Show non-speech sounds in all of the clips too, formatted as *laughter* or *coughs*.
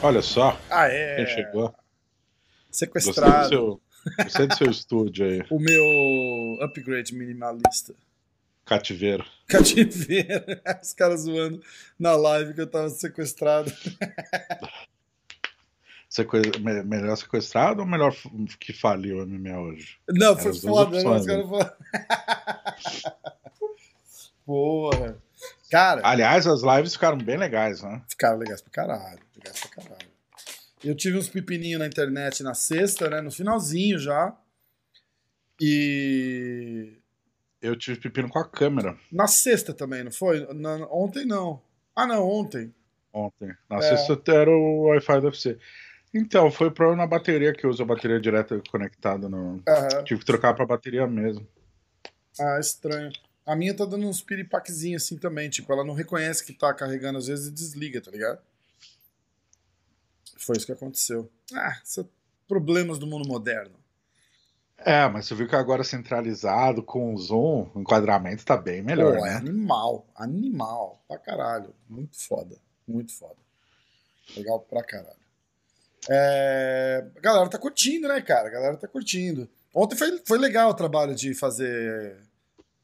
Olha só. Ah, é. Quem chegou? Sequestrado. Seu, gostei do seu estúdio aí. *laughs* O meu upgrade minimalista. Cativeiro. Cativeiro. *laughs* Os caras zoando na live que eu tava sequestrado. *laughs* Seque... Melhor sequestrado ou melhor que faliu o MMA hoje? Não, foi foda, né? Os caras falaram. Porra. Cara. Aliás, as lives ficaram bem legais, né? Ficaram legais pra caralho. Legais pra caralho. Eu tive uns pepininhos na internet na sexta, né? No finalzinho já. E. Eu tive pepino com a câmera. Na sexta também, não foi? Na... Ontem não. Ah, não, ontem. Ontem. Na é. sexta era o Wi-Fi do UFC. Então, foi problema na bateria, que eu uso a bateria direta conectada no. Uhum. Tive que trocar pra bateria mesmo. Ah, estranho. A minha tá dando uns piripaquezinhos assim também. Tipo, ela não reconhece que tá carregando às vezes e desliga, tá ligado? Foi isso que aconteceu. Ah, são problemas do mundo moderno. É, mas você viu que agora centralizado com o zoom, o enquadramento tá bem melhor, Pô, né? É animal, animal, pra caralho. Muito foda, muito foda. Legal pra caralho. É... A galera tá curtindo, né, cara? A galera tá curtindo. Ontem foi, foi legal o trabalho de fazer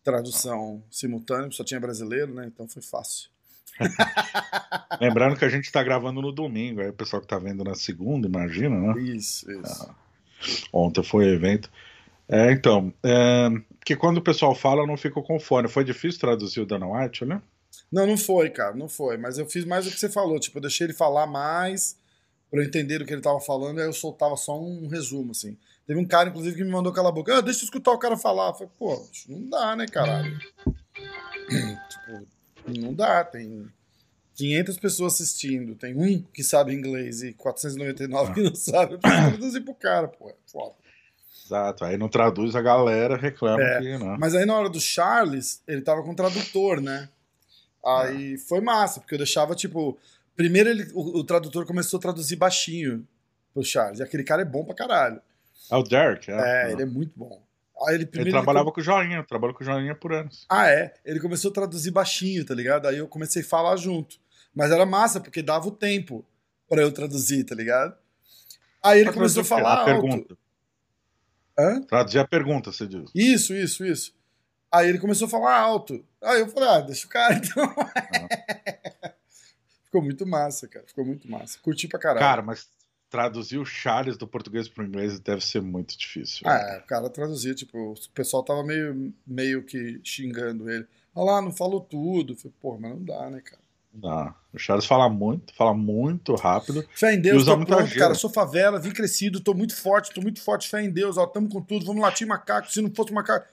tradução simultânea, só tinha brasileiro, né? Então foi fácil. *laughs* Lembrando que a gente está gravando no domingo, aí o pessoal que está vendo na segunda, imagina, né? Isso, isso. Ah, ontem foi evento. É, então, é, que quando o pessoal fala, não fica com fone. Foi difícil traduzir o Dana White, né? Não, não foi, cara, não foi. Mas eu fiz mais o que você falou. Tipo, eu deixei ele falar mais para eu entender o que ele estava falando, aí eu soltava só um resumo, assim. Teve um cara, inclusive, que me mandou aquela boca. Ah, deixa eu escutar o cara falar. Eu falei, pô, não dá, né, caralho? *clears throat* tipo, não dá, tem 500 pessoas assistindo, tem um que sabe inglês e 499 que não sabe, eu preciso traduzir pro cara, pô, é foda. Exato, aí não traduz, a galera reclama é, que não. Mas aí na hora do Charles, ele tava com tradutor, né? Aí é. foi massa, porque eu deixava, tipo. Primeiro ele, o, o, tradutor começou a traduzir baixinho pro Charles. E aquele cara é bom pra caralho. É o Derek, é. É, ele é muito bom. Aí ele, ele trabalhava ele... com o Joinha, trabalhou com o Joinha por anos. Ah, é? Ele começou a traduzir baixinho, tá ligado? Aí eu comecei a falar junto. Mas era massa, porque dava o tempo para eu traduzir, tá ligado? Aí ele começou a falar. A pergunta. Hã? Traduzir a pergunta, você diz. Isso, isso, isso. Aí ele começou a falar alto. Aí eu falei, ah, deixa o cara *laughs* então. Ah. Ficou muito massa, cara. Ficou muito massa. Curti pra caralho. Cara, mas traduzir o Charles do português para o inglês deve ser muito difícil. Ah, é, o cara traduzia, tipo, o pessoal tava meio, meio que xingando ele. Olha lá, não falou tudo. falei, pô, mas não dá, né, cara? Não. O Charles fala muito, fala muito rápido. Fé em Deus, tô pronto, cara. Sou favela, vim crescido, tô muito forte, tô muito forte. Fé em Deus, ó, tamo com tudo. Vamos latir macaco. Se não fosse macaco.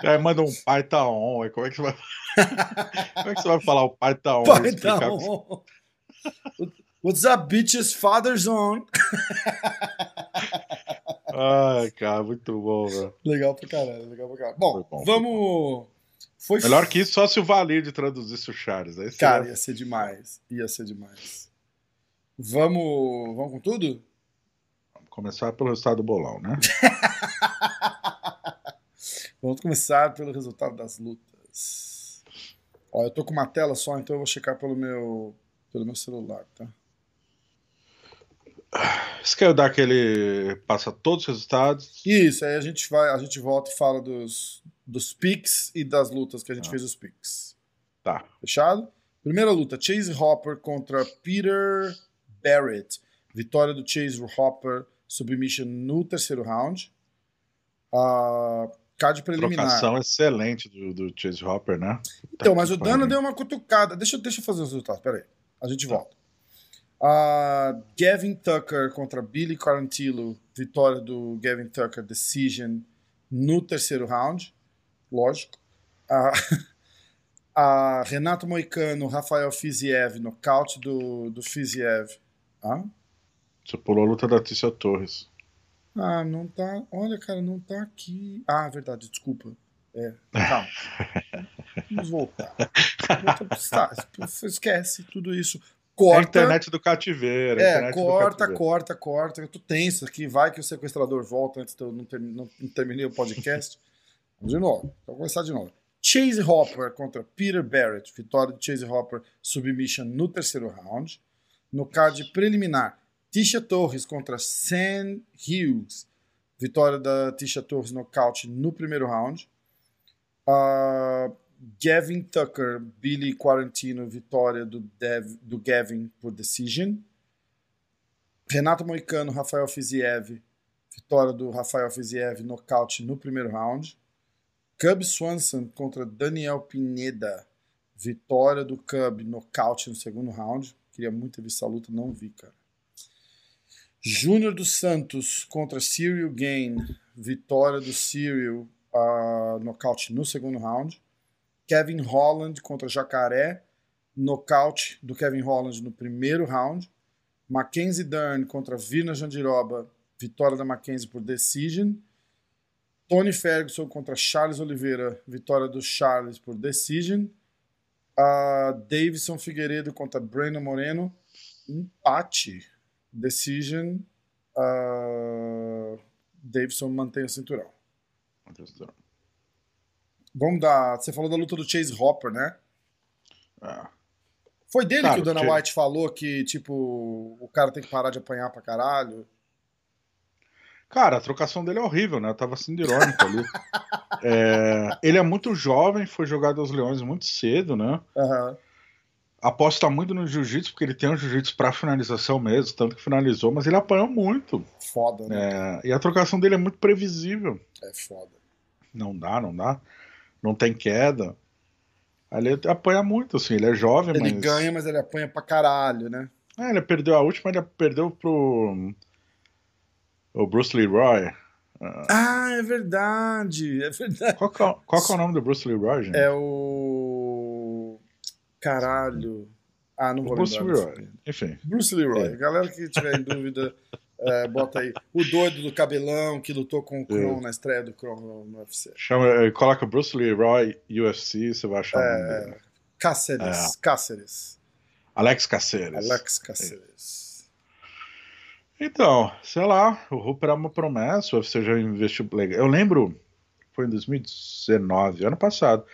Aí *laughs* manda um pai tá on. Como é que você vai. *laughs* Como é que você vai falar o pai tá on? Pai tá on. *laughs* What's up, bitches? Father's *laughs* on. Ai, cara, muito bom, velho. Legal pra caralho, legal pra caralho. Bom, bom vamos. Foi Melhor que isso, só se o Valide traduzisse o Charles. Aí cara, ia ser demais. Ia ser demais. Vamos. Vamos com tudo? Vamos começar pelo resultado do bolão, né? *laughs* vamos começar pelo resultado das lutas. Ó, eu tô com uma tela só, então eu vou checar pelo meu, pelo meu celular, tá? Você quer dar aquele. passa todos os resultados? Isso, aí a gente vai, a gente volta e fala dos, dos picks e das lutas que a gente ah. fez os picks. Tá. Fechado? Primeira luta: Chase Hopper contra Peter Barrett. Vitória do Chase Hopper, submission no terceiro round. Uh, card preliminar. Trocação excelente do, do Chase Hopper, né? Então, tá mas o Dana deu uma cutucada. Deixa, deixa eu fazer os resultados, peraí. A gente tá. volta. Uh, Gavin Tucker contra Billy Quarantillo. Vitória do Gavin Tucker, decision no terceiro round. Lógico. Uh, *laughs* uh, Renato Moicano, Rafael Fiziev, nocaute do, do Fiziev. Ah? Você pulou a luta da Tícia Torres. Ah, não tá. Olha, cara, não tá aqui. Ah, verdade, desculpa. É, calma. *laughs* Vamos voltar. Esquece tudo isso. Corta. É a internet do cativeiro. É, corta, cativeiro. corta, corta. Eu tô tenso aqui. Vai que o sequestrador volta antes de eu não, ter, não, não terminei o podcast. Vamos *laughs* de novo. Vou começar de novo. Chase Hopper contra Peter Barrett. Vitória de Chase Hopper, submission no terceiro round. No card preliminar, Tisha Torres contra Sam Hughes. Vitória da Tisha Torres nocaute no primeiro round. Uh, Gavin Tucker, Billy Quarantino, vitória do, Dev, do Gavin por decision. Renato Moicano, Rafael Fiziev, vitória do Rafael Fiziev, nocaute no primeiro round. Cub Swanson contra Daniel Pineda, vitória do Cub, nocaute no segundo round. Queria muito visto essa luta, não vi, cara. Júnior dos Santos contra Cyril Gain, vitória do Cyril, uh, nocaute no segundo round. Kevin Holland contra Jacaré, nocaute do Kevin Holland no primeiro round. Mackenzie Dern contra Virna Jandiroba, vitória da Mackenzie por decision. Tony Ferguson contra Charles Oliveira, vitória do Charles por decision. Uh, Davidson Figueiredo contra Breno Moreno, empate. Decision. Uh, Davidson mantém o cinturão. Mantém o cinturão. Vamos dar. Você falou da luta do Chase Hopper, né? É. Foi dele que o Dana White falou que, tipo, o cara tem que parar de apanhar pra caralho. Cara, a trocação dele é horrível, né? Eu tava sendo irônico ali. *laughs* é, ele é muito jovem, foi jogado aos Leões muito cedo, né? Uhum. Aposta muito no jiu-jitsu, porque ele tem um jiu-jitsu pra finalização mesmo, tanto que finalizou, mas ele apanhou muito. Foda, né? É, e a trocação dele é muito previsível. É foda. Não dá, não dá não tem queda. Ele apanha muito, assim, ele é jovem, ele mas. Ele ganha, mas ele apanha pra caralho, né? É, ele perdeu a última, ele perdeu pro. O Bruce Leroy. Ah, é verdade, é verdade. Qual, é, qual é o *laughs* nome do Bruce Leroy, gente? É o. Caralho. Ah, não vou Bruce lembrar. Leroy. Enfim. Bruce Leroy. É. Galera que tiver em dúvida, *laughs* é, bota aí. O doido do cabelão que lutou com o Kron na estreia do Kron no UFC. Chama, eh, coloca Bruce Leroy UFC, você vai achar é, nome. Cáceres. É. Cáceres. Alex Cáceres. Alex Cáceres. Então, sei lá, o Hooper é uma promessa, o UFC já investiu legal. Eu lembro, foi em 2019, ano passado,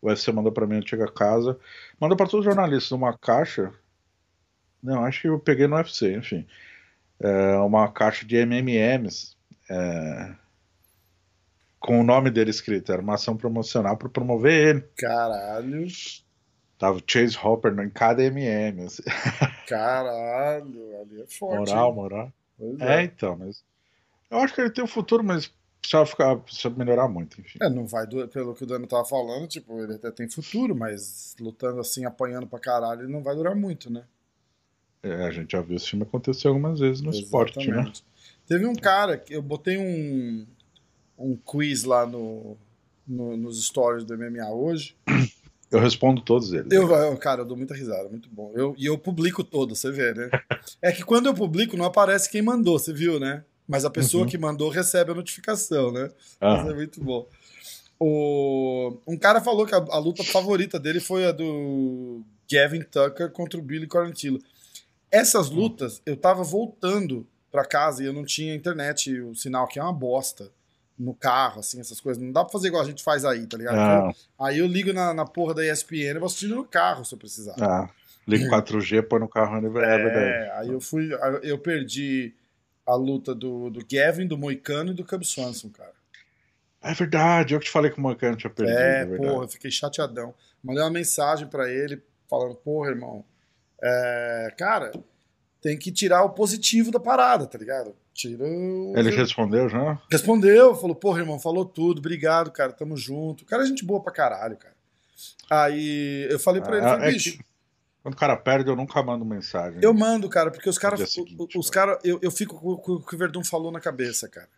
o UFC mandou para mim antiga casa, mandou para todos os jornalistas uma caixa. Não, acho que eu peguei no UFC, enfim é, uma caixa de MMMs é, com o nome dele escrito. Era uma ação promocional para promover ele. Caralho. Tava Chase Hopper em cada MM. Assim. *laughs* Caralho, ali é forte. Moral, hein? moral. É. é. então, mas. Eu acho que ele tem um futuro, mas precisa, ficar, precisa melhorar muito, enfim. É, não vai, pelo que o Dano tava falando, tipo, ele até tem futuro, mas lutando assim, apanhando pra caralho, ele não vai durar muito, né? É, a gente já viu esse filme acontecer algumas vezes no Exatamente. esporte, né? Teve um cara que eu botei um, um quiz lá no, no, nos stories do MMA hoje. Eu respondo todos eles. Eu, cara, eu dou muita risada, muito bom. Eu, e eu publico todos, você vê, né? é que quando eu publico não aparece quem mandou, você viu, né? Mas a pessoa uhum. que mandou recebe a notificação, né? Ah. Isso é muito bom. O... Um cara falou que a, a, luta favorita dele foi a do Gavin Tucker contra o Billy Quarantillo. Essas hum. lutas, eu tava voltando para casa e eu não tinha internet, o sinal aqui é uma bosta. No carro, assim, essas coisas. Não dá pra fazer igual a gente faz aí, tá ligado? Ah. Aí eu ligo na, na porra da ESPN e vou assistindo no carro se eu precisar. Ah, ligo 4G, põe no carro, é, é verdade. Aí eu fui, eu perdi a luta do, do Gavin, do Moicano e do Cub Swanson, cara. É verdade, eu que te falei que o Moicano tinha perdido. É, é porra, eu fiquei chateadão. Mandei uma mensagem para ele falando, porra, irmão, é, cara, tem que tirar o positivo da parada, tá ligado? Tira o... Ele respondeu já? Respondeu, falou, porra, irmão, falou tudo, obrigado, cara, tamo junto. O cara é gente boa pra caralho, cara. Aí eu falei pra ele, ah, falei, é bicho, que... Quando o cara perde, eu nunca mando mensagem. Eu mando, cara, porque os caras. Os caras. Eu, eu fico com, o que o Verdun falou na cabeça, cara.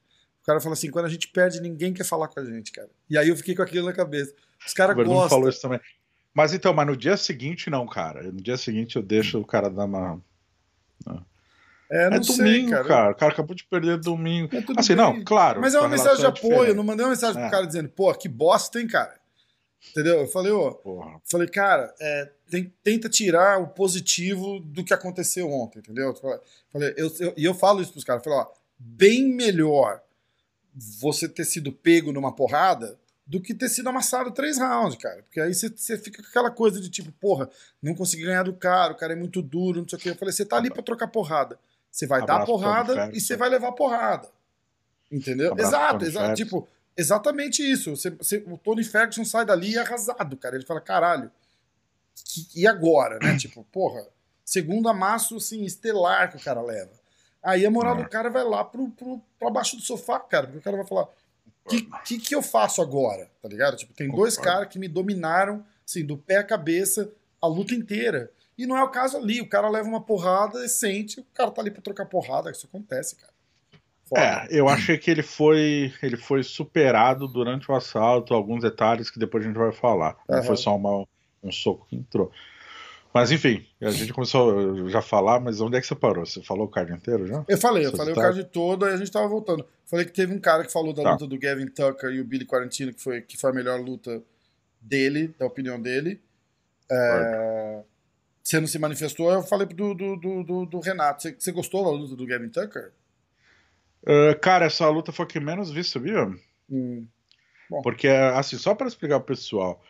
O cara fala assim: quando a gente perde, ninguém quer falar com a gente, cara. E aí eu fiquei com aquilo na cabeça. Os O caras Verdun gostam. falou isso também. Mas então, mas no dia seguinte, não, cara. No dia seguinte eu deixo o cara dar uma. É, não é sei, domingo, cara. cara. O cara acabou de perder domingo. Tudo Assim, bem. não, claro. Mas é uma mensagem de é apoio. Eu não mandei uma mensagem pro É. cara dizendo, pô, que bosta, hein, cara. Entendeu? Eu falei, ô. Porra. Falei, cara, é, tem- tenta tirar o positivo do que aconteceu ontem, entendeu? Falei, eu, eu- e eu falo isso pros caras, falei, ó, bem melhor você ter sido pego numa porrada do que ter sido amassado três rounds, cara. Porque aí você, fica com aquela coisa de tipo, porra, não consegui ganhar do cara, o cara é muito duro, não sei o quê. Eu falei, você tá ali pra trocar porrada. Você vai dar Abraço, Tony porrada e você vai levar porrada. Entendeu? Abraço, exato, exato. Tipo, exatamente isso. Você- você- o Tony Ferguson sai dali arrasado, cara. Ele fala, caralho, que- e agora, né? tipo, porra, segundo amasso, assim, estelar que o cara leva. Aí a moral É. do cara vai lá pro, pro, pra baixo do sofá, cara, porque o cara vai falar, o que, que, que eu faço agora? Tá ligado? Tipo, tem dois caras que me dominaram, assim, do pé à cabeça, a luta inteira. E não é o caso ali, o cara leva uma porrada e sente, o cara tá ali pra trocar porrada, isso acontece, cara. Foda. É, eu achei que ele foi, ele foi superado durante o assalto, alguns detalhes que depois a gente vai falar. Não Aham. foi só uma- um soco que entrou. Mas enfim, a gente começou já a falar, mas onde é que você parou? Você falou o card inteiro já? Eu falei, eu falei o card todo, aí a gente tava voltando. Falei que teve um cara que falou da Tá. luta do Gavin Tucker e o Billy Quarantino, que foi, que foi a melhor luta dele, da opinião dele. É, Você não se manifestou, eu falei do, do, do, do- do Renato. Você, você gostou da luta do Gavin Tucker? Uh, cara, essa luta foi a que menos vi, sabia? Hum. Porque, assim, só para explicar pro pessoal,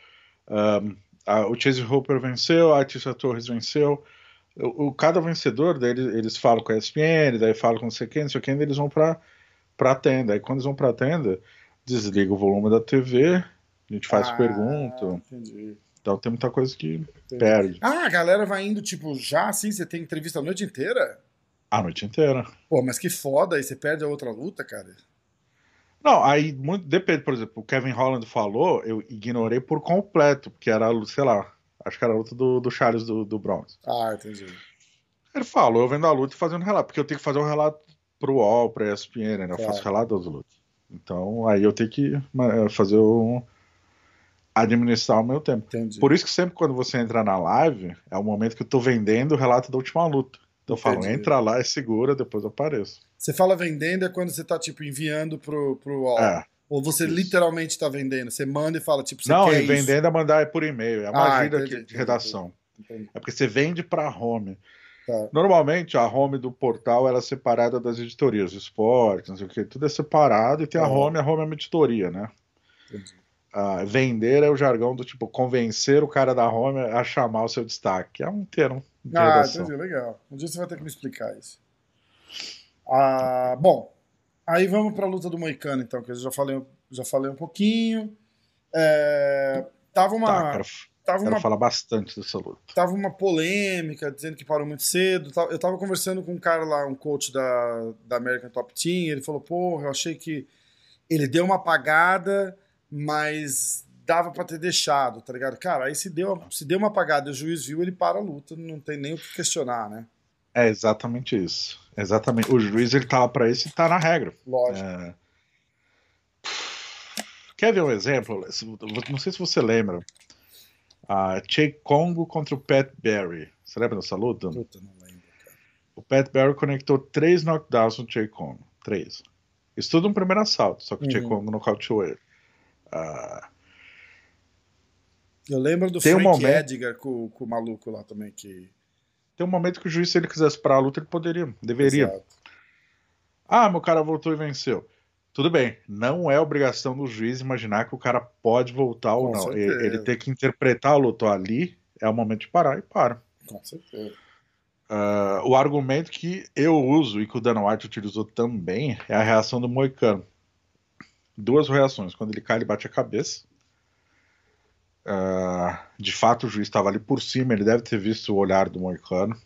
um, a- o Chase Hooper venceu, a Tisha Torres venceu. O, o- cada vencedor, daí eles, eles falam com a ESPN, daí falam com não sei quem, não sei quem, eles vão pra, pra tenda. Aí quando eles vão pra tenda, desliga o volume da TV, a gente faz Ah, pergunta. Entendi. Então tem muita coisa que entendi. perde Ah, a galera vai indo, tipo, já assim, você tem entrevista a noite inteira? a noite inteira. Pô, mas que foda, aí você perde a outra luta, cara. Não, aí muito depende, por exemplo, o Kevin Holland falou, eu ignorei por completo, porque era, sei lá, acho que era a luta do, do Charles do, do Bronx. Ah, entendi. Ele falou, eu vendo a luta e fazendo relato, porque eu tenho que fazer um relato pro UOL, pra ESPN, né? Eu Claro. faço relato das lutas. Então, aí eu tenho que ma- fazer um. administrar o meu tempo. Entendi. Por isso que sempre quando você entra na live, é o momento que eu tô vendendo o relato da última luta. Então eu falo, entra lá e segura, depois eu apareço. Você fala vendendo é quando você tá, tipo, enviando pro, pro UOL. É. Ou você Isso. literalmente tá vendendo. Você manda e fala, tipo, você Não, quer e vendendo é mandar por e-mail. É Ah, uma gíria entendi, de- entendi, redação. Entendi. É porque você vende pra home. Tá. Normalmente a home do portal ela é separada das editorias, esporte, não sei o que, tudo é separado e tem a Aham. home, a home é uma editoria, né? Ah, vender é o jargão do tipo convencer o cara da home a chamar o seu destaque. É um termo de Ah, redação. entendi, legal. Um dia você vai ter que me explicar isso. Ah, bom, aí vamos pra luta do Moicano, então, que eu já falei, já falei um pouquinho. É, tava uma, Tá, quero, tava quero uma falar bastante dessa luta. tava uma polêmica, dizendo que parou muito cedo. Eu tava conversando com um cara lá, um coach da, da American Top Team, ele falou, porra, eu achei que ele deu uma apagada, mas dava pra ter deixado, tá ligado? Cara, aí se deu, se deu uma apagada e o juiz viu, ele para a luta, não tem nem o que questionar, né? É exatamente isso. Exatamente. O juiz ele tá lá pra isso e tá na regra. Lógico. É. Quer ver um exemplo? Não sei se você lembra. A Che Congo contra o Pat Barry. Você lembra dessa luta? Puta, não lembro, cara. O Pat Barry conectou três knockdowns no Che Congo. Três. Isso tudo no primeiro assalto, só que o Che Uhum. Congo nocauteou ele. Ah, Eu lembro do Tem um Frank momento- Edgar com, com o maluco lá também, que... tem um momento que o juiz, se ele quisesse parar a luta, ele poderia, deveria. Exato. Ah, meu cara voltou e venceu. Tudo bem, não é obrigação do juiz imaginar que o cara pode voltar ou Com não. certeza. Ele, tem que interpretar a luta ali, é o momento de parar e para. Com certeza. Ah, o argumento que eu uso e que o Dana White utilizou também é a reação do Moicano. Duas reações. Quando ele cai, ele bate a cabeça. Ah, de fato, o juiz estava ali por cima, ele deve ter visto o olhar do Moicano.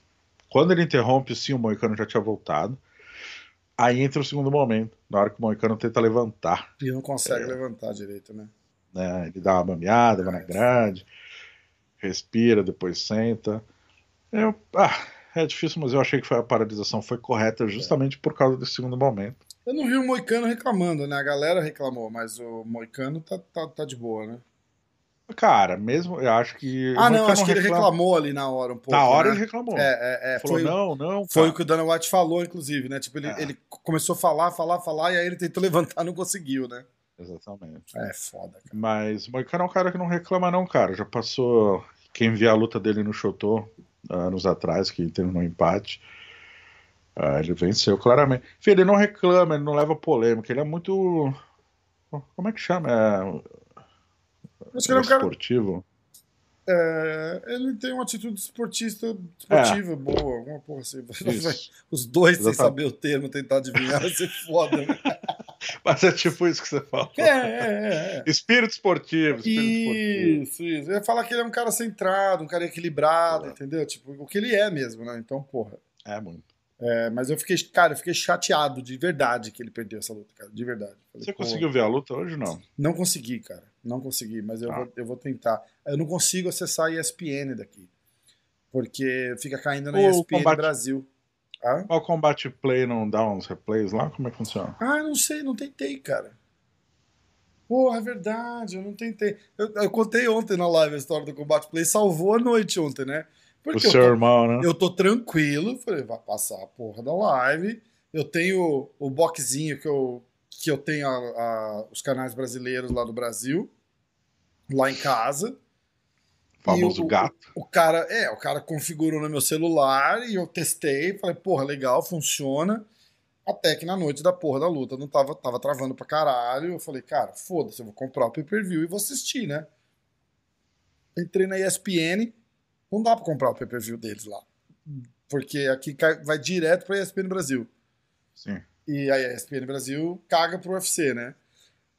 Quando ele interrompe, sim, o Moicano já tinha voltado. Aí entra o segundo momento, na hora que o Moicano tenta levantar. E não consegue É. levantar direito, né? né? Ele dá uma mameada, vai na grade, respira, depois senta. Eu, ah, é difícil, mas eu achei que a paralisação foi correta justamente por causa desse segundo momento. Eu não vi o Moicano reclamando, né? A galera reclamou, mas o Moicano tá, tá, tá de boa, né? Cara, mesmo, eu acho que. Ah, não, acho que ele reclamou ali na hora um pouco. Na hora né? ele reclamou. É, é, é. Falou, Foi, não, não. foi cara. o que o Dana White falou, inclusive, né? Tipo, ele, É. ele começou a falar, falar, falar, e aí ele tentou *laughs* levantar não conseguiu, né? Exatamente. É foda, cara. Mas o Moicano é um cara que não reclama, não, cara. Já passou. Quem via a luta dele no Shotô anos atrás, que terminou um empate. ah, ele venceu claramente. Filho, ele não reclama, ele não leva polêmica, ele é muito. Como é que chama? É... Acho que ele é um cara. esportivo? é, ele tem uma atitude esportista, esportiva boa, alguma porra assim. Isso. Os dois, sem Exatamente. saber o termo, tentar adivinhar, vai ser foda, né? *laughs* Mas é tipo isso que você fala. É, é, é. Espírito esportivo. Espírito esportivo. Isso, isso. Eu ia falar que ele é um cara centrado, um cara equilibrado, É. entendeu? Tipo, o que ele é mesmo, né? Então, porra. É muito. É, mas eu fiquei, cara, eu fiquei chateado de verdade que ele perdeu essa luta, cara. De verdade. Falei, Você conseguiu ver a luta hoje não? Não consegui, cara. Não consegui, mas eu, Ah. vou, eu vou tentar. Eu não consigo acessar a ESPN daqui. Porque fica caindo na O ESPN combate- Brasil. Ah? O Combate Play não dá uns replays lá? Como é que funciona? ah, não sei, não tentei, cara. Porra, é verdade, eu não tentei. Eu, eu contei ontem na live a história do Combate Play, salvou a noite ontem, né? O Porque eu seu tô, irmão, né? eu tô tranquilo, falei, vai passar a porra da live. Eu tenho o boxzinho que eu, que eu tenho a- a- os canais brasileiros lá do Brasil, lá em casa. O famoso o- gato. O cara, é, o cara configurou no meu celular e eu testei, falei, porra, legal, funciona. Até que na noite da porra da luta não tava, tava travando pra caralho. Eu falei, cara, foda-se, eu vou comprar o pay-per-view e vou assistir, né? Entrei na ESPN, não dá pra comprar o pay-per-view deles lá. Porque aqui cai- vai direto pra ESPN Brasil. Sim. E a ESPN Brasil caga pro UFC, né?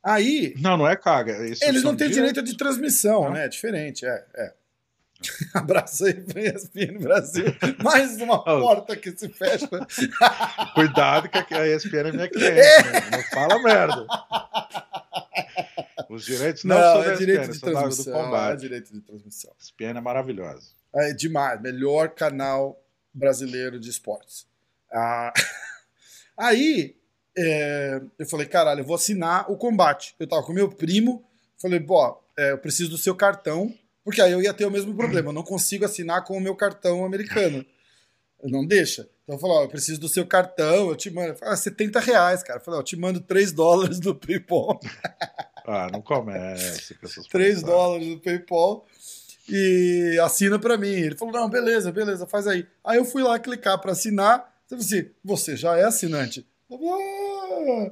Aí, Não, não é caga. Isso eles não têm direito de transmissão, Não. né? É diferente, é. é. *laughs* Abraço aí pra ESPN Brasil. Mais uma *laughs* porta que se fecha. *laughs* Cuidado que a ESPN é minha cliente. É. né? Não fala merda. Os direitos não, Não, são da é ESPN, direito de são da- do transmissão. É combate. direito de transmissão. A ESPN é maravilhosa. É demais. Melhor canal brasileiro de esportes. Ah, Aí, é, eu falei, caralho, eu vou assinar o combate. Eu tava com meu primo, falei, pô, é, eu preciso do seu cartão, porque aí eu ia ter o mesmo problema. Eu não consigo assinar com o meu cartão americano. Não deixa. Então eu falei, ó, eu preciso do seu cartão, eu te mando. Ah, 70 reais, cara. Eu falei, ó, eu te mando 3 dólares do PayPal. Ah, não comece com essas 3 palhaçadas. dólares do PayPal e assina pra mim. Ele falou: não, beleza, beleza, faz aí. Aí eu fui lá clicar pra assinar. Assim: você já é assinante? "Ah."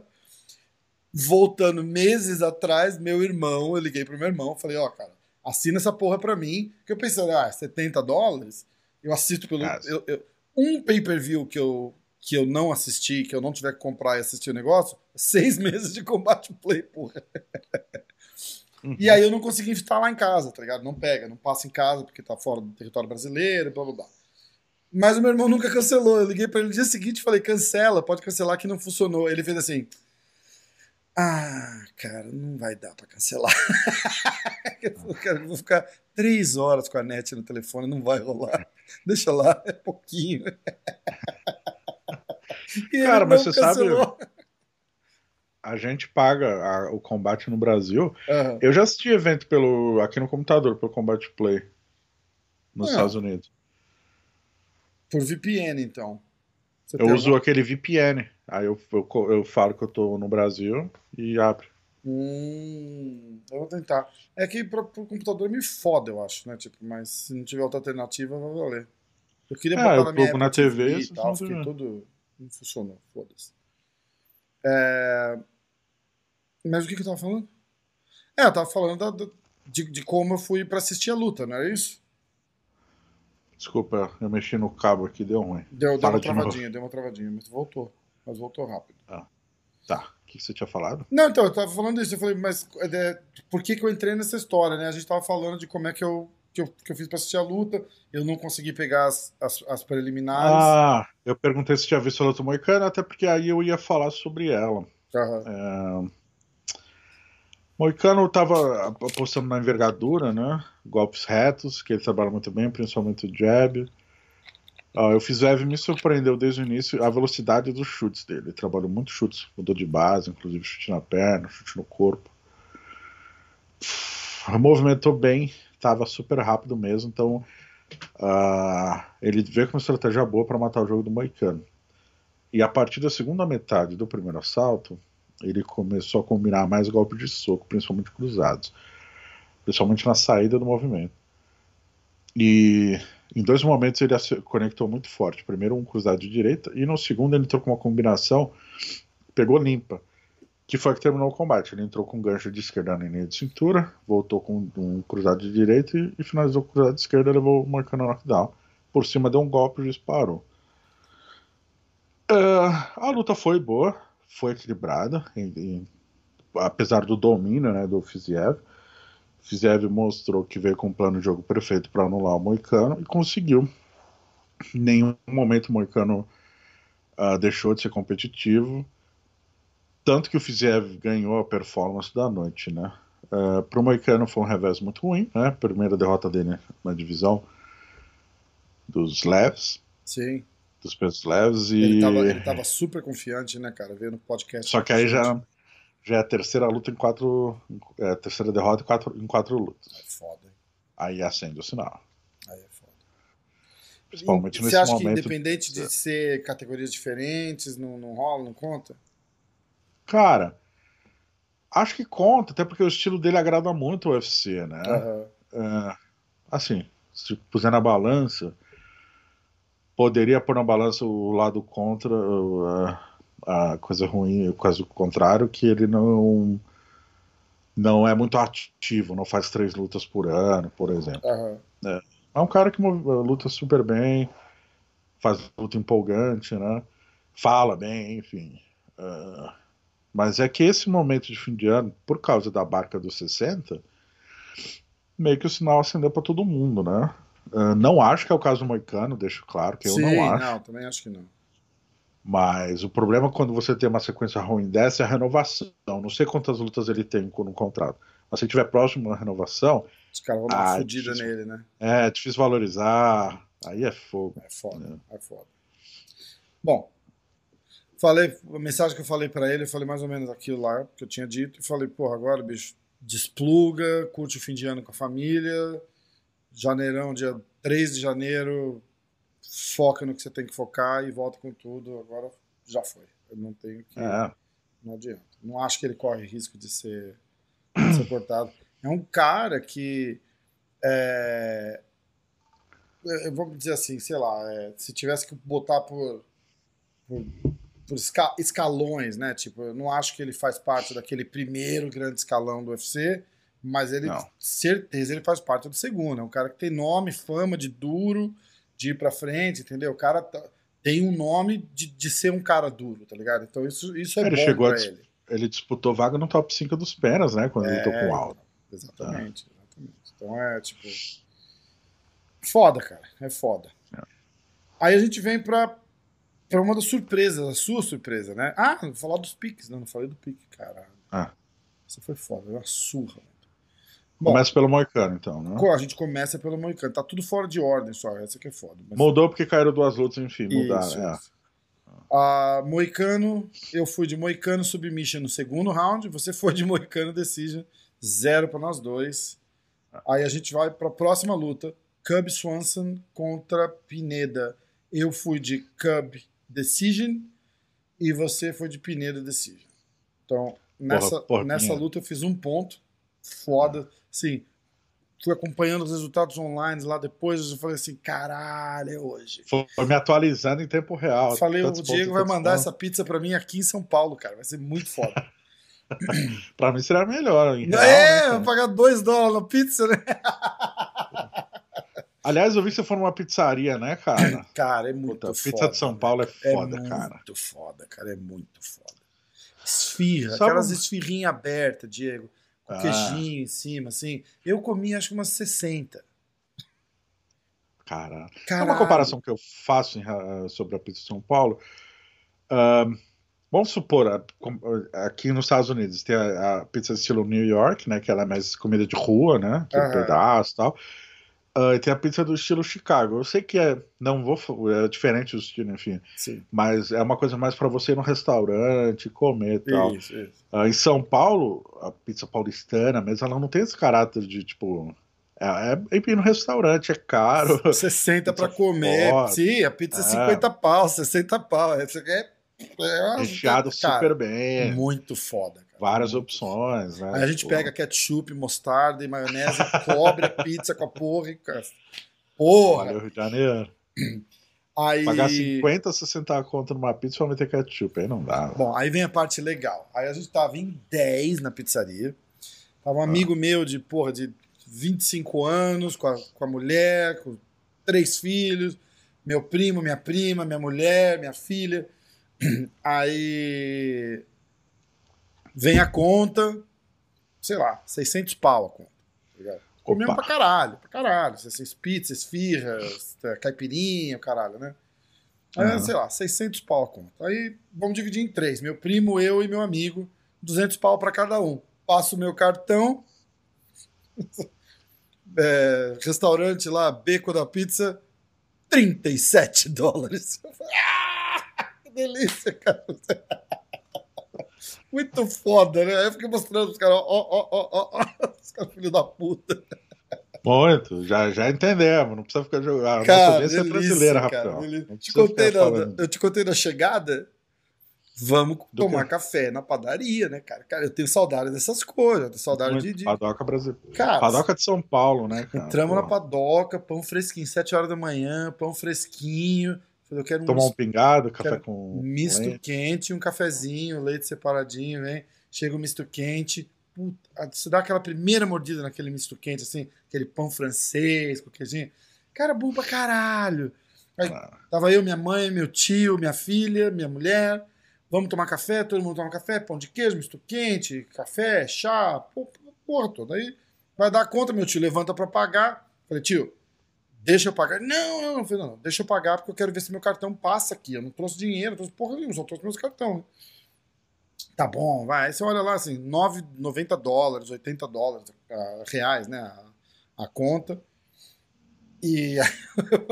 Voltando meses atrás, meu irmão, eu liguei pro meu irmão, falei: ó, cara, assina essa porra pra mim. Que eu pensei, ah, 70 dólares? Eu assisto pelo. Eu- eu- um pay per view que eu, que eu não assisti, que eu não tiver que comprar e assistir o negócio, seis *laughs* meses de combate play, porra. E aí eu não consegui instalar em casa, tá ligado? Não pega, não passa em casa porque tá fora do território brasileiro, blá blá blá. Mas o meu irmão nunca cancelou. Eu liguei pra ele no dia seguinte e falei: cancela, pode cancelar que não funcionou. Ele fez assim. Ah, cara, não vai dar pra cancelar. *laughs* eu vou ficar- eu vou ficar três horas com a net no telefone, não vai rolar. Deixa lá, é pouquinho. *laughs* E Cara, mas você sabe- cancelou. A gente paga a- o combate no Brasil. Aham. Eu já assisti evento pelo, aqui no computador, pelo Combate Play. Nos Ah. Estados Unidos. Por VPN, então. Você Eu uso aquele VPN. Aí eu, eu, eu falo que eu tô no Brasil e abre. Hum, eu vou tentar. É que pro, pro computador me foda, eu acho, né? Tipo, mas se não tiver outra alternativa, vai valer. Eu queria É, botar eu na minha na TV, e tal, fiquei tem- todo... Não funcionou, foda-se. É, Mas o que que eu tava falando? É, eu tava falando da- de, de como eu fui pra assistir a luta, não era isso? Desculpa, eu mexi no cabo aqui, deu ruim. Deu, deu uma de novo. travadinha, deu uma travadinha, mas voltou. Mas voltou rápido. Tá, o que você tinha falado? Não, então, eu tava falando isso. Eu falei, mas é, por que, que eu entrei nessa história, né? A gente tava falando de como é que eu, que eu, que eu fiz pra assistir a luta. Eu não consegui pegar as, as, as preliminares. Ah, eu perguntei se tinha visto a luta moicana, até porque aí eu ia falar sobre ela. Aham. Moicano estava apostando na envergadura, né? Golpes retos, que ele trabalha muito bem, principalmente o jab. Uh, o Fizev me surpreendeu desde o início a velocidade dos chutes dele. Ele trabalhou muito chutes, mudou de base, inclusive chute na perna, chute no corpo. Movimentou bem, estava super rápido mesmo, então uh, ele veio com uma estratégia boa para matar o jogo do Moicano. E a partir da segunda metade do primeiro assalto, ele começou a combinar mais golpes de soco, principalmente cruzados, principalmente na saída do movimento. E em dois momentos ele conectou muito forte. Primeiro um cruzado de direita e no segundo ele entrou com uma combinação, pegou limpa, que foi que terminou o combate. Ele entrou com um gancho de esquerda na linha de cintura, voltou com um cruzado de direita e, finalizou com o cruzado de esquerda, levou o Moicano knockdown. Por cima deu um golpe e disparou. Uh, a luta foi boa, foi equilibrada, em, em, apesar do domínio né, do Fiziev. Fiziev mostrou que veio com um plano de jogo perfeito para anular o Moicano e conseguiu. Em nenhum momento o Moicano uh, deixou de ser competitivo. Tanto que o Fiziev ganhou a performance da noite, né? Uh, para o Moicano foi um revés muito ruim, né? Primeira derrota dele na divisão dos leves. Sim dos pesos leves e. Ele tava, ele tava super confiante, né, cara? Vendo o podcast. Só que aí já, já é a terceira luta em quatro. É a terceira derrota em quatro, em quatro lutas. É foda. Hein? Aí acende o sinal. Aí é foda. Principalmente e, nesse você acha momento. que independente de ser categorias diferentes, não, não rola, não conta? Cara, acho que conta, até porque o estilo dele agrada muito o UFC, né? Uhum. É, assim, se puser na balança poderia pôr na balança o lado contra, a, a coisa ruim, o caso contrário, que ele não não é muito ativo, não faz três lutas por ano, por exemplo. Uhum. É, é, um cara que luta super bem, faz luta empolgante, né? Fala bem, enfim. Uh, mas é que esse momento de fim de ano, por causa da barca dos 60, meio que o sinal acendeu para todo mundo, né? Uh, não acho que é o caso do Moicano, deixo claro que eu Sim, não acho. Não, também acho que não. Mas o problema quando você tem uma sequência ruim dessa é a renovação. Não sei quantas lutas ele tem no contrato. Mas se tiver próximo da renovação. Os caras vão dar uma ah, fodida nele, né? É, difícil valorizar. Aí é fogo. É foda, é, é foda. Bom, falei, a mensagem que eu falei para ele, eu falei mais ou menos aquilo lá que eu tinha dito. E falei, porra, agora, bicho, despluga, curte o fim de ano com a família janeirão, dia 3 de janeiro, foca no que você tem que focar e volta com tudo. Agora já foi. Eu não tenho que. É. Não adianta. Não acho que ele corre risco de ser, de ser cortado. É um cara que. É, eu vou dizer assim, sei lá, é, se tivesse que botar por, por, por esca, escalões, né? Tipo, eu não acho que ele faz parte daquele primeiro grande escalão do UFC mas ele, não. certeza, ele faz parte do segundo. É um cara que tem nome, fama de duro, de ir pra frente, entendeu? O cara tá, tem um nome de, de ser um cara duro, tá ligado? Então isso, isso é ele bom chegou pra ele. Ele disputou vaga no top 5 dos penas, né? Quando é, ele tocou alto. Exatamente, tá. exatamente. Então é tipo. Foda, cara. É foda. É. Aí a gente vem pra, pra uma das surpresas, a sua surpresa, né? Ah, vou falar dos piques, não, não falei do pique, cara. Ah. Isso foi foda, uma surra. Bom, começa pelo Moicano, então, né? A gente começa pelo Moicano. Tá tudo fora de ordem só, essa que é foda. Mas... Mudou porque caíram duas lutas, enfim, mudaram. Isso, é. isso. A Moicano, eu fui de Moicano Submission no segundo round, você foi de Moicano Decision, zero para nós dois. Aí a gente vai para a próxima luta, Cub Swanson contra Pineda. Eu fui de Cub Decision e você foi de Pineda Decision. Então, nessa, porra, porra, nessa luta eu fiz um ponto, foda assim, fui acompanhando os resultados online lá depois, eu falei assim, caralho, é hoje. Foi me atualizando em tempo real. Falei, o Diego vai mandar essa pizza para mim aqui em São Paulo, cara, vai ser muito foda. *laughs* *clears throat* para mim será melhor. Real, é, né, vou pagar dois dólares na pizza, né? *laughs* Aliás, eu vi que você for numa pizzaria, né, cara? *clears throat* Cara, é muito Puta, foda. Pizza de São Paulo é foda, é cara. Muito foda, cara, é muito foda. Esfirra, Só aquelas um... esfirrinhas abertas, Diego com ah. queijinho em cima, assim. Eu comi acho que umas 60. Cara, é uma comparação que eu faço em, sobre a pizza de São Paulo. Uh, vamos supor, aqui nos Estados Unidos tem a, a, pizza estilo New York, né? Que ela é mais comida de rua, né? Que uhum. pedaço e tal. Uh, e tem a pizza do estilo Chicago. Eu sei que é, não vou, é diferente do estilo, enfim. Sim. Mas é uma coisa mais para você ir no restaurante, comer e tal. Isso, isso. Uh, em São Paulo, a pizza paulistana mesmo, ela não tem esse caráter de tipo. É, é ir no restaurante, é caro. *laughs* 60 para Pizza comer. Sim, a pizza é É. 50 pau, 60 pau. Essa aqui é, é Recheado super bem. Muito foda. Várias opções, né? Aí a gente Tipo, pega ketchup, mostarda e maionese, cobre a *laughs* pizza com a porra e. Porra! O Rio de Janeiro. Aí. Pagar 50, 60 conto numa pizza pra meter ketchup, aí não dá. né? Bom, aí vem a parte legal. Aí a gente tava em 10 na pizzaria. Tava um Ah. amigo meu de, porra, de 25 anos, com a, com a mulher, com três filhos, meu primo, minha prima, minha mulher, minha filha. *clears throat* Aí vem a conta, sei lá, 600 pau a conta. tá? Comemos Opa. pra caralho, pra caralho. 600 pizzas, esfirras, é, caipirinha, caralho, né? Aí, Aham. sei lá, 600 pau a conta. Aí vamos dividir em três. Meu primo, eu e meu amigo, 200 pau pra cada um. Passo o meu cartão. *laughs* É, restaurante lá, Beco da Pizza, 37 dólares. Eu falei, ah, que delícia, cara. *laughs* Muito foda, né? Aí eu fiquei mostrando os caras, ó, ó, ó, ó, ó, os caras filho da puta. Muito, já, já entendemos, não precisa ficar jogando. A nossa Cara, é delícia, brasileira, cara, Rafael. Te contei na- eu te contei na chegada. Vamos Do tomar quê? café na padaria, né, cara? Cara, eu tenho saudade dessas coisas, eu tenho saudade Muito de. de... Padoca brasileira. Cara, Padoca de São Paulo, né, cara? entramos na Pô, padoca, pão fresquinho, 7 horas da manhã, pão fresquinho. Falei, eu quero um Tomar um pingado, café com. misto leite. quente, um cafezinho, leite separadinho, vem. Chega o misto quente. Puta, você dá aquela primeira mordida naquele misto quente, assim, aquele pão francês, com queijinho. Cara, bom pra caralho. Aí, Ah. Tava eu, minha mãe, meu tio, minha filha, minha mulher. Vamos tomar café, todo mundo toma café, pão de queijo, misto quente, café, chá, porra toda. Aí vai dar conta, meu tio levanta pra pagar. Falei, tio, deixa eu pagar. Não, não, não, não, deixa eu pagar porque eu quero ver se meu cartão passa aqui. Eu não trouxe dinheiro, não trouxe porra nenhuma, só trouxe meus cartão. Tá bom, vai. Aí você olha lá, assim, 9, 90 dólares, 80 dólares, ah, reais, né, a, a conta. E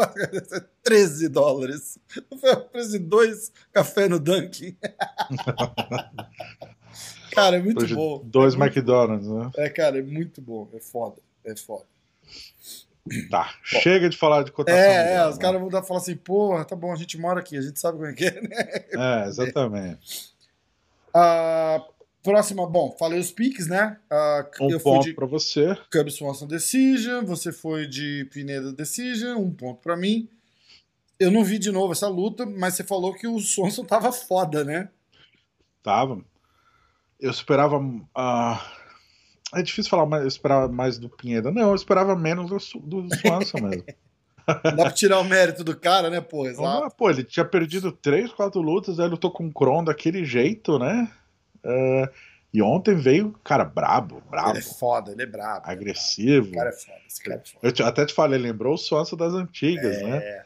*laughs* 13 dólares. Foi o preço de dois café no Dunkin'. *laughs* cara, é muito Hoje, bom. Dois é muito- McDonald's, né? É, cara, é muito bom. É foda. É foda. Tá. Chega de falar de cotação. É, é, os né? caras vão dar falar assim, porra, tá bom, a gente mora aqui, a gente sabe como é que é, né? *laughs* É, exatamente. *laughs* Ah, próxima, bom, falei os piques, né? Ah, Um eu ponto pra você. Cub Swanson Decision, você foi de Pineda Decision, um ponto pra mim. Eu não vi de novo essa luta, mas você falou que o Swanson tava foda, né? Tava. Eu esperava. ah, é difícil falar, mas eu esperava mais do Pinheiro. Não, eu esperava menos do, do Swanson mesmo. Não *laughs* *laughs* dá pra tirar o mérito do cara, né, pô? Exato. Ah, pô, ele tinha perdido três, quatro lutas, aí lutou com o Kron daquele jeito, né? É, e ontem veio, cara, brabo, brabo, Ele é foda, ele é brabo. agressivo. Esse cara é foda, esse cara é foda. Eu até te falei, lembrou o Swanson das antigas, né? É,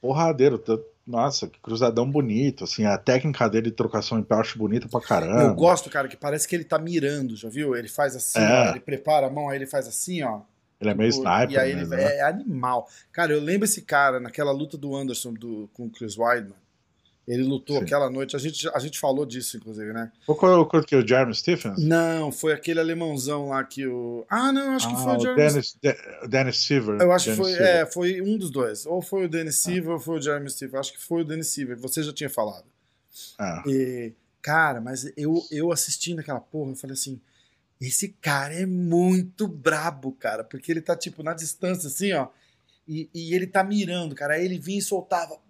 Porradeiro. t- Nossa, que cruzadão bonito. Assim, a técnica dele de trocação em pé eu acho bonita pra caramba. eu gosto, cara, que parece que ele tá mirando, já viu? Ele faz assim, É. ó, ele prepara a mão, aí ele faz assim, ó. Ele é meio Tipo, sniper, E aí ele mesmo, né? é animal. Cara, eu lembro esse cara naquela luta do Anderson do, com o Chris Weidman. Ele lutou Sim. aquela noite, a gente, a gente falou disso, inclusive, né? Qual qual é o que é o Jeremy Stephens? Não, foi aquele alemãozão lá que o. Ah, não, acho que Ah, foi o o Jeremy. Dennis, De- Dennis Silver. Eu acho que Dennis foi, Silver. é, foi um dos dois. Ou foi o Dennis Silver ou foi o Jeremy Steve. Acho que foi o Dennis Silver. Você já tinha falado. Ah, E, cara, mas eu, eu assistindo aquela porra, eu falei assim: esse cara é muito brabo, cara. Porque ele tá, tipo, na distância, assim, ó. E, e ele tá mirando, cara. Aí ele vinha e soltava.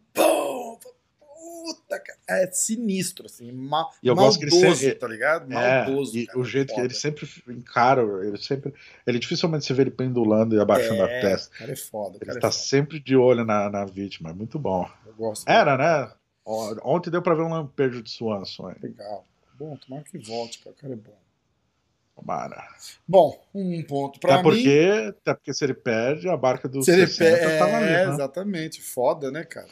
Puta, cara. É sinistro, assim. Ma E eu maldoso, gosto que ele sempre- tá ligado? É, Maldoso. e cara, o jeito que foda. ele sempre encara, ele sempre. Ele dificilmente se vê ele pendulando e abaixando a É, testa. o cara é foda. Ele é tá foda. sempre de olho na, na vítima, é muito bom. Eu gosto. Era, né? Ontem deu pra ver um lampejo de Swanson. Legal. Bom, tomara que volte, cara. O cara é bom. Tomara. Bom, um ponto pra Até mim. porque, até porque se ele perde, a barca do Se ele 60 pe- tá é, né? exatamente. Foda, né, cara?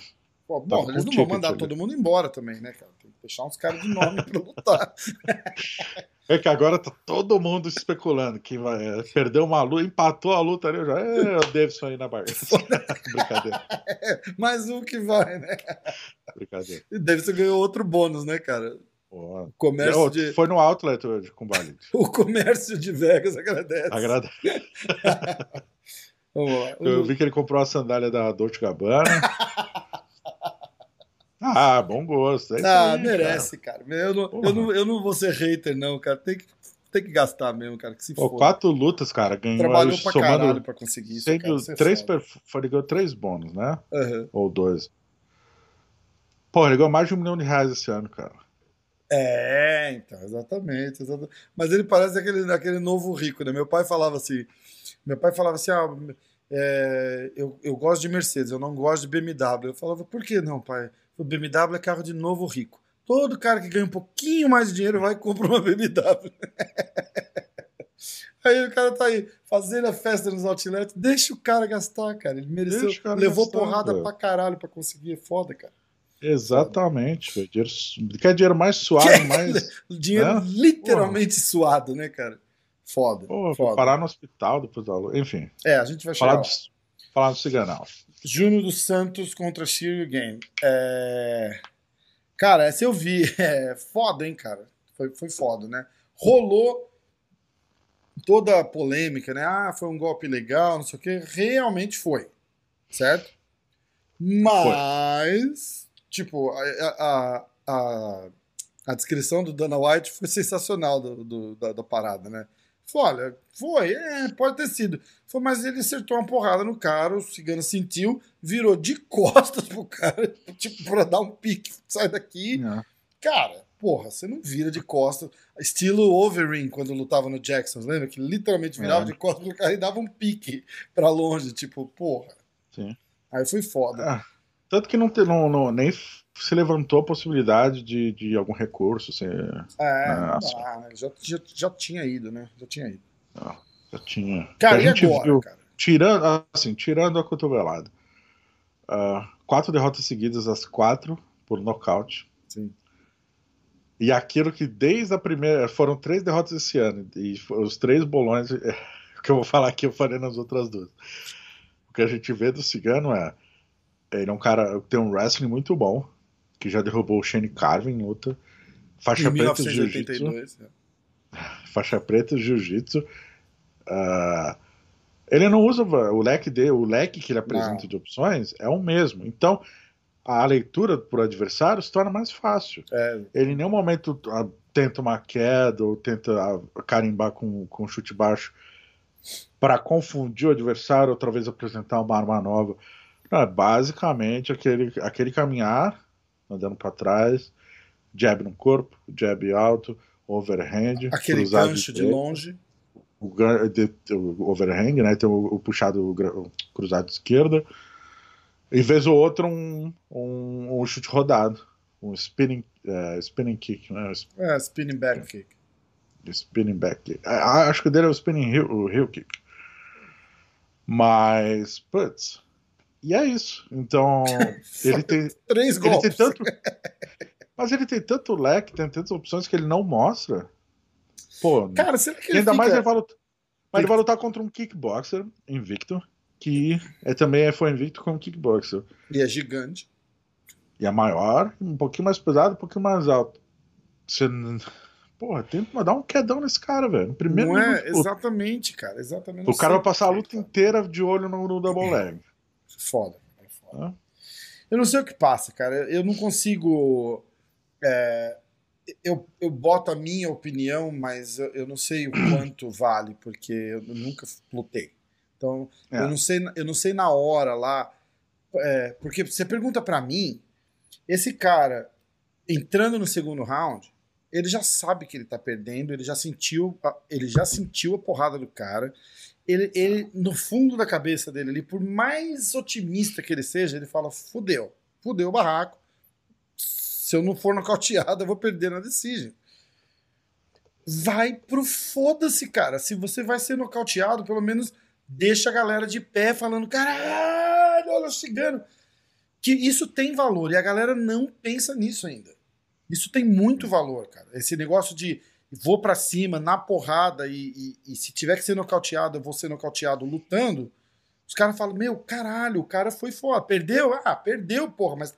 Pô, Tá bom, eles o não vão mandar todo mundo embora também, né, cara? Tem que deixar uns caras de nome pra lutar. *laughs* É que agora tá todo mundo especulando que vai, é, perdeu uma luta, empatou a luta ali, já é o Davidson aí na barra. *laughs* *laughs* Brincadeira. É, mais um que vai, né? Brincadeira. E Davidson ganhou outro bônus, né, cara? Pô, Comércio é, de, Foi no outlet hoje com o o comércio de Vegas agradece. Lá. Eu vi que ele comprou a sandália da Dolce Gabbana. Ah, bom gosto. É Ah, aí, merece, cara. Eu, não, eu, não, eu não vou ser hater, não, cara. Tem que, tem que gastar mesmo, cara. Que se Pô, for. quatro lutas, cara. Ganhou Trabalhou pra somando caralho pra conseguir isso. Cara. É três, foda. per... foi, ele ganhou três bônus, né? Aham. Ou dois. Pô, ele ganhou mais de um milhão de reais esse ano, cara. É, então, exatamente, exatamente. Mas ele parece aquele, aquele novo rico, né? Meu pai falava assim. Meu pai falava assim: ah, é, eu, eu gosto de Mercedes, eu não gosto de BMW. Eu falava, por que não, pai? O BMW é carro de novo rico. Todo cara que ganha um pouquinho mais de dinheiro vai e compra uma BMW. *laughs* Aí o cara tá aí fazendo a festa nos outlets, deixa o cara gastar, cara. Ele mereceu, cara levou gastar, porrada velho. pra caralho pra conseguir. É foda, cara. Exatamente. Dinheiro, quer dinheiro mais Quer- mais. *laughs* Dinheiro É? literalmente suado, né, cara? Foda. Pô, foda. parar no hospital depois da. Enfim, É, a gente vai chegar falar do, falar do Ciganal. Júnior dos Santos contra Shiryu Game. É... Cara, essa eu vi. *laughs* É foda, hein, cara? Foi, foi foda, né? Rolou toda a polêmica, né? Ah, foi um golpe legal, não sei o quê. Realmente foi. Certo? Mas, tipo, a, a, a, a descrição do Dana White foi sensacional do, do- da, da parada, né? Foi, olha, foi, é, pode ter sido. Foi, mas ele acertou uma porrada no cara, o cigano sentiu, virou de *laughs* costas pro cara, tipo, pra dar um pique, sai daqui. Cara, porra, você não vira de costas. Estilo Overeem, quando lutava no Jackson, lembra? Que literalmente virava É. de costas pro cara e dava um pique pra longe, tipo, porra. Sim. Aí foi foda. Ah, tanto que não, te- não, não- nem se levantou a possibilidade de, de algum recurso. Assim, É, não né? já, já, já tinha ido, né? Já tinha ido. Já tinha. Cara, e a gente agora, viu, cara? tirando, assim, tirando a cotovelada. Ah, quatro derrotas seguidas, as quatro por nocaute. Sim. E aquilo que desde a primeira. Foram três derrotas esse ano. E os três bolões. *laughs* é, que eu vou falar aqui eu falei nas outras duas. O que a gente vê do Cigano é. Ele é um cara que tem um wrestling muito bom. Que já derrubou o Shane Carvin em luta. Faixa Em preta de jiu-jitsu. 1982. né? *laughs* Faixa preta de jiu-jitsu. Ah, ele não usa o leque dele, o leque que ele apresenta Não. de opções é o mesmo. Então, a leitura pro adversário se torna mais fácil. É, Ele em nenhum momento ah, tenta uma queda ou tenta ah, carimbar com, com chute baixo para confundir o adversário, outra vez apresentar uma arma nova. Não, é basicamente aquele, aquele caminhar, andando para trás, jab no corpo, jab alto, overhand, aquele gancho de direito, longe. O, o overhang, né? Tem o, o puxado o cruzado esquerda. E vez ou outra um, um, um chute rodado. Um spinning, eh, spinning kick, né? É, spinning back kick. Spinning back kick. Ah, Acho que o dele é o spinning heel, o heel kick. Mas, putz. E é isso. Então, *laughs* ele tem, Três ele tem golpes. tanto. Mas ele tem tanto leque, tem tantas opções que ele não mostra. Pô, Cara, será que ele ainda mais fica... ele vai lutar. Mas ele vai lutar contra um kickboxer invicto, que é, também foi invicto como kickboxer. E é gigante. E é maior, um pouquinho mais pesado, um pouquinho mais alto. Você. Porra, tem que mandar um quedão nesse cara, velho. Primeiro não é? minuto, Exatamente, cara. Exatamente. O cara Não vai passar a luta quê, inteira de olho no, no double leg. cara. Foda. é foda. Hã? Eu não sei o que passa, cara. Eu não consigo. é, eu, eu boto a minha opinião, mas eu, eu não sei o *clears throat* quanto vale, porque eu nunca lutei. Então, É. eu, não sei, eu não sei na hora lá. é, porque você pergunta pra mim, esse cara entrando no segundo round, ele já sabe que ele tá perdendo, ele já sentiu, a- ele já sentiu a porrada do cara. Ele, ele, no fundo da cabeça dele ali, por mais otimista que ele seja, ele fala: fudeu, fudeu o barraco. Se eu não for nocauteado, eu vou perder na decision. Vai pro foda-se, cara. Se você vai ser nocauteado, pelo menos deixa a galera de pé falando: caralho, olha o cigano. Que isso tem valor e a galera não pensa nisso ainda. Isso tem muito valor, cara. Esse negócio de, vou para cima na porrada e, e, e, se tiver que ser nocauteado, eu vou ser nocauteado lutando, os caras falam, meu, caralho, o cara foi foda. Perdeu? Ah, perdeu, porra, mas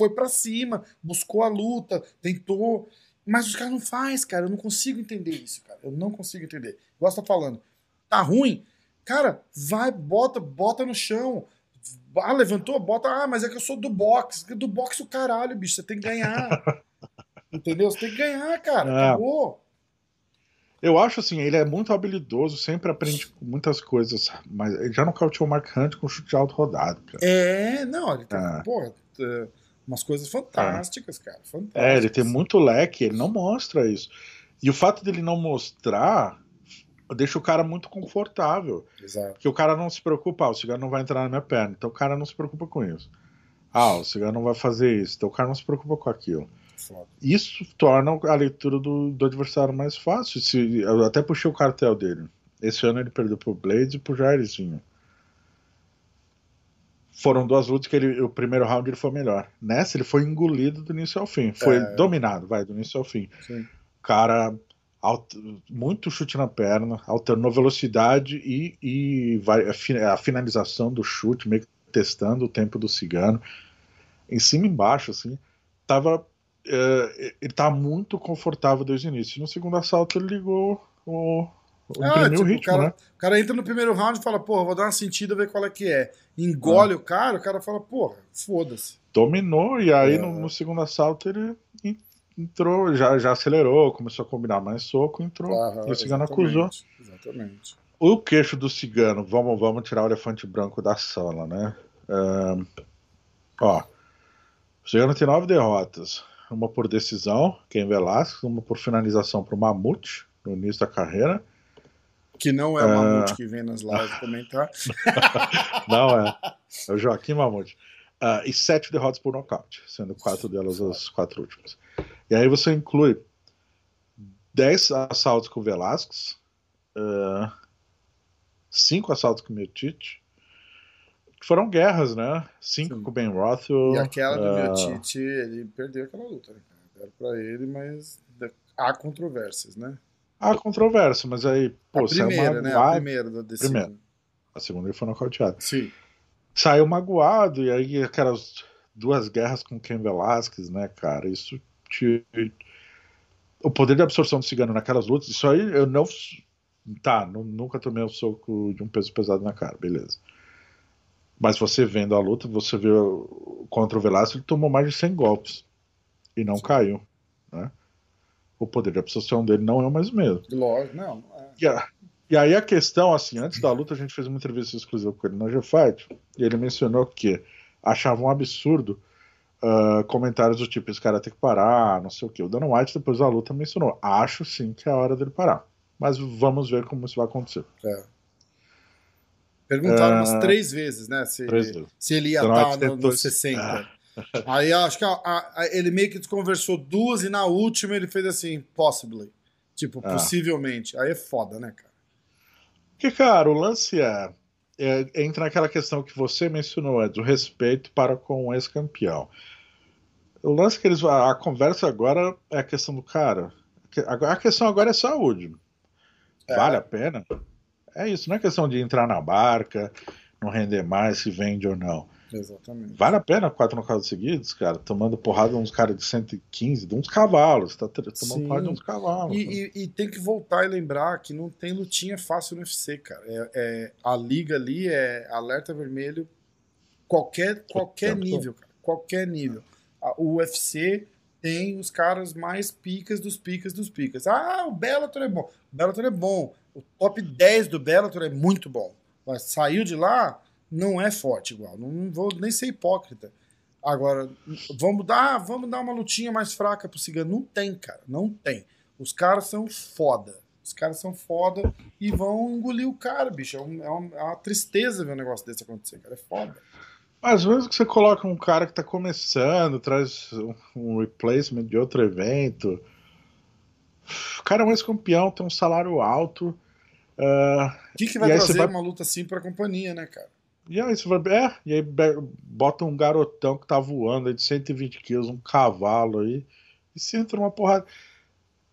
foi para cima, buscou a luta, tentou. Mas os caras não faz, cara. Eu não consigo entender isso, cara. Eu não consigo entender. Igual você tá falando. Tá ruim? Cara, vai, bota, bota no chão. Ah, levantou, bota. Ah, mas é que eu sou do boxe. Do boxe o caralho, bicho. Você tem que ganhar. *laughs* Entendeu? Você tem que ganhar, cara. É. Acabou. Eu acho assim, ele é muito habilidoso, sempre aprende muitas coisas, mas ele já nocauteou o Mark Hunt com chute alto rodado. Cara. É, não, ele tem, é. porra, umas coisas fantásticas, é. cara. Fantásticas. É, ele tem muito leque, ele não mostra isso. E o fato dele não mostrar deixa o cara muito confortável. Exato. Porque o cara não se preocupa, ah, o cigarro não vai entrar na minha perna, então o cara não se preocupa com isso. Ah, o cigarro não vai fazer isso, então o cara não se preocupa com aquilo. Foda. Isso torna a leitura do, do adversário mais fácil. Se, eu até puxei o cartel dele. Esse ano ele perdeu pro Blades e pro Jairzinho. Foram duas lutas que ele, o primeiro round ele foi melhor. Nessa ele foi engolido do início ao fim. Foi é, dominado, vai, do início ao fim. Sim. Cara, muito chute na perna, alternou velocidade e, e vai, a, finalização do chute, meio que testando o tempo do cigano. Em cima e embaixo, assim, tava é, ele tá muito confortável desde o início. No segundo assalto ele ligou o. o ah, tipo, o, ritmo, o, cara, né? o cara entra no primeiro round e fala, porra, vou dar uma sentida ver qual é que é. Engole ah. o cara, o cara fala, porra, foda-se. Dominou, e aí é. no, no, segundo assalto ele entrou, já, já acelerou, começou a combinar mais soco, entrou. Ah, e o cigano acusou. Exatamente. O queixo do cigano, vamos, vamos tirar o elefante branco da sala, né? Um, ó, o cigano tem nove derrotas uma por decisão, Ken Velasquez, uma por finalização para o Mamute, no início da carreira. Que não é o Mamute uh... que vem nas lives comentar. *laughs* não é. É o Joaquim Mamute. Uh, e sete derrotas por nocaute, sendo quatro delas as quatro últimas. E aí você inclui dez assaltos com o Velasquez, uh, cinco assaltos com o Miotite, foram guerras, né? Cinco Sim. com o Ben Rothwell. E aquela do uh... meu Tite, ele perdeu aquela luta, né? Deram pra ele, mas há controvérsias, né? Há controvérsia, mas aí, pô, a primeira, uma... né? A primeira da decisão. Primeira. A segunda ele foi nocauteado. Sim. Saiu magoado, e aí aquelas duas guerras com Ken Velasquez, né, cara? Isso te... O poder de absorção do cigano naquelas lutas, isso aí eu não. Tá, nunca tomei um soco de um peso pesado na cara, beleza. Mas você vendo a luta, você vê contra o Velasco, ele tomou mais de 100 golpes e não Sim. caiu. Né? O poder de absorção dele não é o mesmo mesmo. Lógico, não. É. E, a, e, aí a questão, assim, antes da luta a gente fez uma entrevista exclusiva com ele no G-Fight e ele mencionou que achava um absurdo uh, comentários do tipo, esse cara tem que parar, não sei o que. O Dana White, depois da luta, mencionou, acho sim que é a hora dele parar. Mas vamos ver como isso vai acontecer. É. Perguntaram umas ah, três vezes, né? Se, se ele ia estar no, no 60. Ah. *laughs* Aí acho que a, a, ele meio que conversou duas e na última ele fez assim, possibly. Tipo, ah. possivelmente. Aí é foda, né, cara? Porque, cara, o lance é, é, Entra naquela questão que você mencionou, é do respeito para com o ex-campeão. O lance que eles. A, a conversa agora é a questão do cara. A, a questão agora é saúde. É. Vale a pena? É isso, não é questão de entrar na barca, não render mais, se vende ou não. Exatamente. Vale a pena quatro nocautes seguidos, cara, tomando porrada de uns caras de 115, de uns cavalos, tá tomando Sim. porrada de uns cavalos. E, e, e, tem que voltar e lembrar que não tem lutinha fácil no UFC, cara. É, é a liga ali é alerta vermelho, qualquer, qualquer nível, cara, qualquer nível. o UFC tem os caras mais picas dos picas dos picas. Ah, o Bellator é bom. O Bellator é bom. O top 10 do Bellator é muito bom. Mas saiu de lá, não é forte igual. Não vou nem ser hipócrita. Agora, vamos dar, vamos dar uma lutinha mais fraca pro Cigano. Não tem, cara. Não tem. Os caras são foda. Os caras são foda e vão engolir o cara, bicho. É, um, é, uma, é uma tristeza ver um negócio desse acontecer, cara. É foda. Às vezes que você coloca um cara que tá começando, traz um replacement de outro evento. O cara é um ex-campeão, tem um salário alto. O uh, que, que vai trazer vai... uma luta assim pra companhia, né, cara? E aí você vai. É, e aí bota um garotão que tá voando aí de 120 quilos, um cavalo aí, e se entra uma porrada.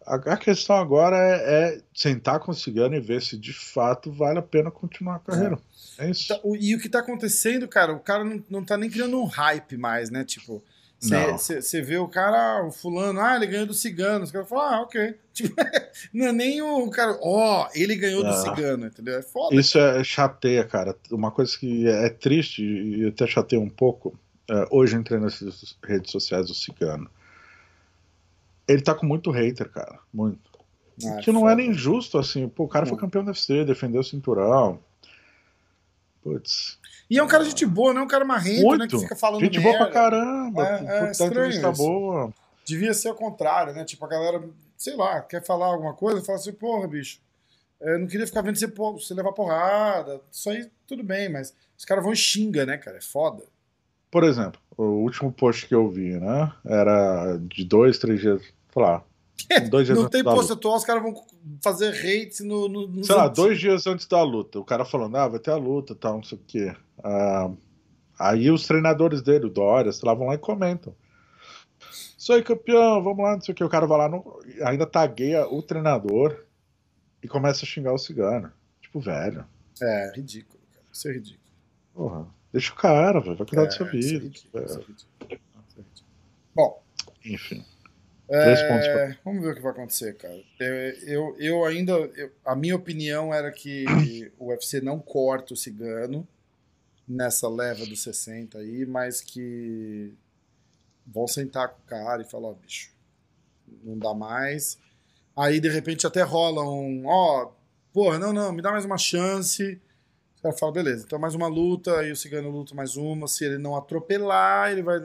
A, questão agora é, é, sentar com o Cigano e ver se de fato vale a pena continuar a carreira. É, é isso. Tá, e o que tá acontecendo, cara, o cara não, não tá nem criando um hype mais, né? Tipo, você vê o cara, o fulano, ah, ele ganhou do cigano. Os caras falam, ah, ok. *laughs* Tipo, não é nem o cara, ó, oh, ele ganhou do cigano, entendeu? É foda. Isso cara. é chateia, cara. Uma coisa que é triste e até chateia um pouco. É, hoje eu entrei nas redes sociais do cigano. Ele tá com muito hater, cara. Muito. Ah, que não era injusto, assim. Pô, o cara foi campeão do UFC, defendeu o cinturão. Putz. E é um cara de gente boa, não é um cara marrento, Muito. né? Que fica falando Gente merda. boa pra caramba. É, é estranho boa. Devia ser o contrário, né? Tipo, a galera, sei lá, quer falar alguma coisa, fala assim, porra, bicho, eu não queria ficar vendo você, você levar porrada. Isso aí, tudo bem, mas os caras vão e xinga, né, cara? É foda. Por exemplo, o último post que eu vi, né? Era de dois, três dias, sei lá, Dois dias não tem post atual, os caras vão fazer hate no. no Sei lá, dois dias antes da luta. O cara falando, ah, vai ter a luta tal, não sei o quê. Ah, aí os treinadores dele, o Dória, lá, vão lá e comentam. Isso aí, campeão, vamos lá, não sei o que. O cara vai lá, no, ainda tagueia o treinador e começa a xingar o cigano. Tipo, velho. É, ridículo, cara. Isso é ridículo. Porra, deixa o cara, velho. Vai cuidar é, da sua vida. Isso é ridículo, isso é ridículo. Isso é ridículo. Bom. Enfim. É, vamos ver o que vai acontecer, cara. Eu, eu ainda. Eu, a minha opinião era que o UFC não corta o cigano nessa leva dos 60 aí, mas que vão sentar com o cara e falar: ó, oh, bicho, não dá mais. Aí de repente até rola um: ó, oh, porra, não, não, me dá mais uma chance. O cara fala: beleza, então mais uma luta, aí o cigano luta mais uma. Se ele não atropelar, ele vai,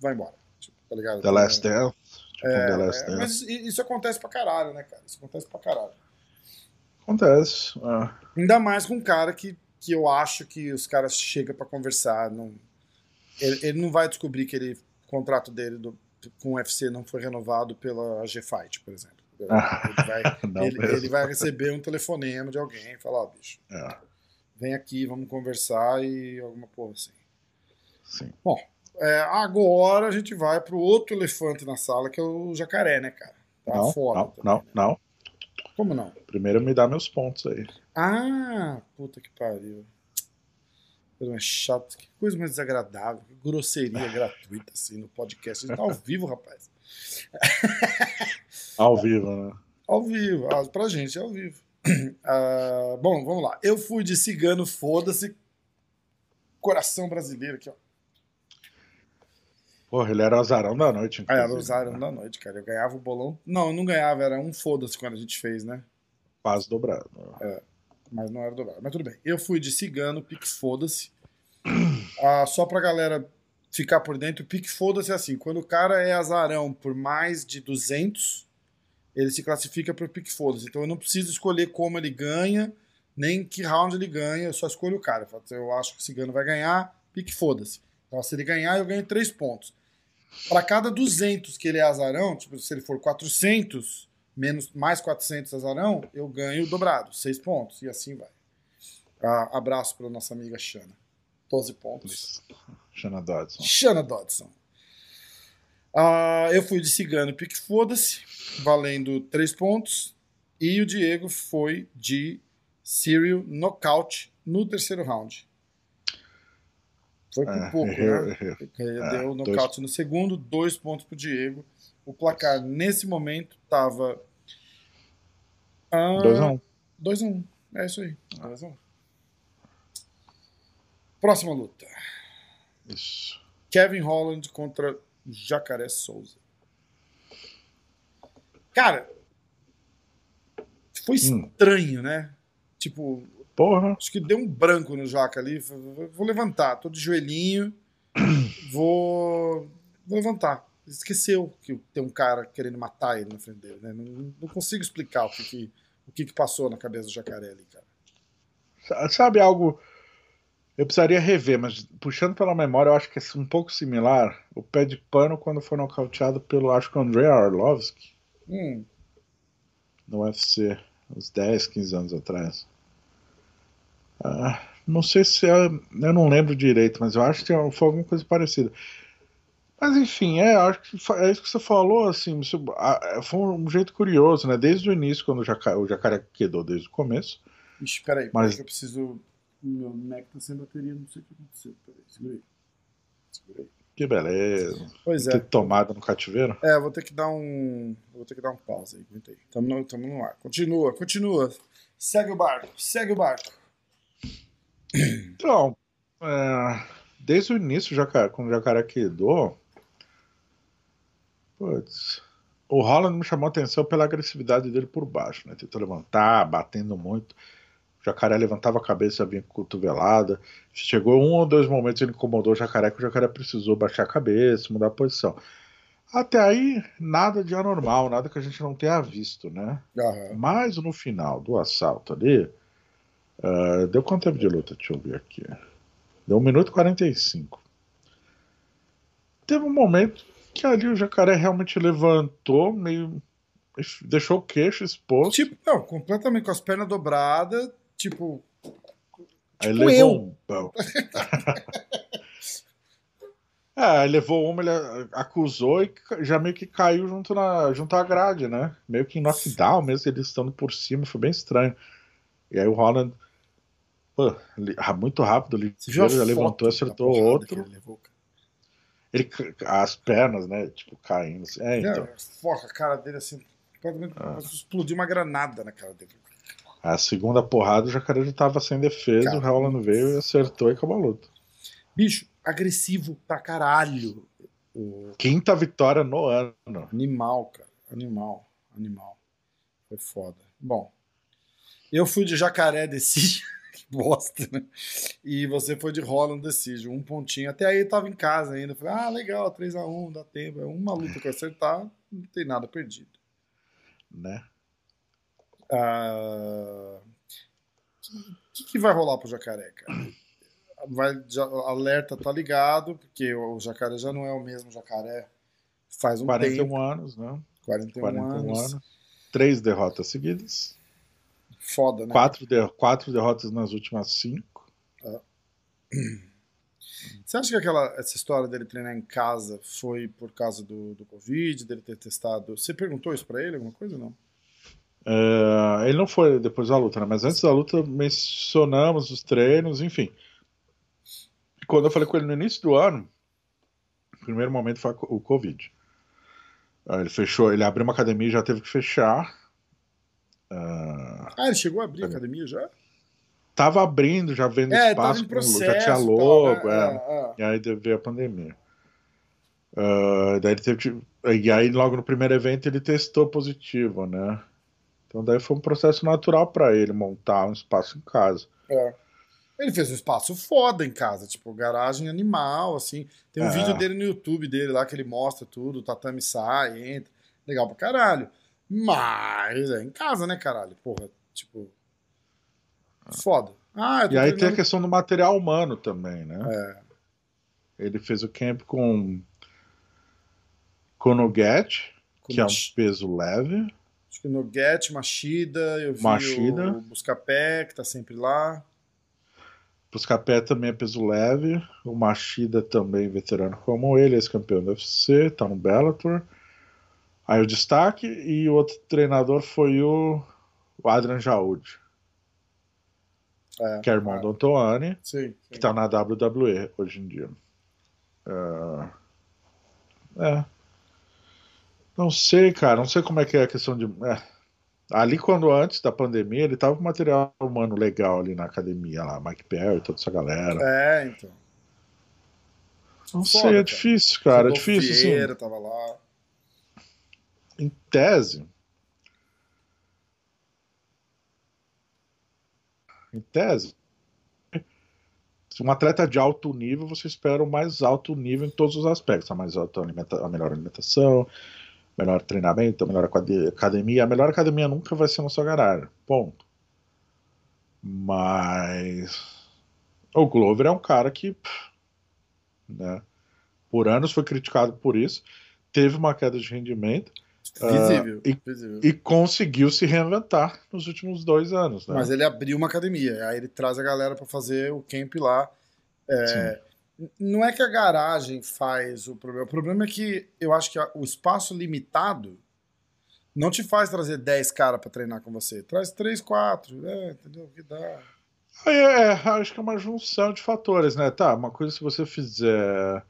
vai embora. Tipo, tá ligado? The Last Dance. Tipo, é, é, mas isso acontece pra caralho, né, cara? Isso acontece pra caralho. Acontece. É. Ainda mais com um cara que, que eu acho que os caras chegam pra conversar. Não, ele, ele não vai descobrir que ele, o contrato dele do, com o UFC não foi renovado pela AG Fight, por exemplo. *laughs* Ele vai, ele, ele vai, receber um telefonema de alguém e falar, ó, oh, bicho, é. vem aqui, vamos conversar e alguma porra assim. Sim. Bom, é, agora a gente vai pro outro elefante na sala, que é o jacaré, né, cara? Tá não, foda. Não, também, não, né? não. Como não? Primeiro me dá meus pontos aí. Ah, puta que pariu. Coisa mais chata, que coisa mais desagradável, que grosseria *laughs* gratuita assim no podcast. A gente tá ao vivo, rapaz. *laughs* ao vivo, né? Ao vivo, ah, pra gente é ao vivo. *clears throat* Ah, bom, vamos lá. Eu fui de cigano, foda-se. Coração brasileiro aqui, ó. Porra, ele era o azarão da noite. Ah, era o azarão da noite, cara. Eu ganhava o bolão. Não, eu não ganhava, era um foda-se quando a gente fez, né? Quase dobrado. É, mas não era dobrado. Mas tudo bem. Eu fui de cigano, pique foda-se. *clears throat* Ah, só pra galera ficar por dentro, o pique foda-se é assim: quando o cara é azarão por mais de 200, ele se classifica pro pique foda-se. Então eu não preciso escolher como ele ganha, nem que round ele ganha, eu só escolho o cara. Eu acho que o cigano vai ganhar, pique foda-se. Então, se ele ganhar, eu ganho 3 pontos. Para cada 200 que ele é azarão, tipo, se ele for 400, menos, mais 400 azarão, eu ganho dobrado, 6 pontos, e assim vai. Ah, abraço para nossa amiga Shana. 12 pontos. Shana Dodson. Shana Dodson. Ah, eu fui de cigano pique foda-se, valendo 3 pontos. E o Diego foi de Serial Knockout no terceiro round. Foi por é, pouco, errou, né? Errou. É, Deu nocaute dois... no segundo, dois pontos pro Diego. O placar nesse momento tava. 2x1. 2x1. Um. É isso aí. 2x1. Um. Próxima luta. Isso. Kevin Holland contra Jacaré Souza. Cara, foi hum. estranho, hum. né? Tipo, Porra. Acho que deu um branco no Jaca ali. Vou levantar, tô de joelhinho. *clears throat* Vou, vou levantar. Esqueceu que tem um cara querendo matar ele na frente dele, né? Não, não consigo explicar o que, que o que, que, passou na cabeça do Jacaré ali, cara. Sabe algo. Eu precisaria rever, mas puxando pela memória, eu acho que é um pouco similar. O pé de pano quando foi nocauteado pelo, acho que Andrei Arlovski. Hum. No UFC, uns 10, 15 anos atrás. Ah, não sei se é, eu não lembro direito, mas eu acho que foi alguma coisa parecida. Mas enfim, é, acho que é isso que você falou, assim, é, foi um jeito curioso, né? Desde o início, quando o jacaré, o jacaré quedou desde o começo. Ixi, peraí, mas eu preciso. Meu Mac tá sem bateria, não sei o que aconteceu. Peraí, segura aí. Segura aí. Que beleza. Pois é. Ter tomada no cativeiro? É, vou ter que dar um. Vou ter que dar um pause aí, aguentei. Tamo no, tamo no ar. Continua, continua. Segue o barco, segue o barco. Então, é, desde o início, quando o jacaré Putz. O Holland me chamou a atenção pela agressividade dele por baixo, né? Tentou levantar, batendo muito. O jacaré levantava a cabeça, vinha cotovelada. Chegou um ou dois momentos ele incomodou o jacaré, que o jacaré precisou baixar a cabeça, mudar a posição. Até aí, nada de anormal, nada que a gente não tenha visto, né? Uhum. Mas no final do assalto ali, uh, deu quanto tempo de luta? Deixa eu ver aqui. Deu 1 minuto e 45. Teve um momento que ali o jacaré realmente levantou, meio. deixou o queixo exposto. Tipo, não, completamente com as pernas dobradas, tipo. Aí tipo levou eu. um. *laughs* é, levou uma, ele acusou e já meio que caiu junto, na, junto à grade, né? Meio que em knockdown mesmo, eles estando por cima, foi bem estranho. E aí o Holland. Pô, muito rápido, ele já levantou, acertou outro. Levou, ele, as pernas, né? Tipo, caindo. Assim. É, então. Porra, a cara dele assim. Ah. Explodiu uma granada na cara dele. A segunda porrada, o jacaré já tava sem defesa, cara, o Howland veio e acertou e acabou a luta. Bicho, agressivo pra caralho. O... Quinta vitória no ano. Animal, cara. Animal. Animal. Foi foda. Bom. Eu fui de jacaré desse. *laughs* *laughs* bosta, né? E você foi de Holland Decision, um pontinho. Até aí tava em casa ainda. Falei, ah, legal, 3x1, dá tempo. É uma luta que eu acertar, não tem nada perdido. Né? O ah, que, que, vai rolar pro jacaré, cara? Vai, já, alerta tá ligado, porque o, o jacaré já não é o mesmo jacaré faz um 41 tempo. anos, né? 41, 41 anos. anos. Três derrotas seguidas. Foda, né? Quatro, quatro derrotas nas últimas cinco. É. Você acha que aquela, essa história dele treinar em casa foi por causa do, do Covid, dele ter testado? Você perguntou isso pra ele, alguma coisa ou não? É, ele não foi depois da luta, né? mas antes da luta mencionamos os treinos, enfim. Quando eu falei com ele no início do ano, o primeiro momento foi o Covid. Ele fechou, ele abriu uma academia e já teve que fechar. Uh... Ah, ele chegou a abrir a academia já? Tava abrindo, já vendo é, espaço, processo, já tinha logo, tal, né? é, é, e aí veio a pandemia. Uh, daí ele teve e aí logo no primeiro evento ele testou positivo, né? Então daí foi um processo natural para ele montar um espaço em casa. É. Ele fez um espaço foda em casa, tipo, garagem animal, assim. Tem um é. vídeo dele no YouTube dele lá que ele mostra tudo, o tatame sai, entra. Legal pra caralho. Mas é em casa, né, caralho? Porra, tipo. Foda. Ah, e aí tem a questão do material humano também, né? É. Ele fez o camp com. Com Nugget, que é um peso leve. Acho que Nugget, Machida, eu vi Machida. o Buscapé, que tá sempre lá. Buscapé também é peso leve. O Machida também, veterano como ele, ex-campeão do UFC, tá no Bellator. Aí o destaque e o outro treinador foi o, o Adrian Jaud. É, que é irmão é. do Antoine, sim, sim. que tá na WWE hoje em dia. Uh, é. Não sei, cara, não sei como é que é a questão de. É. Ali, quando antes da pandemia, ele tava com material humano legal ali na academia, lá, Mike Perry, toda essa galera. É, então. Não Foda, sei, é difícil, cara. É difícil, Vieira, assim. tava lá em tese, em tese, se um atleta de alto nível, você espera o mais alto nível em todos os aspectos, a mais alta alimenta a melhor alimentação, melhor treinamento, a melhor academia. A melhor academia nunca vai ser na sua garagem, ponto. Mas o Glover é um cara que, né, por anos foi criticado por isso, teve uma queda de rendimento Visível, uh, e, visível. e, conseguiu se reinventar nos últimos dois anos. Né? Mas ele abriu uma academia, aí ele traz a galera para fazer o camp lá. É, Não é que a garagem faz o problema. O problema é que eu acho que o espaço limitado não te faz trazer 10 caras para treinar com você. Traz 3, 4. É, entendeu? Que dá. É, é, acho que é uma junção de fatores, né? Tá, uma coisa se você fizer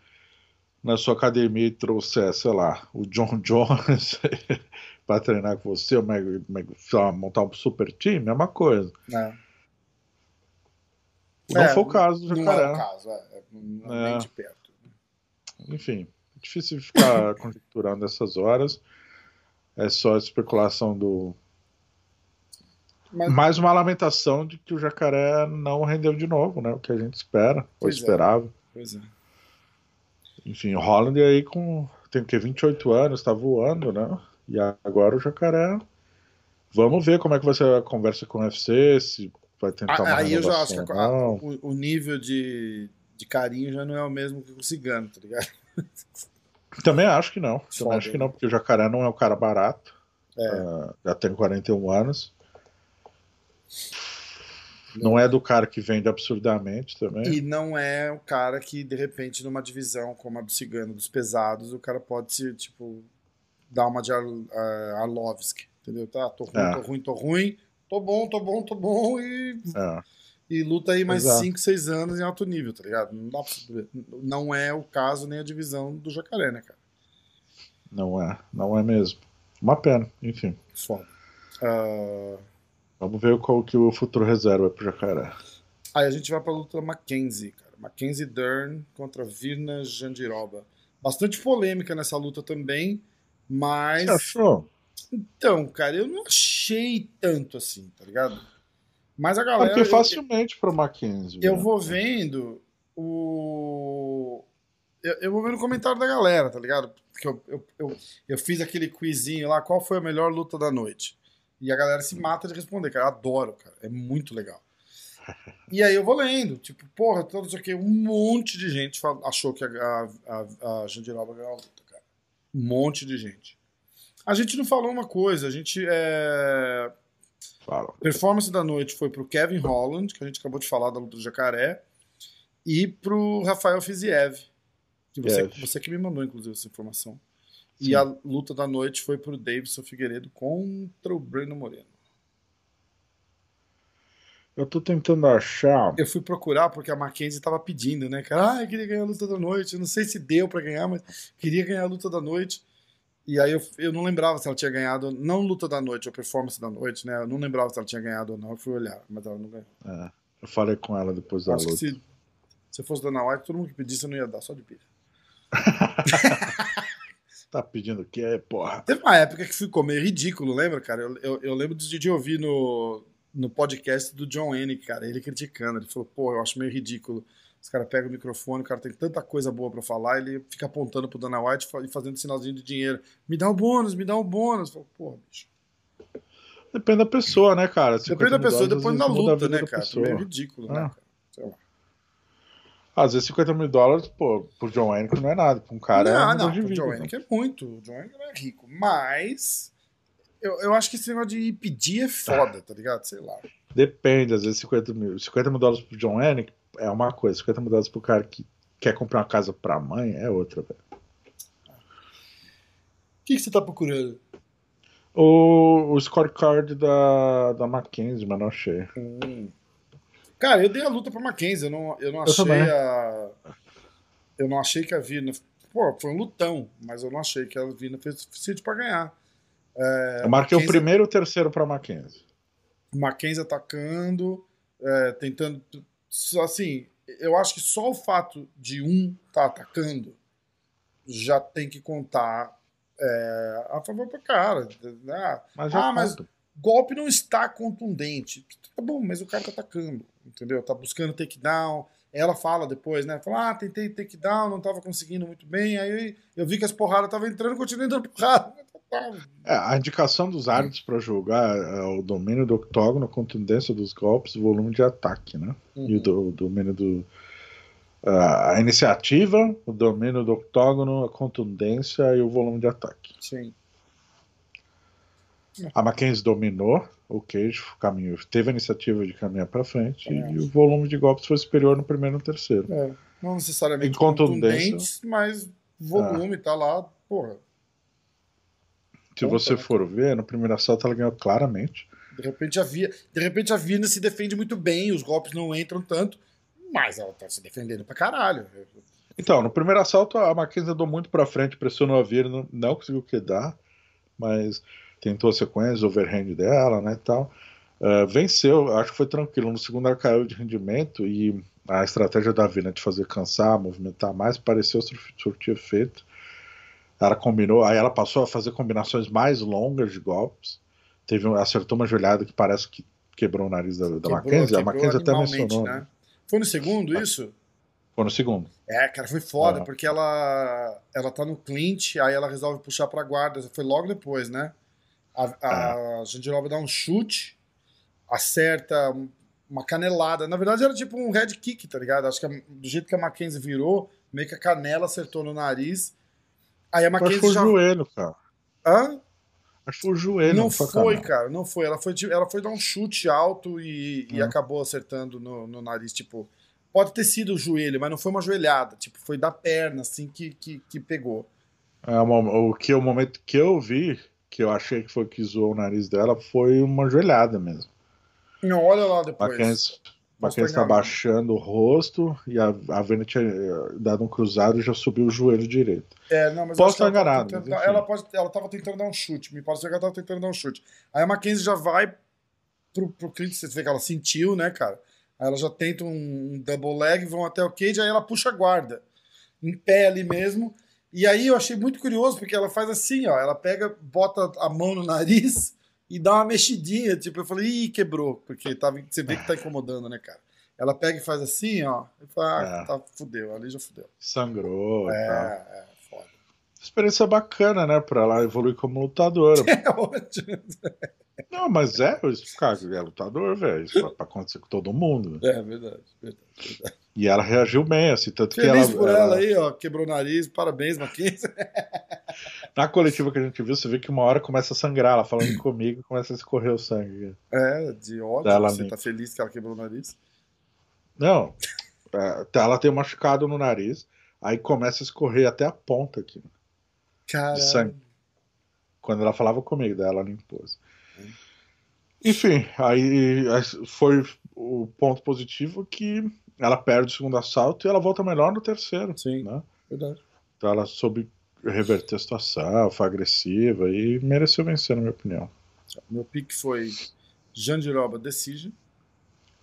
na sua academia e trouxer, sei lá, o John *laughs* Jones *laughs* para treinar com você, ou montar um super time, é uma coisa. É. Não é, foi o caso do Jacaré. Não é o caso, é, não é. nem de perto. Enfim, é difícil ficar *coughs* conjecturando essas horas. É só especulação do. Mas... Mais uma lamentação de que o jacaré não rendeu de novo, né? O que a gente espera, ou é. esperava. Pois é. Enfim, o Holland aí com. Tem que 28 anos, tá voando, né? E agora o jacaré. Vamos ver como é que vai ser a conversa com o UFC, se vai tentar uma Aí eu já acho que a, o, o, nível de, de carinho já não é o mesmo que o cigano, tá ligado? *laughs* Também acho que não. Também acho que não, porque o jacaré não é um cara barato. É. Uh, já tem 41 anos. Não é do cara que vende absurdamente também. E não é o cara que, de repente, numa divisão como a do Cigano, dos pesados, o cara pode se, tipo, dar uma de Arlovski. Entendeu? Tá, tô ruim, é. tô ruim, tô ruim. Tô bom, tô bom, tô bom. E, é. e luta aí mais 5, 6 anos em alto nível, tá ligado? Não, não é o caso nem a divisão do Jacaré, né, cara? Não é, não é mesmo. Uma pena, enfim. Foda. Uh... Vamos ver qual que o futuro reserva pro Jacaré. Aí a gente vai pra luta Mackenzie, cara. Mackenzie Dern contra Virna Jandiroba. Bastante polêmica nessa luta também, mas. Você achou? Então, cara, eu não achei tanto assim, tá ligado? Mas a galera. Porque facilmente eu, pro Mackenzie. Eu né? vou vendo o. Eu, eu, vou vendo o comentário da galera, tá ligado? Porque eu, eu, eu, eu fiz aquele quizinho lá, qual foi a melhor luta da noite? E a galera se mata de responder, cara. Eu adoro, cara. É muito legal. E aí eu vou lendo, tipo, porra, todo isso aqui, um monte de gente achou que a, a, a Jandiroba ganhou a luta, cara. Um monte de gente. A gente não falou uma coisa, a gente. É... Fala. Performance da noite foi pro Kevin Holland, que a gente acabou de falar da luta do Jacaré, e pro Rafael Fiziev. Que você, você que me mandou, inclusive, essa informação. E a luta da noite foi pro Davidson Figueiredo contra o Breno Moreno. Eu tô tentando achar. Eu fui procurar porque a Mackenzie tava pedindo, né, cara? Ah, eu queria ganhar a luta da noite. Eu não sei se deu para ganhar, mas queria ganhar a luta da noite. E aí eu, eu não lembrava se ela tinha ganhado, não luta da noite, ou performance da noite, né? Eu não lembrava se ela tinha ganhado ou não. Eu fui olhar, mas ela não ganhou. É, eu falei com ela depois da Acho luta. Que se, se fosse Dana White, todo mundo que pedisse eu não ia dar, só de pilha. *laughs* Tá pedindo o quê, porra? Teve uma época que ficou meio ridículo, lembra, cara? Eu, eu, eu lembro de, de ouvir no, no podcast do John N, cara, ele criticando. Ele falou, pô, eu acho meio ridículo. Os caras pegam o microfone, o cara tem tanta coisa boa para falar, ele fica apontando pro Dana White e fazendo sinalzinho de dinheiro. Me dá um bônus, me dá um bônus. Falo, porra, bicho. Depende da pessoa, né, cara? Depende da pessoa, depende da luta, né, cara? É meio ridículo, ah. né, cara? Às vezes 50 mil dólares, pô, pro John Wayne não é nada. Pra um cara não, é não, pro John Wayne é muito. O John não é rico. Mas eu, eu acho que esse negócio de pedir é foda, tá ligado? Sei lá. Depende, às vezes 50 mil. 50 mil dólares pro John Wayne é uma coisa. 50 mil dólares pro cara que quer comprar uma casa pra mãe é outra, velho. O que, que você tá procurando? O, o scorecard da, da Mackenzie, mas não achei. Hum. Cara, eu dei a luta pra Mackenzie, eu não, eu não achei eu a. Eu não achei que a Vina. Pô, foi um lutão, mas eu não achei que a Vina fez o suficiente pra ganhar. É, eu marquei Mackenzie... o primeiro e o terceiro pra Mackenzie. Mackenzie atacando, é, tentando. Assim, eu acho que só o fato de um tá atacando já tem que contar é, a favor pro cara. Ah, mas, ah, mas golpe não está contundente. Tá bom, mas o cara tá atacando entendeu? Tá buscando takedown. Ela fala depois, né? Fala, ah, tentei takedown, não tava conseguindo muito bem. Aí eu vi que as porradas estavam entrando, continuei dando porrada. É, a indicação dos árbitros para julgar é o domínio do octógono, a contundência dos golpes, o volume de ataque, né? Uhum. E o, do, o domínio do. Uh, a iniciativa, o domínio do octógono, a contundência e o volume de ataque. Sim. A Mackenzie dominou o Cage, caminho, teve a iniciativa de caminhar para frente é. e o volume de golpes foi superior no primeiro e no terceiro. É. Não necessariamente contundentes, mas volume tá lá, porra. Se Conta, você né? for ver, no primeiro assalto ela ganhou claramente. De repente a de repente a Virna se defende muito bem, os golpes não entram tanto, mas ela tá se defendendo pra caralho. Então, no primeiro assalto a Mackenzie andou muito pra frente, pressionou a não, não conseguiu quedar, mas tentou a sequência, overhand dela, né, tal. Uh, venceu, acho que foi tranquilo. No segundo ela caiu de rendimento e a estratégia da Vina de fazer cansar, movimentar mais, pareceu sur- surtir efeito. Ela combinou, aí ela passou a fazer combinações mais longas de golpes. Teve, acertou uma joelhada que parece que quebrou o nariz da, da Quebrou- Mackenzie. A Mackenzie até mencionou. né? né? Foi no segundo isso? Foi no segundo. É, cara, foi foda, Ah. porque ela ela tá no clinch, aí ela resolve puxar pra guarda. Foi logo depois, né? A, a Jandiroba dá um chute, acerta um- uma canelada. Na verdade, era tipo um head kick, tá ligado? Acho que a- do jeito que a Mackenzie virou, meio que a canela acertou no nariz. Aí a Acho que Mackenzie foi o já. joelho, cara. Hã? Acho que foi o joelho. Não a foi, canela. cara, não foi. Ela foi, ela foi dar um chute alto e, e Uhum. acabou acertando no, no nariz. Tipo, pode ter sido o joelho, mas não foi uma joelhada. Tipo, foi da perna, assim, que, que, que pegou. É, o, o que o momento que eu vi, que eu achei que foi que zoou o nariz dela, foi uma joelhada mesmo. Não, olha lá depois. Mackenzie, Posso Mackenzie tá enganado. baixando o rosto e a, a Vena tinha eh, dado um cruzado e já subiu o joelho direito. É, não, mas Posso ela estar enganado, tentando- mas enfim. ela, pode, ela tava tentando dar um chute. Me parece que ela tava tentando dar um chute. Aí a Mackenzie já vai pro, pro clinch, você vê que ela sentiu, né, cara? Aí ela já tenta um, um double leg, vão até o cage, aí ela puxa a guarda. Em pé ali mesmo. E aí eu achei muito curioso, porque ela faz assim, ó. Ela pega, bota a mão no nariz e dá uma mexidinha. Tipo, eu falei, ih, quebrou. Porque tava, você vê que tá incomodando, né, cara? Ela pega e faz assim, ó. E fala, ah, É. tá, fudeu. Ali já fudeu. Sangrou É, tal. é, foda. Experiência bacana, né? Pra ela evoluir como lutadora. *laughs* É ótimo. Não, mas é, cara, é lutador, velho. Isso é pra acontecer com todo mundo. *laughs* É verdade, verdade, verdade. E ela reagiu bem, assim, tanto que Feliz ela, por ela, ela- aí, ó. Quebrou o nariz, parabéns, Mackenzie. *laughs* Na coletiva que a gente viu, você vê que uma hora começa a sangrar, ela falando *clears throat* comigo, começa a escorrer o sangue. É, de ódio. Dela Você nem- tá feliz que ela quebrou o nariz? Não, é, ela tem um machucado no nariz, aí começa a escorrer até a ponta aqui. Caralho. sangue. Quando ela falava comigo, daí ela limpou. assim. Enfim, aí foi o ponto positivo que ela perde o segundo assalto e ela volta melhor no terceiro. Sim. Né? Verdade. Então ela soube reverter a situação, foi agressiva e mereceu vencer, na minha opinião. Meu pique foi Jandiroba Decision.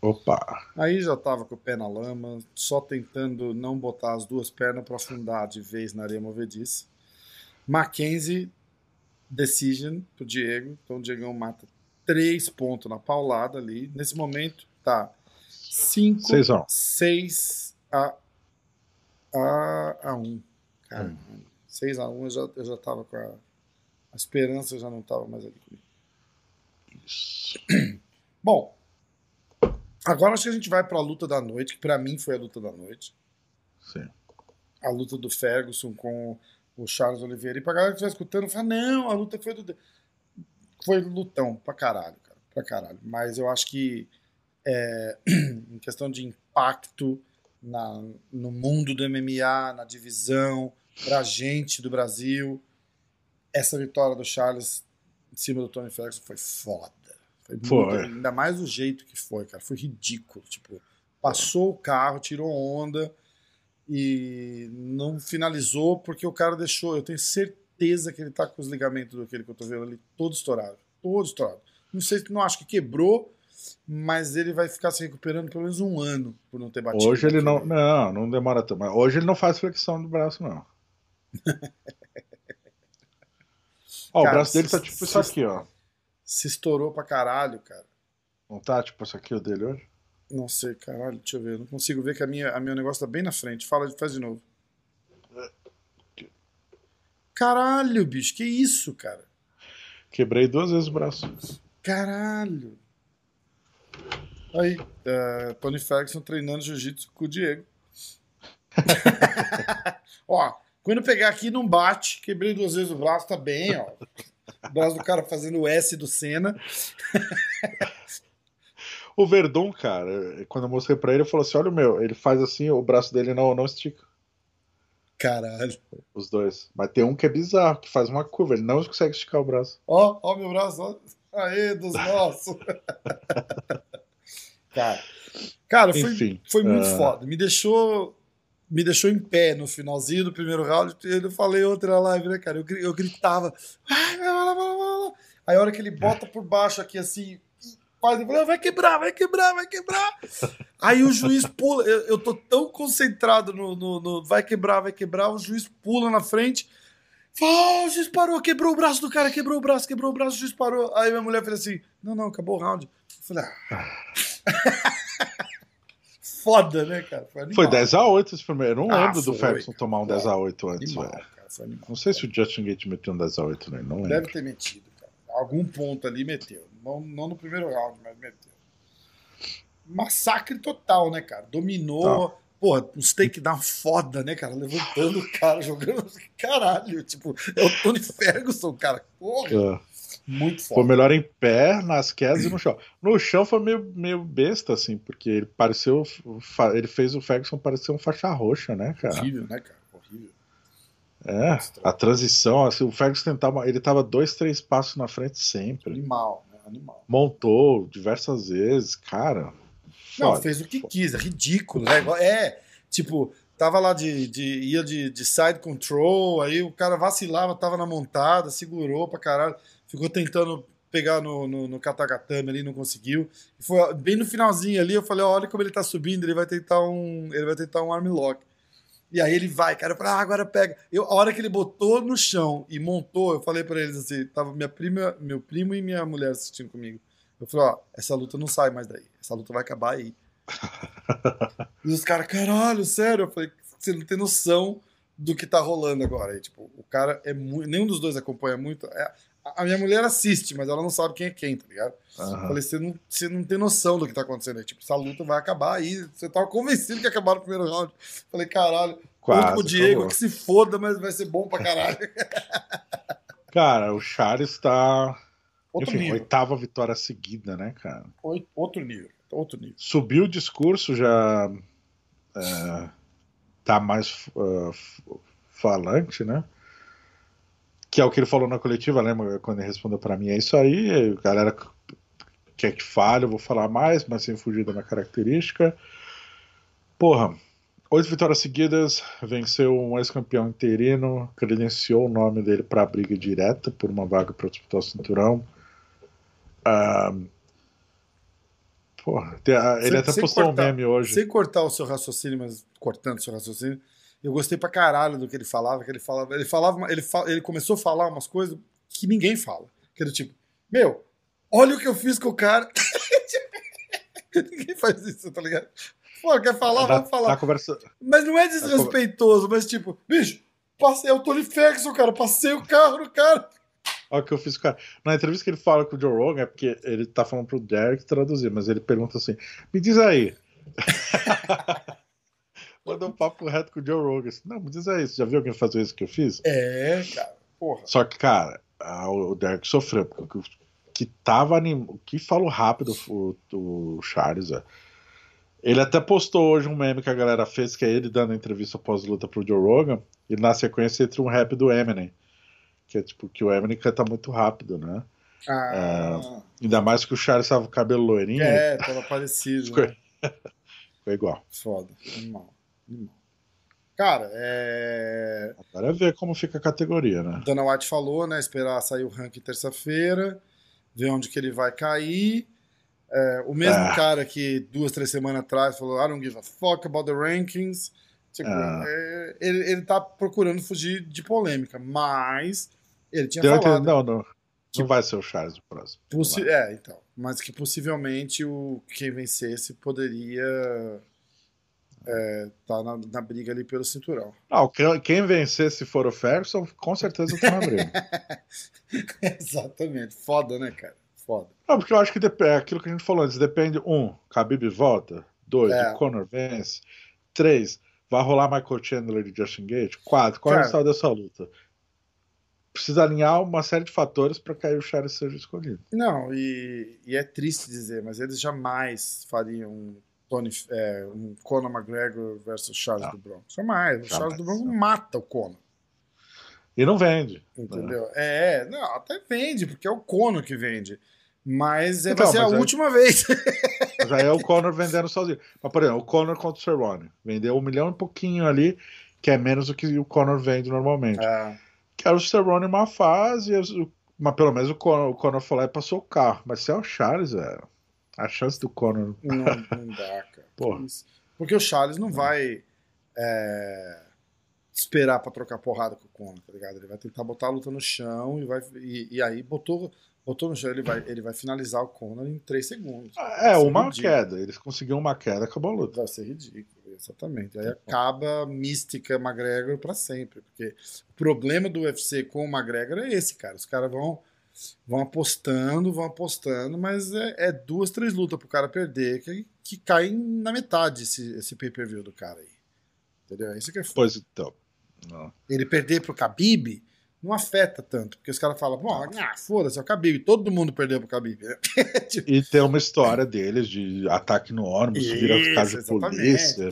Opa! Aí já tava com o pé na lama, só tentando não botar as duas pernas para afundar de vez na areia movediça. Mackenzie Decision pro Diego. Então o Diegão mata três pontos na paulada ali. Nesse momento tá 5, Seis a um. 6 a, a, a 1. Cara, Hum. 6 a 1 eu já, eu já tava com a, a esperança, já não tava mais ali comigo. Isso. *clears throat* Bom, agora acho que a gente vai pra luta da noite, que pra mim foi a luta da noite. Sim. A luta do Ferguson com o Charles Oliveira. E pra galera que estiver escutando, fala, não, a luta foi do. Foi lutão pra caralho, cara. Pra caralho. Mas eu acho que é, *clears throat* em questão de impacto na, no mundo do MMA, na divisão, pra gente do Brasil, essa vitória do Charles em cima do Tony Ferguson foi foda. Foi, Foi. muito- ainda mais do jeito que foi, cara. Foi ridículo. Tipo, passou o carro, tirou onda e não finalizou porque o cara deixou. Eu tenho certeza que ele tá com os ligamentos daquele cotovelo ali todo estourado. Todo estourado. Não sei, não acho que quebrou, mas ele vai ficar se recuperando pelo menos um ano por não ter batido. Hoje ele não. Não, não demora tanto. Mas hoje ele não faz flexão do braço, não. *laughs* Ó, o Cara, braço dele tá tipo se- isso aqui, ó. Se estourou pra caralho, cara. Não tá tipo isso aqui o dele hoje? Não sei, caralho, deixa eu ver. Eu não consigo ver que a minha, a meu negócio tá bem na frente. Fala, faz de novo. Caralho, bicho, que isso, cara? Quebrei duas vezes o braço. Caralho. Aí, é, Tony Ferguson treinando jiu-jitsu com o Diego. *laughs* ó, quando pegar aqui não bate, quebrei duas vezes o braço, tá bem, ó. O braço do cara fazendo o S do Senna. O Verdun, cara, quando eu mostrei pra ele, ele falou assim: olha o meu, ele faz assim, o braço dele não, não estica. Caralho. Os dois. Mas tem um que é bizarro, que faz uma curva, ele não consegue esticar o braço. Ó, ó meu braço, ó. Aê, dos nossos. *laughs* cara, cara foi, Enfim, foi muito ah. foda. Me deixou me deixou em pé no finalzinho do primeiro round. Eu falei outra live, né, cara? Eu, eu gritava. Aí a hora que ele bota por baixo aqui assim, faz, eu falei, vai quebrar, vai quebrar, vai quebrar. Aí o juiz pula. Eu, eu tô tão concentrado no, no- no vai quebrar, vai quebrar. O juiz pula na frente. "Ah, o juiz parou, quebrou o braço do cara, quebrou o braço, quebrou o braço, o juiz parou. Aí minha mulher fez assim: não, não, acabou o round. Eu falei, ah. *laughs* Foda, né, cara? Foi, animal. Foi 10x8 esse primeiro. Eu não Ah, lembro do foi, Ferguson cara. tomar um 10x8 antes, Animal, velho. cara, animal. Não sei se o Justin Gate meteu um 10x8, né? Não lembro. Deve ter metido, cara. Algum ponto ali meteu. Não, não no primeiro round, mas meteu. Massacre total, né, cara? Dominou. Porra, uns takedown foda, né, cara? Levantando o cara, *laughs* jogando. Caralho, tipo, é o Tony Ferguson, cara. Porra, É. muito Foi foda. melhor em pé, nas quedas e no chão. No chão foi meio, meio besta, assim, porque ele pareceu. Ele fez o Ferguson parecer um faixa roxa, né, cara? Horrível, né, cara? Horrível. É, a transição, assim, o Ferguson tentava. Ele tava dois, três passos na frente sempre. Animal, né? Animal. Montou diversas vezes, cara. Não, foda. fez o que quis, é ridículo. né? É, tipo, tava lá de. de ia de, de side control, aí o cara vacilava, tava na montada, segurou pra caralho, ficou tentando pegar no, no, no katagatame ali, não conseguiu. E foi bem no finalzinho ali, eu falei, ó, olha como ele tá subindo, ele vai tentar um. Ele vai tentar um arm lock. E aí ele vai, cara, eu falei, ah, agora pega. Eu, a hora que ele botou no chão e montou, eu falei pra eles assim, tava minha prima, meu primo e minha mulher assistindo comigo. Eu falei, ó, essa luta não sai mais daí. Essa luta vai acabar aí. *laughs* e os caras, caralho, sério? Eu falei, você não tem noção do que tá rolando agora. Aí, tipo, o cara é muito. Nenhum dos dois acompanha muito. É, a minha mulher assiste, mas ela não sabe quem é quem, tá ligado? Eu Aham. falei, você não, você não tem noção do que tá acontecendo aí. Tipo, essa luta vai acabar aí. Você tava convencido que ia acabar no primeiro round. Eu falei, caralho, Quase, contra o Diego que se foda, mas vai ser bom pra caralho. *laughs* Cara, o Charles tá. Outro Enfim, nível. oitava vitória seguida, né, cara? Outro nível. Outro nível. Subiu o discurso, já é, tá mais uh, falante, né? Que é o que ele falou na coletiva, lembra quando ele respondeu pra mim? É isso aí, a galera quer que fale, eu vou falar mais, mas sem fugir da minha característica. Porra, oito vitórias seguidas, venceu um ex-campeão interino, credenciou o nome dele pra briga direta por uma vaga para disputar o cinturão. Ah, Porra, ele Sem- até sem postou cortar- um meme hoje. Sem cortar o seu raciocínio, mas cortando o seu raciocínio, eu gostei pra caralho do que ele falava, que ele falava, ele falava, ele, fa- ele começou a falar umas coisas que ninguém fala. Que era tipo, meu, olha o que eu fiz com o cara. *laughs* ninguém faz isso, tá ligado? Pô, quer falar, na, vamos falar. na conversa, Mas não é desrespeitoso, mas tipo, bicho, passei, é o Tony Ferguson, cara, passei o carro no cara. Olha o que eu fiz cara. Na entrevista que ele fala com o Joe Rogan, é porque ele tá falando pro Derek traduzir, mas ele pergunta assim: me diz aí. *laughs* Mandou um papo reto com o Joe Rogan. Assim, Não, me diz aí, você já viu alguém fazer isso que eu fiz? É, cara, porra. Só que, cara, a- o Derek sofreu, porque o que tava anim... o que falou rápido o, o Charles, é. Ele até postou hoje um meme que a galera fez, que é ele dando entrevista pós-luta pro Joe Rogan, e na sequência entre um rap do Eminem. Que é tipo, que o Eminem canta muito rápido, né? Ah, Ainda mais que o Charles tava com o cabelo loirinho, é, tava parecido. Ficou- né? *laughs* ficou igual. Foda. Animal. Animal. Cara, é... Agora é ver como fica a categoria, né? Dana White falou, né? Esperar sair o ranking terça-feira, ver onde que ele vai cair. É, o mesmo Ah. cara que duas, três semanas atrás falou I don't give a fuck about the rankings. Tipo, Ah. é, ele, ele tá procurando fugir de polêmica, mas ele tinha Deu falado. Não, não. Não vai ser o Charles o próximo. Possi- é, então. Mas que possivelmente o quem vencesse poderia é, tá na, na briga ali pelo cinturão. Não, quem- quem vencer se for o Ferguson, com certeza tá na briga. *laughs* Exatamente. Foda, né, cara? Foda. Não, porque eu acho que é aquilo que a gente falou antes, depende, um, Khabib volta, dois, É. o Conor vence, três, vai rolar Michael Chandler e Justin Gate, quatro, qual é o resultado dessa luta? Precisa alinhar uma série de fatores para que aí o Charles seja escolhido. Não, e, e, é triste dizer, mas eles jamais fariam um, Tony, é, um Conor McGregor versus Charles não. do Bronx. Jamais. O. Charles do Bronx mata o Conor. E não vende. Entendeu? Né? É, não, até vende, porque é o Conor que vende. Mas é, então, vai ser a aí, última vez. *laughs* Aí é o Conor vendendo sozinho. Mas, por exemplo, o Conor contra o Cerrone. Vendeu um milhão e pouquinho ali, que é menos do que o Conor vende normalmente. É. Era o Cerrone uma fase, mas pelo menos o Conor, o Conor foi lá e passou o carro. Mas se é o Charles, velho, a chance do Conor. Não, não dá, cara. *laughs* Porra. Porque o Charles não vai é, esperar para trocar porrada com o Conor, tá ligado? Ele vai tentar botar a luta no chão e, vai, e, e aí botou botou no chão, ele vai, ele vai finalizar o Conor em 3 segundos. É, uma ridículo. queda. Eles conseguiram uma queda, acabou a luta. Vai ser ridículo, exatamente. Aí acaba a mística McGregor para sempre. Porque o problema do UFC com o McGregor é esse, cara. Os caras vão, vão apostando, vão apostando, mas é, é duas, três lutas pro cara perder que, que cai na metade esse, esse pay-per-view do cara aí. Entendeu? Isso que é foda. Pois então. Não. Ele perder pro Khabib não afeta tanto, porque os caras falam, bom, ah, foda-se, é o Khabib, todo mundo perdeu pro Khabib. *laughs* tipo... E tem uma história deles de ataque no ônibus, Isso, vira caso de polícia.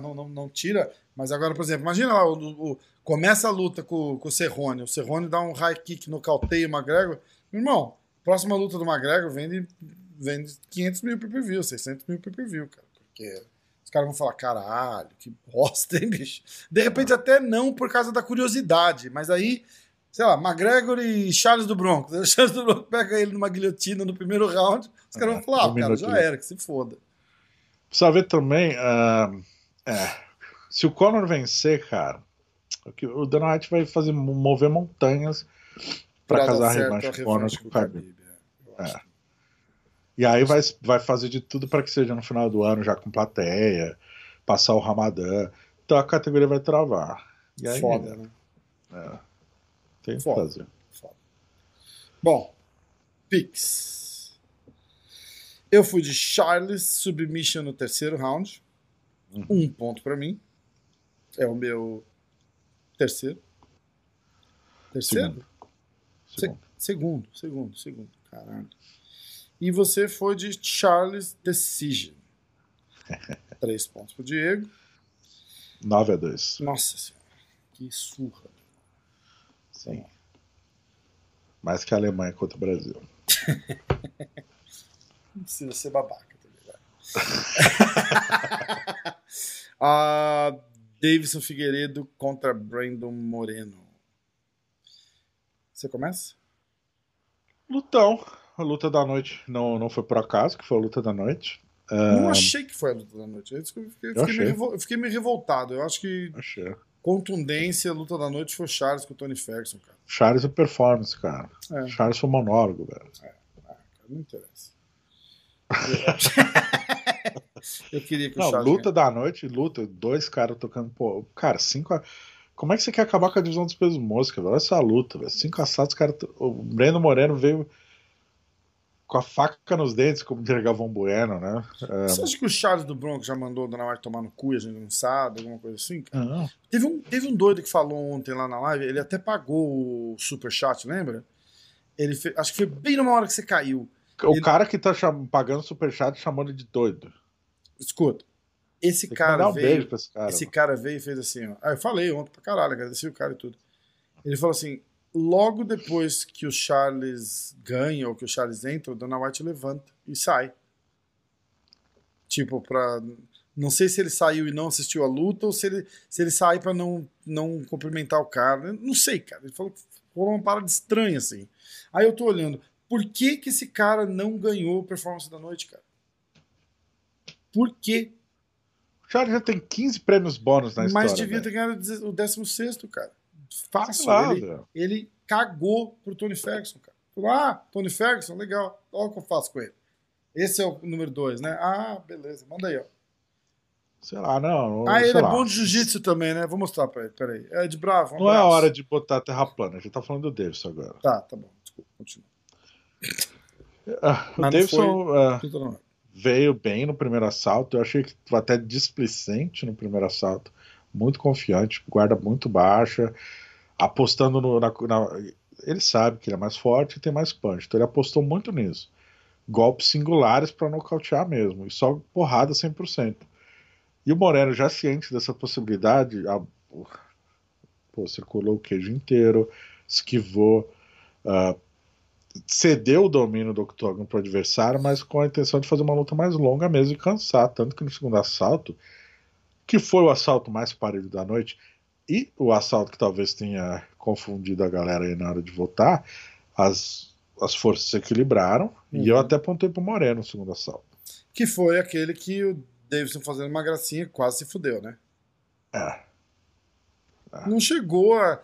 Não, não, não, tira, mas agora, por exemplo, imagina lá, o, o começa a luta com, com o Serrone, o Serrone dá um high kick, no calteio o McGregor, irmão, próxima luta do McGregor vende, vende 500 mil pay-per-view, 600 mil pay-per-view, cara, porque... Os caras vão falar, caralho, que bosta, hein, bicho? De repente até não por causa da curiosidade, mas aí, sei lá, McGregor e Charles do Bronx. O *laughs* Charles do Bronx pega ele numa guilhotina no primeiro round, os caras vão falar, ah, cara, já era, que se foda. Precisa ver também, uh, é, se o Conor vencer, cara, o Dana White vai fazer mover montanhas para casar a revanche com o Conor com o Khabib. É. é. E aí vai, vai fazer de tudo para que seja no final do ano, já com plateia, passar o Ramadã. Então a categoria vai travar. E aí, Foda, né? É, tem que fazer. Foda. Bom, Pix. Eu fui de Charles Submission no terceiro round. Uhum. Um ponto para mim. É o meu terceiro. Terceiro? Segundo. Se segundo, segundo, segundo. Caralho. E você foi de Charles Decision. *laughs* Três pontos pro Diego. 9 a 2. Nossa senhora, que surra. Sim. Mais que a Alemanha contra o Brasil. *laughs* Não precisa ser babaca, tá ligado? uh, Davidson Figueiredo contra Brandon Moreno. Você começa? Lutão a luta da noite não, não foi por acaso, que foi a luta da noite. Não achei que foi a luta da noite. Eu fiquei, eu fiquei, meio, revol, fiquei meio, revoltado. Eu acho que achei. contundência, a luta da noite foi Charles com o Tony Ferguson, cara. Charles é performance, cara. É. Charles foi monólogo, velho. É, ah, não interessa. *laughs* eu queria que o não, Charles. Luta ganha. da noite, luta, dois caras tocando. Pô, cara, cinco. Como é que você quer acabar com a divisão dos pesos música, velho? Olha essa luta, velho. Cinco assados, cara. O Breno Moreno veio com a faca nos dentes, como diria Galvão Bueno, né? É... Você acha que o Charles do Bronx já mandou o Dona White tomar no cu e a gente não sabe, alguma coisa assim? Uhum. Teve, um, teve um doido que falou ontem lá na live, ele até pagou o superchat, lembra? Ele fez, acho que foi bem numa hora que você caiu. O ele... cara que tá cham... pagando superchat chamou ele de doido. Escuta, esse cara um veio. esse cara, esse cara veio e fez assim, ó. Ah, eu falei ontem pra caralho, agradeci o cara e tudo. Ele falou assim: logo depois que o Charles ganha ou que o Charles entra, o Dana White levanta e sai. Tipo, pra. Não sei se ele saiu e não assistiu a luta ou se ele, se ele sai para não, não cumprimentar o cara. Não sei, cara. Ele falou que rolou uma parada estranha, assim. Aí eu tô olhando. Por que, que esse cara não ganhou performance da noite, cara? Por quê? O Charles já tem 15 prêmios bônus na Mas história. Mas devia né? ter ganhado o 16, cara fácil. Ele, ele, cagou pro Tony Ferguson, cara. Falou, ah, Tony Ferguson, legal. Olha o que eu faço com ele. Esse é o número dois, né? Ah, beleza. Manda aí, ó. Sei lá, não. Ah, ele é lá. bom de jiu-jitsu também, né? Vou mostrar pra ele. Peraí. É de bravo. Um não é hora de botar a terra plana. A gente tá falando do Davidson agora. Tá, tá bom. Desculpa, continua. Uh, o Davidson uh, veio bem no primeiro assalto. Eu achei que até displicente no primeiro assalto. Muito confiante, guarda muito baixa apostando no, na, na, ele sabe que ele é mais forte e tem mais punch, então ele apostou muito nisso. Golpes singulares para nocautear mesmo, e só porrada 100%. E o Moreno, já ciente dessa possibilidade, a, pô, circulou o queijo inteiro, esquivou, uh, cedeu o domínio do octógono para o adversário, mas com a intenção de fazer uma luta mais longa mesmo e cansar. Tanto que no segundo assalto, que foi o assalto mais parelho da noite, e o assalto que talvez tenha confundido a galera aí na hora de votar, as, as forças se equilibraram, uhum. e eu uhum. até apontei pro Moreno no segundo assalto. Que foi aquele que o Davidson fazendo uma gracinha quase se fudeu, né? É. é. Não chegou a.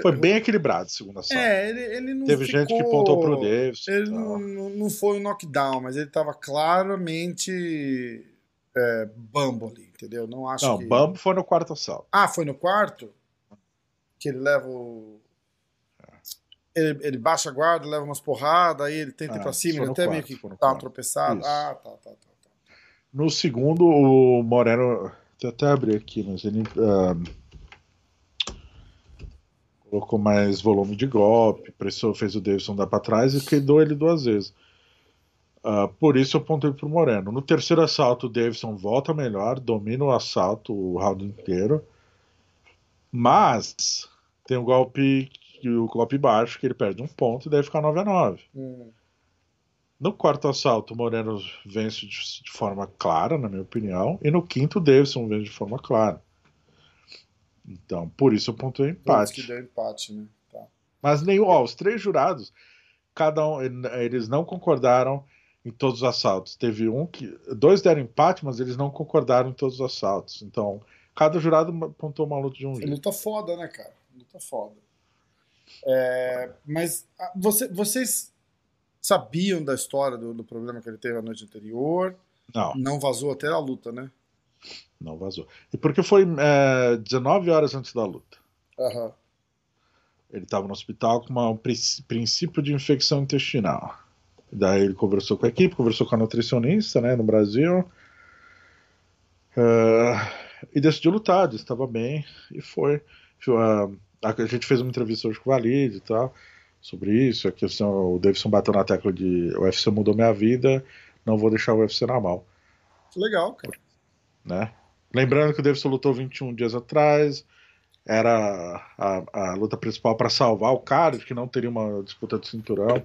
Foi bem equilibrado, segundo assalto. É, ele, ele não Teve ficou... gente que pontou pro Davidson. Ele não, não foi um knockdown, mas ele tava claramente é, Bambo ali, entendeu? Não acho não, que... Bambo foi no quarto assalto. Ah, foi no quarto? Que ele leva o... Ele, ele baixa a guarda, leva umas porradas, aí ele tenta ah, ir pra cima, ele até quarto, meio que tá tropeçado. Isso. Ah, tá, tá, tá, tá. No segundo, o Moreno... Vou até abrir aqui, mas ele... Uh, colocou mais volume de golpe, pressou, fez o Davidson dar para trás e quedou ele duas vezes. Uh, por isso eu apontei pro Moreno. No terceiro assalto, o Davidson volta melhor, domina o assalto o round inteiro. Mas tem um golpe o golpe baixo, que ele perde um ponto e deve ficar 9 a 9 hum. No quarto assalto, o Moreno vence de, de, forma clara, na minha opinião. E no quinto, o Davidson vence de forma clara. Então, por isso eu pontuei empate. que deu empate, né? Tá. Mas nenhum, ó, os três jurados, cada um, eles não concordaram em todos os assaltos. Teve um que. Dois deram empate, mas eles não concordaram em todos os assaltos. Então, cada jurado apontou uma luta de um jeito. Luta foda, né, cara? Luta foda. É, mas você, vocês sabiam da história do, do, problema que ele teve a noite anterior? Não. Não vazou até a luta, né? Não vazou. E porque foi é, 19 horas antes da luta. Ele estava no hospital com uma, um princípio de infecção intestinal. Daí ele conversou com a equipe, conversou com a nutricionista, né, no Brasil. Uh, e decidiu lutar, estava bem, e foi. Uh, a gente fez uma entrevista hoje com o Valide e tal, sobre isso. A questão, o Davidson bateu na tecla de o UFC mudou minha vida, não vou deixar o UFC na mão. Legal, cara. Né? Lembrando que o Davidson lutou 21 dias atrás, era a, a luta principal para salvar o cara, de que não teria uma disputa de cinturão.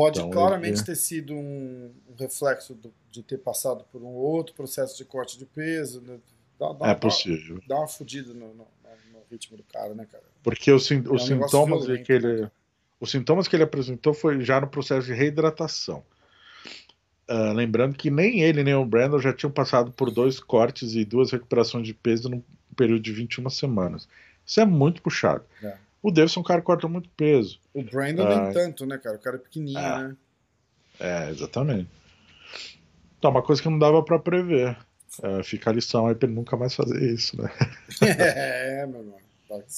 Pode então, claramente ele... ter sido um, um reflexo do, de ter passado por um outro processo de corte de peso. Né? Dá, dá, é possível. Dá, dá uma fodida no, no, no, ritmo do cara, né, cara? Porque os, é os sintomas violento, que ele. Né? Os sintomas que ele apresentou foi já no processo de reidratação. Uh, lembrando que nem ele nem o Brandon já tinham passado por dois cortes e duas recuperações de peso num período de 21 semanas. Isso é muito puxado. É. O Davidson, é um cara que corta muito peso. O Brandon nem ah, tanto, né, cara? O cara é pequenininho, é, né? É, exatamente. Então, uma coisa que não dava para prever. É, fica a lição aí pra ele nunca mais fazer isso, né? *laughs* é, meu irmão.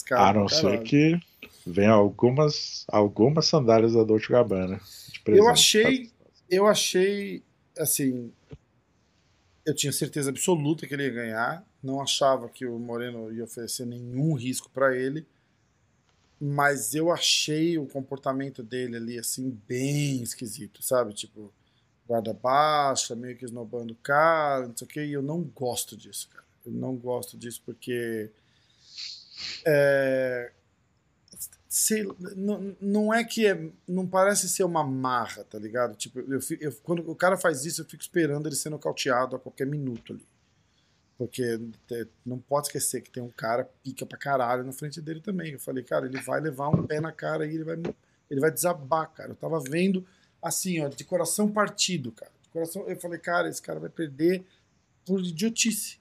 Tá a não ser que venha algumas, algumas sandálias da Dolce Gabbana. Eu achei, eu achei, assim, eu tinha certeza absoluta que ele ia ganhar. Não achava que o Moreno ia oferecer nenhum risco para ele mas eu achei o comportamento dele ali, assim, bem esquisito, sabe? Tipo, guarda baixa, meio que esnobando o cara, não sei o que, e eu não gosto disso, cara. Eu não gosto disso porque. É, sei, não, não é que é, não parece ser uma marra, tá ligado? Tipo, eu, eu, quando o cara faz isso, eu fico esperando ele ser nocauteado a qualquer minuto ali. Porque não pode esquecer que tem um cara pica pra caralho na frente dele também. Eu falei, cara, ele vai levar um pé na cara e ele vai, ele vai desabar, cara. Eu tava vendo assim, ó, de coração partido, cara. De coração, eu falei, cara, esse cara vai perder por idiotice.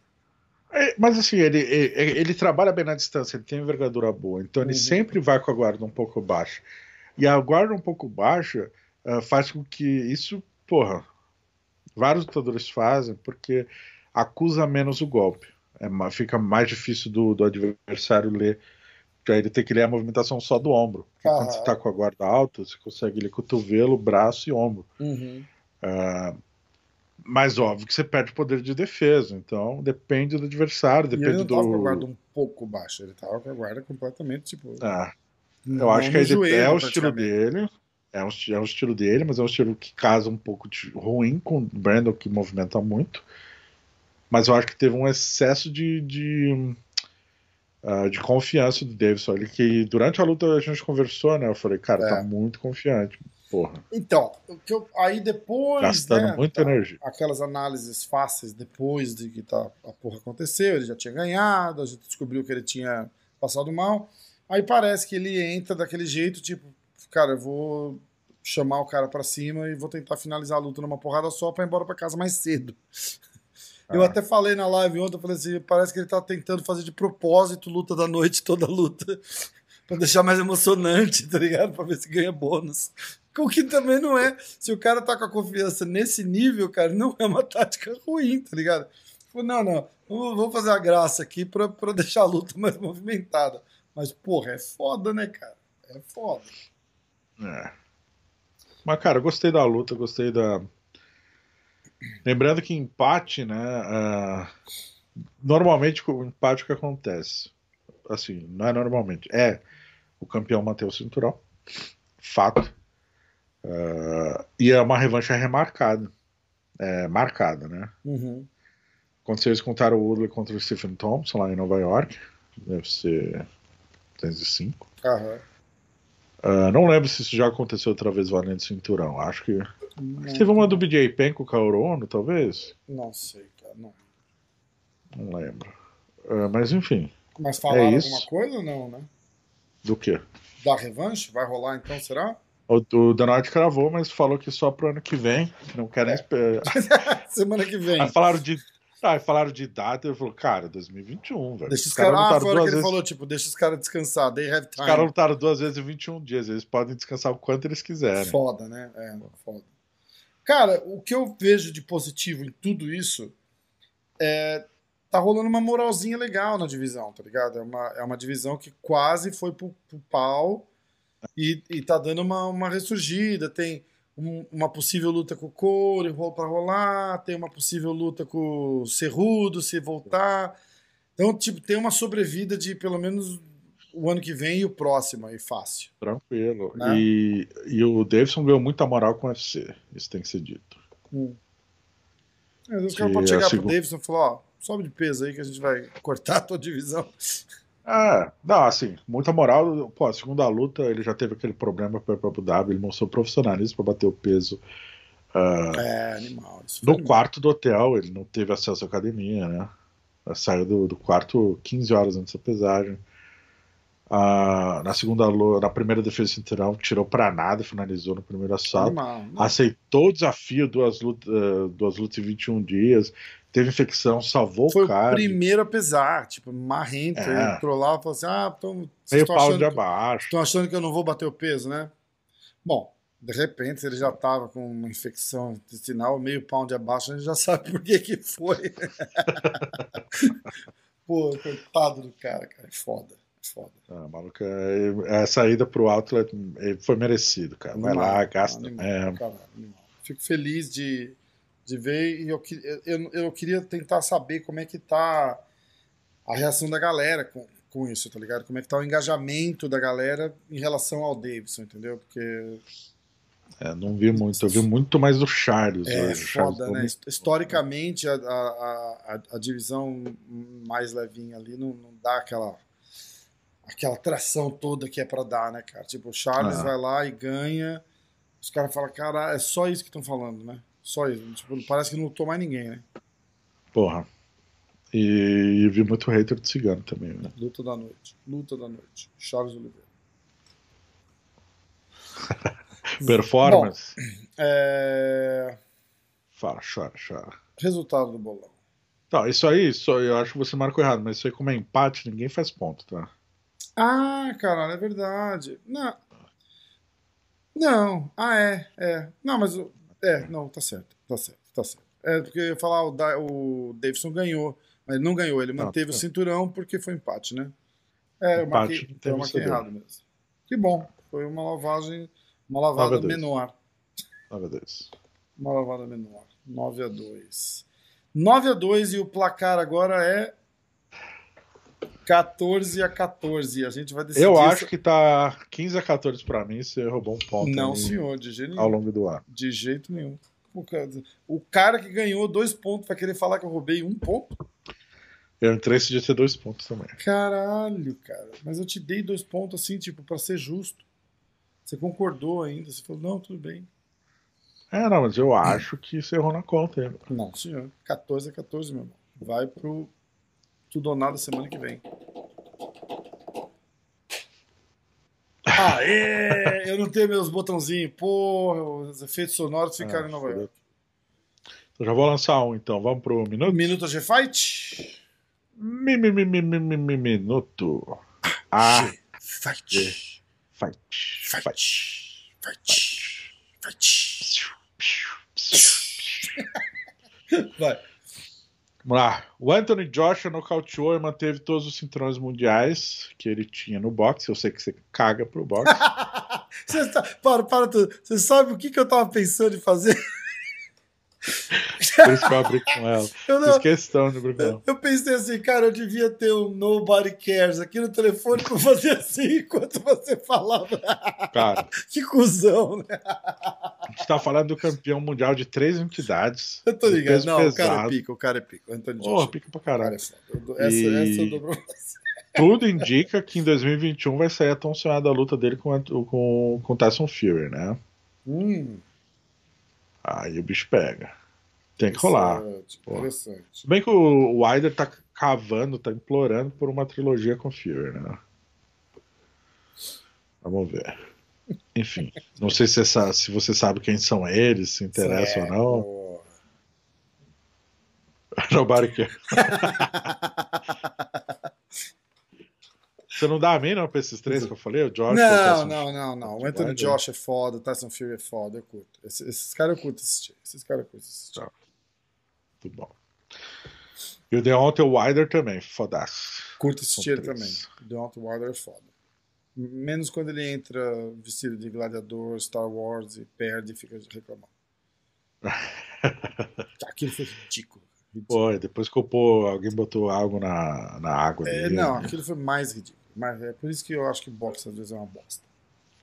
É, mas assim, ele, ele, ele, trabalha bem na distância, ele tem envergadura boa, então ele uhum. sempre vai com a guarda um pouco baixa. E a guarda um pouco baixa uh, faz com que isso, porra, vários lutadores fazem, porque acusa menos o golpe. É, fica mais difícil do, do adversário ler. Pra ele ter que ler a movimentação só do ombro. Ah. quando você tá com a guarda alta, você consegue ler cotovelo, braço e ombro. Uhum. Uh, mas óbvio que você perde poder de defesa. Então depende do adversário, depende ele não do. Tava com a guarda um pouco baixa, ele tava com a guarda completamente tipo. Ah. Eu acho que joelho, é o estilo dele. É um, é um estilo dele, mas é um estilo que casa um pouco de, ruim com o Brandon, que movimenta muito. Mas eu acho que teve um excesso de, de, uh, de confiança do Davidson. Ele que durante a luta a gente conversou, né? Eu falei, cara, tá é. tá muito confiante. Porra. Então, que eu, aí depois. Gastando né, muita tá, energia. Aquelas análises fáceis depois de que tá, a porra aconteceu, ele já tinha ganhado, a gente descobriu que ele tinha passado mal. Aí parece que ele entra daquele jeito, tipo, cara, eu vou chamar o cara para cima e vou tentar finalizar a luta numa porrada só para ir embora para casa mais cedo. Eu até falei na live ontem, eu falei assim, parece que ele tá tentando fazer de propósito luta da noite, toda luta, *laughs* para deixar mais emocionante, tá ligado? Para ver se ganha bônus. O que também não é. Se o cara tá com a confiança nesse nível, cara, não é uma tática ruim, tá ligado? Não, não, vou fazer a graça aqui pra, pra deixar a luta mais movimentada. Mas, porra, é foda, né, cara? É foda. É. Mas, cara, gostei da luta, gostei da. Lembrando que empate, né? Uh... Normalmente o empate que acontece. Assim, não é normalmente. É o campeão manter o cinturão. Fato. Uh, e é uma revanche remarcada. É, marcada, né? Uhum. Aconteceu isso com o Taro Woodley contra o Stephen Thompson lá em Nova York. Deve ser 305. Uhum. Uh, não lembro se isso já aconteceu outra vez valendo cinturão. Acho que. Que teve uma do BJ Penn com o Kaorono, talvez? Não sei, cara. Não, não lembro. Uh, mas enfim. Mas falaram é alguma coisa ou não, né? Do que? Da revanche? Vai rolar então, será? O, o cravou, mas falou que só pro ano que vem. Não querem é. esperar. *laughs* Semana que vem. Aí falaram de. Ah, falaram de data, eu falou, cara, 2021, velho. Deixa os caras. Cara ah, foi que ele vezes... falou, tipo, deixa os caras descansar, they have time. Os caras lutaram duas vezes em 21 dias, eles podem descansar o quanto eles quiserem. Foda, né? É, foda. Cara, o que eu vejo de positivo em tudo isso é. Tá rolando uma moralzinha legal na divisão, tá ligado? É uma, é uma divisão que quase foi pro, pro pau e, e tá dando uma, uma ressurgida. Tem um, uma possível luta com o Corey para rolar, tem uma possível luta com o Cerrudo se voltar. Então, tipo, tem uma sobrevida de pelo menos o ano que vem e o próximo aí, fácil. Tranquilo. Né? E, e o Davidson ganhou muita moral com o UFC, isso tem que ser dito. Hum. Às vezes o cara pode chegar pro Davidson e falar, ó, sobe de peso aí que a gente vai *laughs* cortar a tua divisão. É, não, assim, muita moral. Pô, a segunda luta ele já teve aquele problema para o Abu Dhabi, ele mostrou profissionalismo para bater o peso. Uh, é, animal. no animal. quarto do hotel, ele não teve acesso à academia, né? Saiu do, do quarto 15 horas antes da pesagem. Uh, na segunda na primeira defesa cinturão, tirou para nada, finalizou no primeiro assalto. Animal, Aceitou o desafio, duas lutas, uh, duas lutas em 21 dias teve infecção, salvou Foi o cara. Foi o primeiro a pesar, tipo, marrento. É. Entrou lá e falou assim: ah, então. Meio pau de abaixo. Estão achando que eu não vou bater o peso, né? Bom, de repente ele já estava com uma infecção intestinal, meio pau de abaixo, a gente já sabe por que que foi. *laughs* Pô, coitado do cara, cara, é foda. É foda. Ah, maluco, é, a saída pro Outlet foi merecido, cara. Vai animal, lá, gasta animal, mesmo. Cara, Fico feliz de de ver e eu, eu, eu queria tentar saber como é que tá a reação da galera com, com isso, tá ligado? Como é que tá o engajamento da galera em relação ao Davidson, entendeu? Porque. É, não vi muito, eu vi muito mais do Charles. É hoje. foda, Charles né? Historicamente, a, a, a, a, divisão mais levinha ali não, não dá aquela aquela tração toda que é para dar, né, cara? Tipo, o Charles ah. vai lá e ganha, os caras falam, cara, é só isso que estão falando, né? Só isso. Tipo, parece que não lutou mais ninguém, né? Porra. E, e vi muito hater de cigano também, né? Luta da noite. Luta da noite. Charles Oliveira. *laughs* Performance? Bom, *clears throat* é... Fala, chora, chora. Resultado do bolão. Tá, isso aí, só, eu acho que você marcou errado, mas isso aí como é empate, ninguém faz ponto, tá? Ah, caralho, é verdade. Não. Não. Ah, é, é. Não, mas é, não, tá certo, tá certo, tá certo. É porque eu ia falar, o, da, o Davidson ganhou, mas ele não ganhou, ele manteve o cinturão porque foi empate, né? É, eu marquei, então eu marquei errado mesmo. Que bom, foi uma lavagem, uma lavada menor. 9 a 2. Uma lavada menor. 9 a 2. 9 a 2 e o placar agora é 14 a 14. A gente vai decidir. Eu acho que tá 15 a 14 pra mim, você roubou um ponto Não, senhor, de jeito ao nenhum. longo do ano. De jeito nenhum. O cara, que ganhou dois pontos vai querer falar que eu roubei um ponto? Eu entrei esse dia ter dois pontos também. Caralho, cara. Mas eu te dei dois pontos assim, tipo, pra ser justo. Você concordou ainda. Você falou, não, tudo bem. É, não, mas eu acho que você errou na conta. hein? Não, senhor. 14 a 14, meu irmão. Vai pro tudo ou nada semana que vem. Aê! *laughs* Eu não tenho meus botãozinhos. Porra, os efeitos sonoros ficaram Ah, em Nova fodeu. York. Então já vou lançar um, então. Vamos pro minuto? Minuto G Fight? Mi, mi, mi, mi, mi, mi, mi, minuto. Ah, G Fight. G. fight. Fight. Fight. Fight. Fight. *laughs* Vai. Vamos lá. O Anthony Joshua nocauteou e manteve todos os cinturões mundiais que ele tinha no boxe. Eu sei que você caga pro boxe. *laughs* Você tá- para, para tudo. Você sabe o que, que eu tava pensando em fazer? *laughs* Por isso que eu abri com ela. Eu não, Fiz questão de brincar. Eu pensei assim, cara, eu devia ter um Nobody Cares aqui no telefone pra fazer assim *laughs* enquanto você falava. Cara, que cuzão, né? a gente tá falando do campeão mundial de três entidades. Eu tô ligado. Não, o cara é pesado. pica, o cara é pica. O Anthony Porra, Joshua. pica pra cara caralho. é dou- Essa, E- essa eu dou pra você. Tudo indica que em 2021 vai sair a tão sonhada luta dele com, com, com Tyson Fury, né? Hum, Aí o bicho pega. Tem que rolar. interessante. Se bem que o Wilder tá cavando, tá implorando por uma trilogia com Fury, né? Vamos ver. Enfim, não sei se, essa- se você sabe quem são eles, se interessa ou não. *laughs* Nobody cares. Você não dá a mim, não, pra esses três que eu falei? O Josh, Não, não, não, não. O Anthony. Josh é foda, o Tyson Fury é foda, eu curto. Esses, esses caras eu curto assistir. Esses caras eu curto assistir. Tá. Muito bom. E o Deontay Wilder também, fodaço. Curto assistir também. O Deontay Wilder é foda. Menos quando ele entra vestido de gladiador, Star Wars e perde e fica reclamando. *laughs* Aquilo foi ridículo. ridículo. Pô, depois que eu pô, alguém botou algo na, na água É, dele. não, aquilo foi mais ridículo. Mas é por isso que eu acho que boxe às vezes é uma bosta.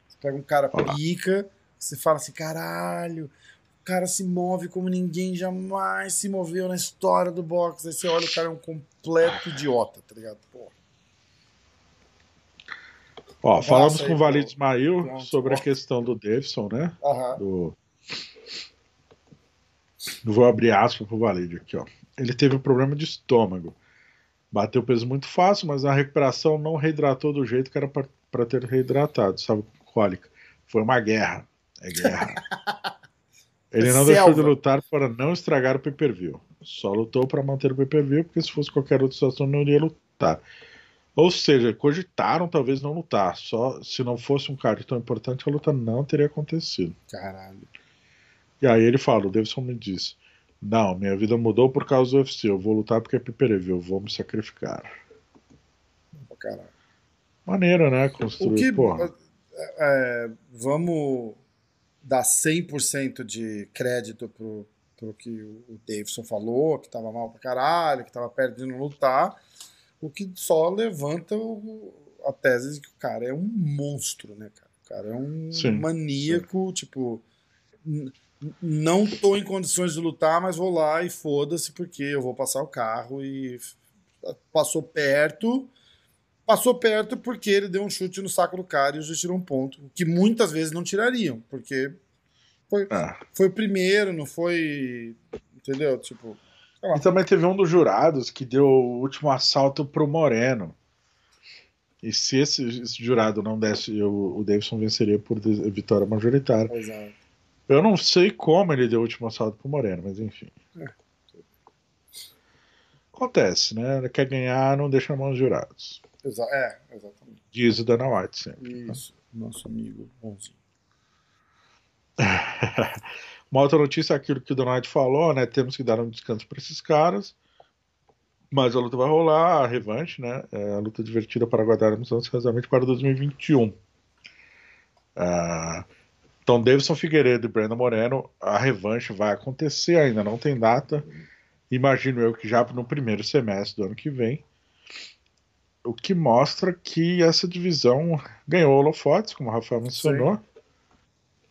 Você pega um cara pica, você fala assim, caralho, cara se move como ninguém jamais se moveu na história do boxe. Aí você olha, o cara é um completo idiota, tá ligado? Porra. Ó, falamos aí com o Valide Ismail Pronto. sobre a questão do Davidson, né? Aham. Do... Vou abrir aspas pro Valide aqui, ó. Ele teve um problema de estômago. Bateu peso muito fácil, mas na recuperação não reidratou do jeito que era para ter reidratado, sabe? Cólica. Foi uma guerra. É guerra. *laughs* Ele não deixou de Selva. lutar para não estragar o pay-per-view. Só lutou para manter o pay-per-view, porque se fosse qualquer outra situação não iria lutar. Ou seja, cogitaram talvez não lutar. Só se não fosse um card tão importante, a luta não teria acontecido. Caralho. E aí ele fala, o Davidson me disse, não, minha vida mudou por causa do UFC, eu vou lutar porque é pay-per-view, eu vou me sacrificar. Caralho. Maneiro, né? O Construir, que. porra. é, vamos dar 100% de crédito pro, pro que o Davidson falou, que tava mal pra caralho, que tava perto de não lutar. O que só levanta o- a tese de que o cara é um monstro, né, cara? O cara é um Sim, maníaco, tipo. n- Não tô em condições de lutar, mas vou lá e foda-se, porque eu vou passar o carro e passou perto. Passou perto porque ele deu um chute no saco do cara e o juiz tirou um ponto, que muitas vezes não tirariam, porque foi, Ah. foi o primeiro, não foi. Entendeu? Tipo. E também teve um dos jurados que deu o último assalto pro Moreno. E se esse, esse jurado não desse, o, o Davidson venceria por vitória majoritária. Exato. Eu não sei como ele deu o último assalto pro Moreno, mas enfim. É. Acontece, né? Ele quer ganhar, não deixa na mão dos jurados. Exa é, exatamente. Diz o Dana White sempre. Isso. Nosso amigo bonzinho. *laughs* Uma outra notícia é aquilo que o Dana White falou, né? Temos que dar um descanso para esses caras. Mas a luta vai rolar, a revanche, né? É a luta divertida para aguardarmos ansiosamente para 2021. Ah, então, Davidson Figueiredo e Brandon Moreno, a revanche vai acontecer ainda, não tem data. Imagino eu que já no primeiro semestre do ano que vem. O que mostra que essa divisão ganhou holofotes, como o Rafael mencionou, Sim.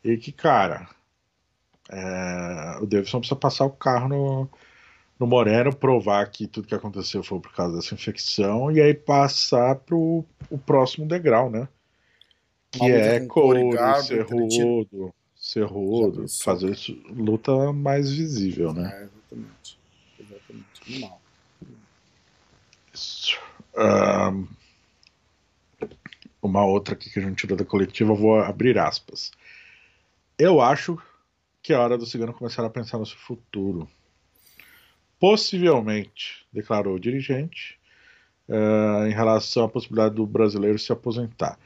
e que, cara, é, o Davidson precisa passar o carro no, no Moreno, provar que tudo que aconteceu foi por causa dessa infecção, e aí passar pro o próximo degrau, né? Que é Cole, Cerrudo, Cerrudo, fazer isso, luta mais visível, né? É, exatamente. Exatamente. Mal. Um, uma outra aqui que a gente tirou da coletiva, vou abrir aspas. Eu acho que é hora do cigano começar a pensar no seu futuro. Possivelmente, declarou o dirigente, uh, em relação à possibilidade do brasileiro se aposentar.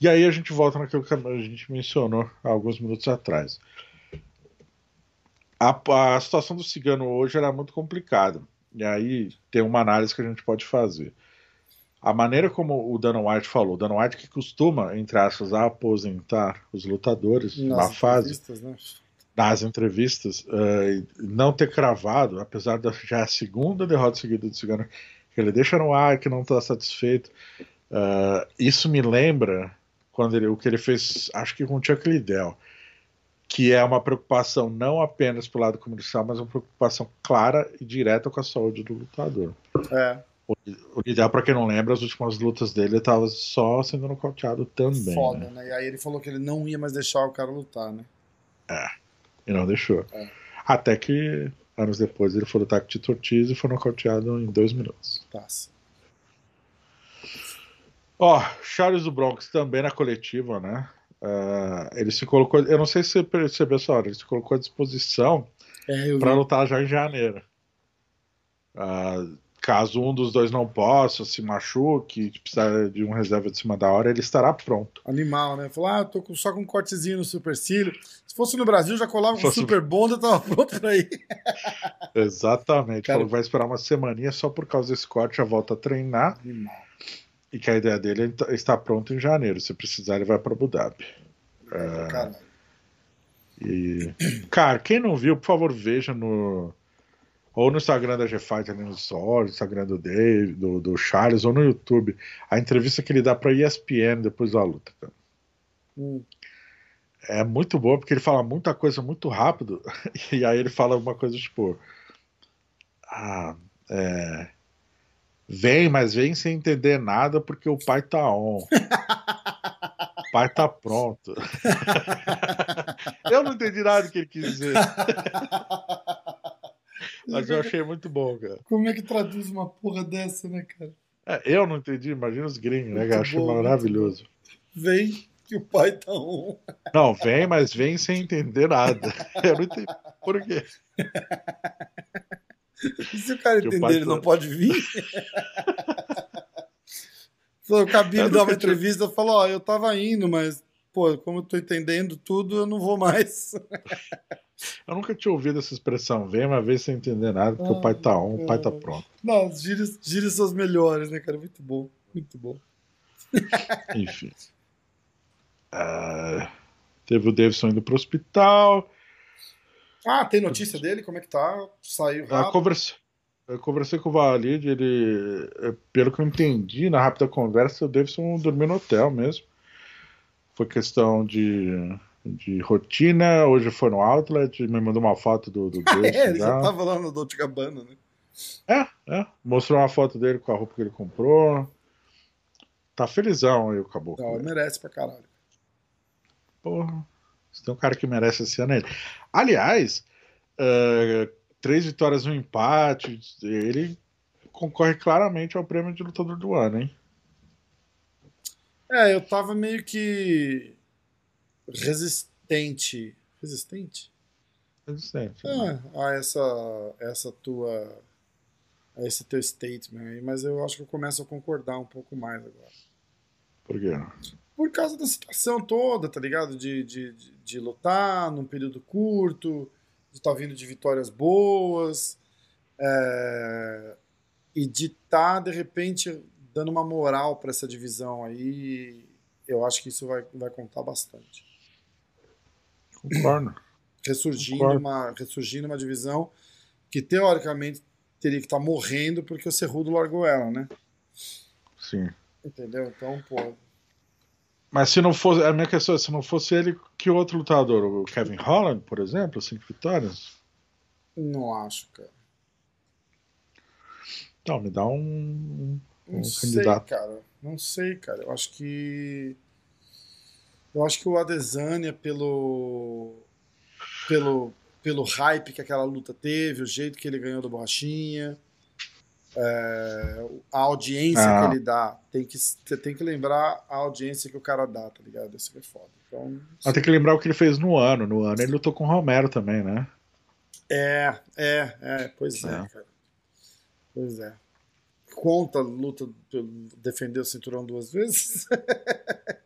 E aí a gente volta naquilo que a gente mencionou há alguns minutos atrás. A, a situação do cigano hoje era muito complicada. E aí tem uma análise que a gente pode fazer. A maneira como o Dana White falou, o Dana White que costuma, entre aspas, aposentar os lutadores Nas na fase. Né? Nas entrevistas, uh, não ter cravado, apesar da já a segunda derrota seguida do Cigano, que ele deixa no ar que não está satisfeito. Uh, isso me lembra quando ele, o que ele fez, acho que com o Chuck Liddell, que é uma preocupação não apenas pelo lado comercial, mas uma preocupação clara e direta com a saúde do lutador. É. O, Liddell, para quem não lembra, as últimas lutas dele estava só sendo nocauteado também. Foda, né? né? E aí ele falou que ele não ia mais deixar o cara lutar, né? É, e não deixou. É. Até que anos depois ele foi lutar com o Tito Ortiz e foi nocauteado em dois minutos. Passa. Ó, oh, Charles do Bronx também na coletiva, né? Uh, ele se colocou, eu não sei se você percebeu essa hora, ele se colocou à disposição é, para lutar já em janeiro. Uh, caso um dos dois não possa, se machuque, precisar de um reserva de cima da hora, ele estará pronto. Animal, né? Falou, ah, tô com, só com um cortezinho no supercílio. Se fosse no Brasil, já colava um super bonda, tava pronto pra ir. *laughs* Exatamente. Cara... Falou, vai esperar uma semaninha só por causa desse corte, já volta a treinar. Animal. E que a ideia dele é estar pronto em janeiro. Se precisar, ele vai para Abu Dhabi. É, e, cara, quem não viu, por favor, veja no. Ou no Instagram da G-Fight, ali no Stories, no Instagram do Dave, do, do, Charles, ou no YouTube. A entrevista que ele dá pra ESPN depois da luta. Hum. É muito boa, porque ele fala muita coisa muito rápido. *laughs* E aí ele fala uma coisa tipo. Ah, é Vem, mas vem sem entender nada porque o pai tá on. *laughs* o pai tá pronto. *laughs* eu não entendi nada do que ele quis dizer. Mas eu achei muito bom, cara. Como é que traduz uma porra dessa, né, cara? É, eu não entendi, imagina os gringos, né, cara? Achei maravilhoso. Vem que o pai tá on. Não, vem, mas vem sem entender nada. Eu não entendi por quê. E se o cara que entender, ele não pode vir? o Cabinho dá uma entrevista e falou: Ó, eu tava indo, mas, pô, como eu tô entendendo tudo, eu não vou mais. Eu nunca tinha ouvido essa expressão, vem uma vez sem entender nada, porque ah, o pai tá on, o pai tá pronto. Não, gírias, gírias são as melhores, né, cara? Muito bom, muito bom. *laughs* Enfim. Uh, teve o Davidson indo pro hospital. Ah, tem notícia dele? Como é que tá? Saiu rápido? Eu conversei, eu conversei com o Valide, ele, é, pelo que eu entendi na rápida conversa, o Davidson dormiu no hotel mesmo. Foi questão de, de rotina, hoje foi no outlet, me mandou uma foto do, do *laughs* Davidson. é, ele já tava lá no Dolce Gabbana, né? É, é. Mostrou uma foto dele com a roupa que ele comprou. Tá felizão aí o caboclo. Não, merece pra caralho. Porra. Se tem um cara que merece esse ano é ele. Aliás, uh, três vitórias e um empate. Ele concorre claramente ao prêmio de lutador do ano, hein? É, eu tava meio que resistente. Resistente? Resistente. É, né? a essa, essa tua. A esse teu statement aí, mas eu acho que eu começo a concordar um pouco mais agora. Por quê? por causa da situação toda, tá ligado? De, de, de, de lutar num período curto, de estar tá vindo de vitórias boas, é, e de estar, tá, de repente, dando uma moral para essa divisão aí. Eu acho que isso vai, vai contar bastante. Concordo. Ressurgindo, Concordo. Uma, ressurgindo uma divisão que, teoricamente, teria que estar tá morrendo porque o Cerrudo largou ela, né? Sim. Entendeu? Então, pô. Mas se não fosse. A minha questão é: se não fosse ele, que outro lutador? O Kevin Holland, por exemplo, cinco vitórias? Não acho, cara. Não, me dá um. Não um sei, candidato. cara. Não sei, cara. Eu acho que. Eu acho que o Adesanya, pelo. pelo. pelo hype que aquela luta teve, o jeito que ele ganhou do Borrachinha, é, a audiência Ah. que ele dá. Tem que, você tem que lembrar a audiência que o cara dá, tá ligado? Isso que é foda. Então. Mas tem que lembrar o que ele fez no ano. No ano ele lutou com o Romero também, né? É, é, é, pois é, É. cara. Pois é. Conta a luta defender o cinturão duas vezes? *laughs*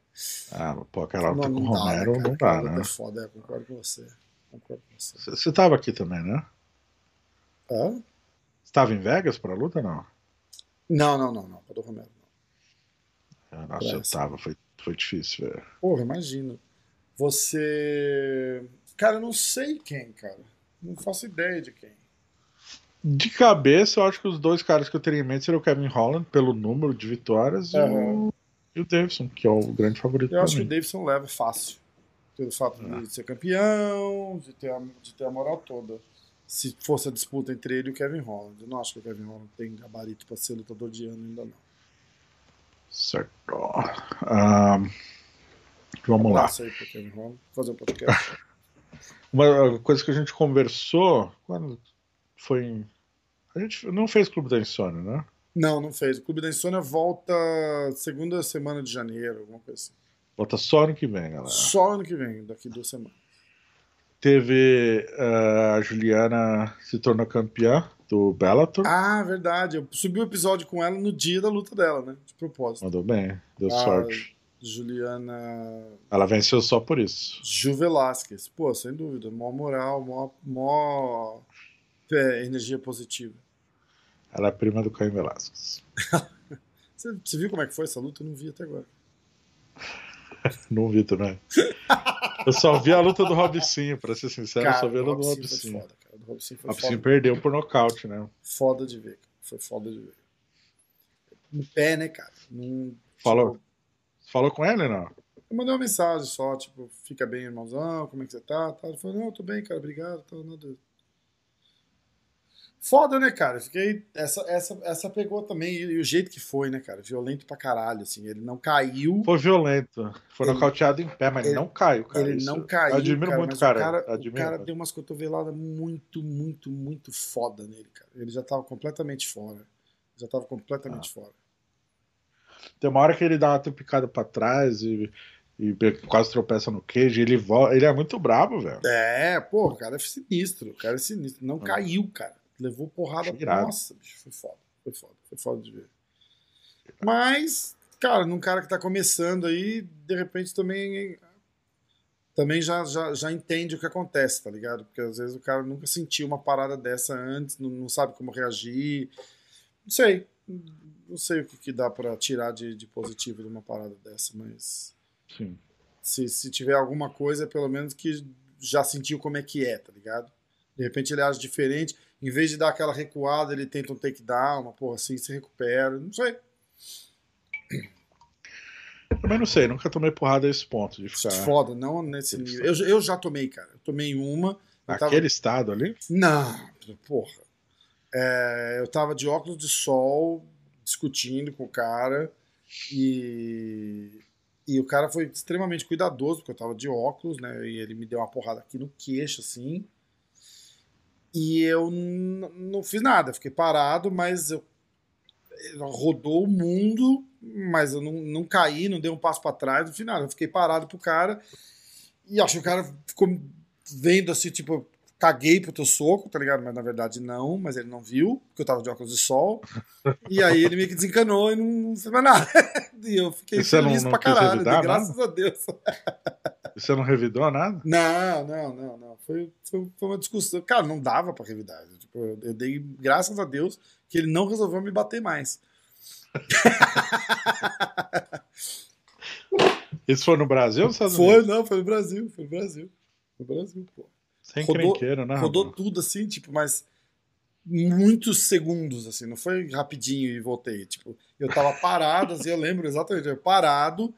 Ah, pô, aquela luta com o dá, Romero cara. não dá, né? É foda, é, concordo com você. Concordo com você. Você tava aqui também, né? Hã? Você tava em Vegas pra luta não? Não, não, não, não. Pra do Romero, não. Ah, Nossa, eu Parece. tava. Foi, foi difícil, velho. Porra, imagino. Você. Cara, eu não sei quem, cara. Não faço ideia de quem. De cabeça, eu acho que os dois caras que eu teria em mente seriam o Kevin Holland, pelo número de vitórias, e, Aham. o, e o Davidson, que é o grande favorito Eu acho que o mim. Davidson leva fácil. Pelo fato Ah. de ser campeão, de ter, a, de ter a moral toda. Se fosse a disputa entre ele e o Kevin Holland. Eu não acho que o Kevin Holland tem gabarito pra ser lutador de ano ainda não. Certo. Ah, vamos lá. Abraço aí pro Kevin Holland. Fazer um podcast. *laughs* Uma coisa que a gente conversou, quando foi em... A gente não fez Clube da Insônia, né? Não, não fez. O Clube da Insônia volta segunda semana de janeiro, alguma coisa assim. Volta só ano que vem, galera. Só ano que vem, daqui duas semanas. Teve ah, a Juliana se tornou campeã do Bellator. Ah, verdade. Eu subi o episódio com ela no dia da luta dela, né? De propósito. Mandou bem, deu Ah, sorte. Juliana Ela venceu só por isso. Ju Velasquez. Pô, sem dúvida. Mó moral, mó, mó é, energia positiva. Ela é prima do Caio Velasquez. *laughs* Você, você viu como é que foi essa luta? Eu não vi até agora. *laughs* Não vi também. Eu só vi a luta do Robicinho, pra ser sincero, eu só vi a luta do Rob Sim foi Robicinho. foda, cara. O Robicinho perdeu por nocaute, né? Foda de ver. cara. Foi foda de ver. No pé, né, cara? Num, Falou. tipo, Falou com ele, não? eu mandei uma mensagem só, tipo, fica bem, irmãozão, como é que você tá? tá. Ele falou, não, eu tô bem, cara, obrigado. Tá, nada. Foda, né, cara? Fiquei. Essa, essa, essa pegou também. E, e o jeito que foi, né, cara? Violento pra caralho, assim. Ele não caiu. Foi violento. Foi Ele- nocauteado em pé, mas ele- não caiu, cara. ele Isso- não caiu. Eu admiro cara, muito o cara. O cara, o admiro, cara cara. deu umas cotoveladas muito, muito, muito foda nele, cara. Ele já tava completamente fora. Já tava completamente Ah. fora. Tem uma hora que ele dá uma tupicada pra trás e, e quase tropeça no queijo. Ele, ele é muito brabo, velho. É, pô, o cara é sinistro. O cara é sinistro. Não Ah. caiu, cara. Levou porrada. Nossa, bicho, foi foda. Foi foda. Foi foda de ver. Mas, cara, num cara que tá começando aí, de repente também. Também já, já, já entende o que acontece, tá ligado? Porque às vezes o cara nunca sentiu uma parada dessa antes, não, não sabe como reagir. Não sei. Não sei o que, que dá pra tirar de, de positivo de uma parada dessa, mas Sim. se, se tiver alguma coisa, é pelo menos que já sentiu como é que é, tá ligado? De repente ele age diferente, em vez de dar aquela recuada, ele tenta um takedown, uma porra assim, se recupera, não sei. Também não sei, nunca tomei porrada a esse ponto de ficar Foda, não nesse nível. Eu, eu já tomei, cara. Eu tomei uma. Eu tava... naquele estado ali. Não, porra. É, eu tava de óculos de sol, discutindo com o cara, e, e o cara foi extremamente cuidadoso, porque eu tava de óculos, né? E ele me deu uma porrada aqui no queixo, assim. E eu não fiz nada, fiquei parado, mas eu ele rodou o mundo, mas eu não, não caí, não dei um passo pra trás, no final. Eu fiquei parado pro cara e acho que o cara ficou vendo assim, tipo, eu caguei pro teu soco, tá ligado? Mas na verdade não, mas ele não viu, porque eu tava de óculos de sol. E aí ele meio que desencanou e não, não fez mais nada. *laughs* E eu fiquei E você não- feliz não pra caralho, revidar graças a Deus. *laughs* E Você não revidou nada? Não, não, não, não. Foi, foi, foi uma discussão. Cara, não dava pra revidar. Tipo, eu, eu dei graças a Deus que ele não resolveu me bater mais. *laughs* Isso foi no Brasil ou Foi, não, foi no Brasil, foi no Brasil. Foi no Brasil, pô. Sem rodou- crenqueiro, né? Rodou tudo assim, tipo, mas muitos segundos, assim, não foi rapidinho e voltei. Tipo, eu tava parado, assim, eu lembro exatamente, eu parado,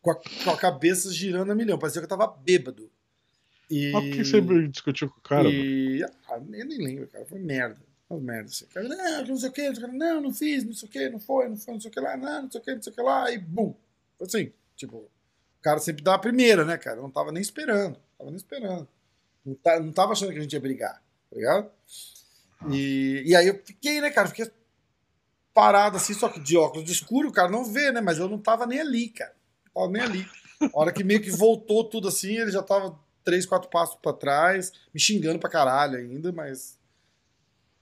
com a, com a cabeça girando a milhão, parecia que eu tava bêbado. E... Mas por que você discutiu com o cara? E... Ah, eu nem lembro, cara, foi merda. Foi merda, assim. Cara, não, não sei o que, não, não fiz, não sei o que, não foi, não foi, não sei o que lá, não, não sei o que, não sei o que lá, e bum. Assim, tipo, o cara sempre dá a primeira, né, cara? Eu não tava nem esperando, tava nem esperando. Não, tá, não tava achando que a gente ia brigar, tá ligado? E, e aí eu fiquei, né, cara? Fiquei parado assim, só que de óculos de escuro, o cara não vê, né? Mas eu não tava nem ali, cara. Não tava nem ali. A hora que meio que voltou tudo assim, ele já tava três, quatro passos para trás, me xingando pra caralho ainda, mas.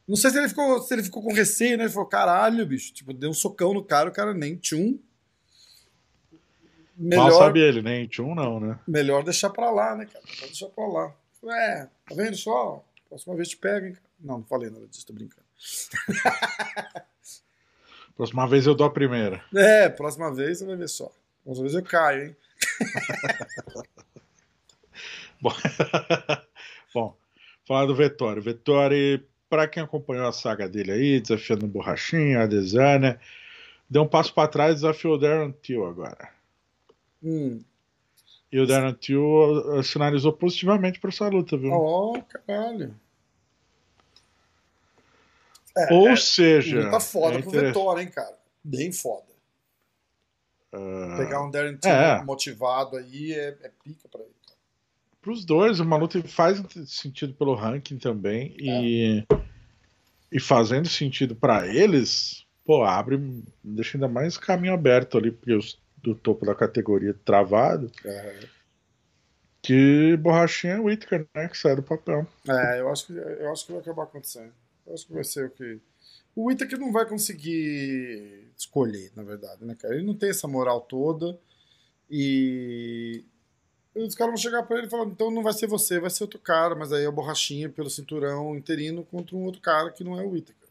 Não sei se ele ficou, se ele ficou com receio, né? Ele falou, caralho, bicho. Tipo, deu um socão no cara, o cara nem tchum. Melhor, Mal sabe ele, nem tchum não, né? Melhor deixar pra lá, né, cara? Melhor deixar pra lá. É, tá vendo só? Próxima vez te pega, hein. Não, não falei nada disso, tô brincando. *laughs* próxima vez eu dou a primeira. É, próxima vez você vai ver só. Próxima vez eu caio, hein? *laughs* Bom, *laughs* Bom falar do Vettori. Vettori, para quem acompanhou a saga dele aí, desafiando o Borrachinha, a Desana, deu um passo para trás e desafiou o Darren Till agora. Hum. E o Darren Till sinalizou positivamente para essa luta, viu? Oh, caralho. É, Ou é, seja. Luta foda é pro Vettori, hein, cara? Bem foda. Uh... Pegar um Darren Till é. motivado aí é, é pica pra ele para os dois, uma luta que faz sentido pelo ranking também e, é. e fazendo sentido para eles, pô, abre, deixa ainda mais caminho aberto ali porque os, do topo da categoria travado. É. Que borrachinha é Whittaker, né? Que sai do papel. É, eu acho que, eu acho que vai acabar acontecendo. Eu acho que vai ser o que. O Whittaker não vai conseguir escolher, na verdade, né, cara? Ele não tem essa moral toda. E os caras vão chegar pra ele e falar, então não vai ser você, vai ser outro cara, mas aí é o borrachinha pelo cinturão interino contra um outro cara que não é o Whittaker.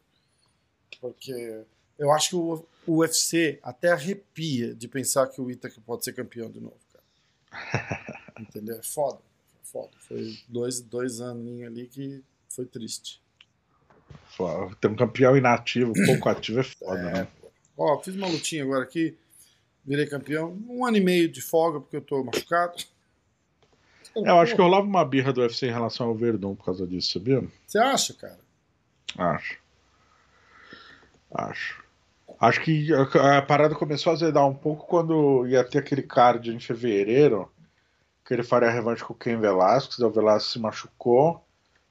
Porque eu acho que o, o UFC até arrepia de pensar que o Whittaker pode ser campeão de novo, cara. *laughs* Entendeu? É foda. Foda. Foi dois, dois aninhos ali que foi triste. Ter um campeão inativo, pouco ativo é foda, é, né? Ó, fiz uma lutinha agora aqui, virei campeão. Um ano e meio de folga porque eu tô machucado. É, eu acho que rolava uma birra do UFC em relação ao Verdun por causa disso, sabia? Você acha, cara? Acho. Acho. Acho que a, a parada começou a azedar um pouco quando ia ter aquele card em fevereiro, que ele faria a revanche com o Ken Velasquez, o Velasquez se machucou,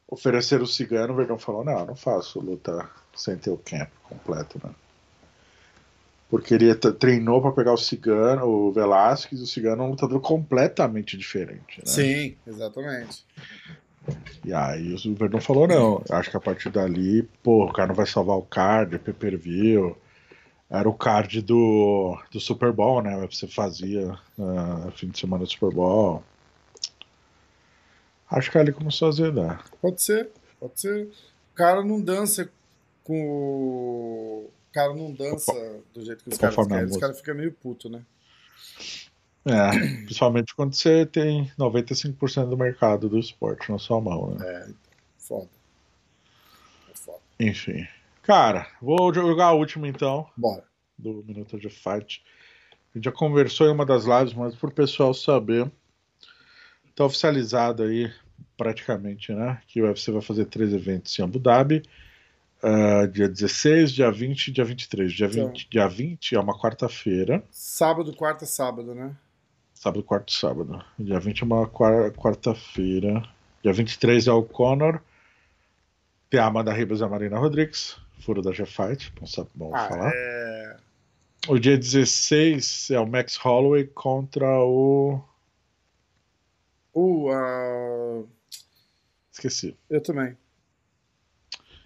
ofereceram o cigano, o Verdun falou, não, não faço luta sem ter o camp completo, né? porque ele treinou para pegar o Cigano, o Velasquez, o Cigano é um lutador completamente diferente. Né? Sim, exatamente. E aí o Verdun falou: não, acho que a partir dali, pô, o cara não vai salvar o card, pay per view. Era o card do, do Super Bowl, né? Você fazia uh, fim de semana do Super Bowl. Acho que ali começou a azedar. Pode ser, pode ser. O cara não dança com cara não dança do jeito que os caras querem, os caras ficam meio puto, né? É, principalmente quando você tem 95% do mercado do esporte na sua mão, né? É, foda. É foda. Enfim. Cara, vou jogar a última então. Bora. Do Minuto de Fight. A gente já conversou em uma das lives, mas pro pessoal saber, tá oficializado aí praticamente, né? Que o UFC vai fazer três eventos em Abu Dhabi. Uh, dia 16, dia 20 e dia 23. Dia 20, então, dia 20 é uma quarta-feira. Sábado, quarta, sábado, né? Sábado, quarta, sábado. Dia 20 é uma quarta-feira. Dia 23 é o Conor. Tem a Amanda Ribas e a Marina Rodrigues. Furo da não sabe bom ah, falar. É... O dia 16 é o Max Holloway contra o. O. Uh... Esqueci. Eu também.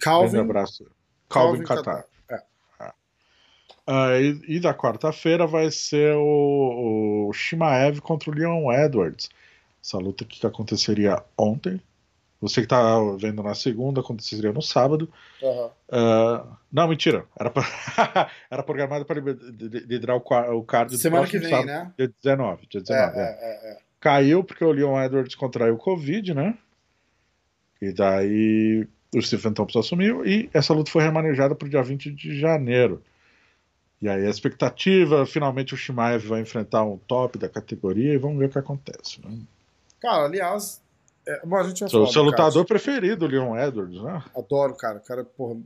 Calvin. Um abraço. Calvin, Calvin Catar. É. É. Uh, e, e, da quarta-feira vai ser o, o Shimaev contra o Leon Edwards. Essa luta que aconteceria ontem. Você que tá vendo na segunda, aconteceria no sábado. Uhum. Uh, não, mentira. Era, pra, *laughs* era programado para liderar o, o card Semana que vem, sábado, né? Dia 19. Dia 19 é, é. É, é. Caiu porque o Leon Edwards contraiu o Covid, né? E daí o Stephen Thompson assumiu e essa luta foi remanejada para o dia 20 de janeiro. E aí a expectativa, finalmente o Shimaev vai enfrentar um top da categoria e vamos ver o que acontece. Né? Cara, aliás, é, bom, a gente vai Seu, seu do lutador preferido, o Leon Edwards, né? Adoro, cara. O cara, porra,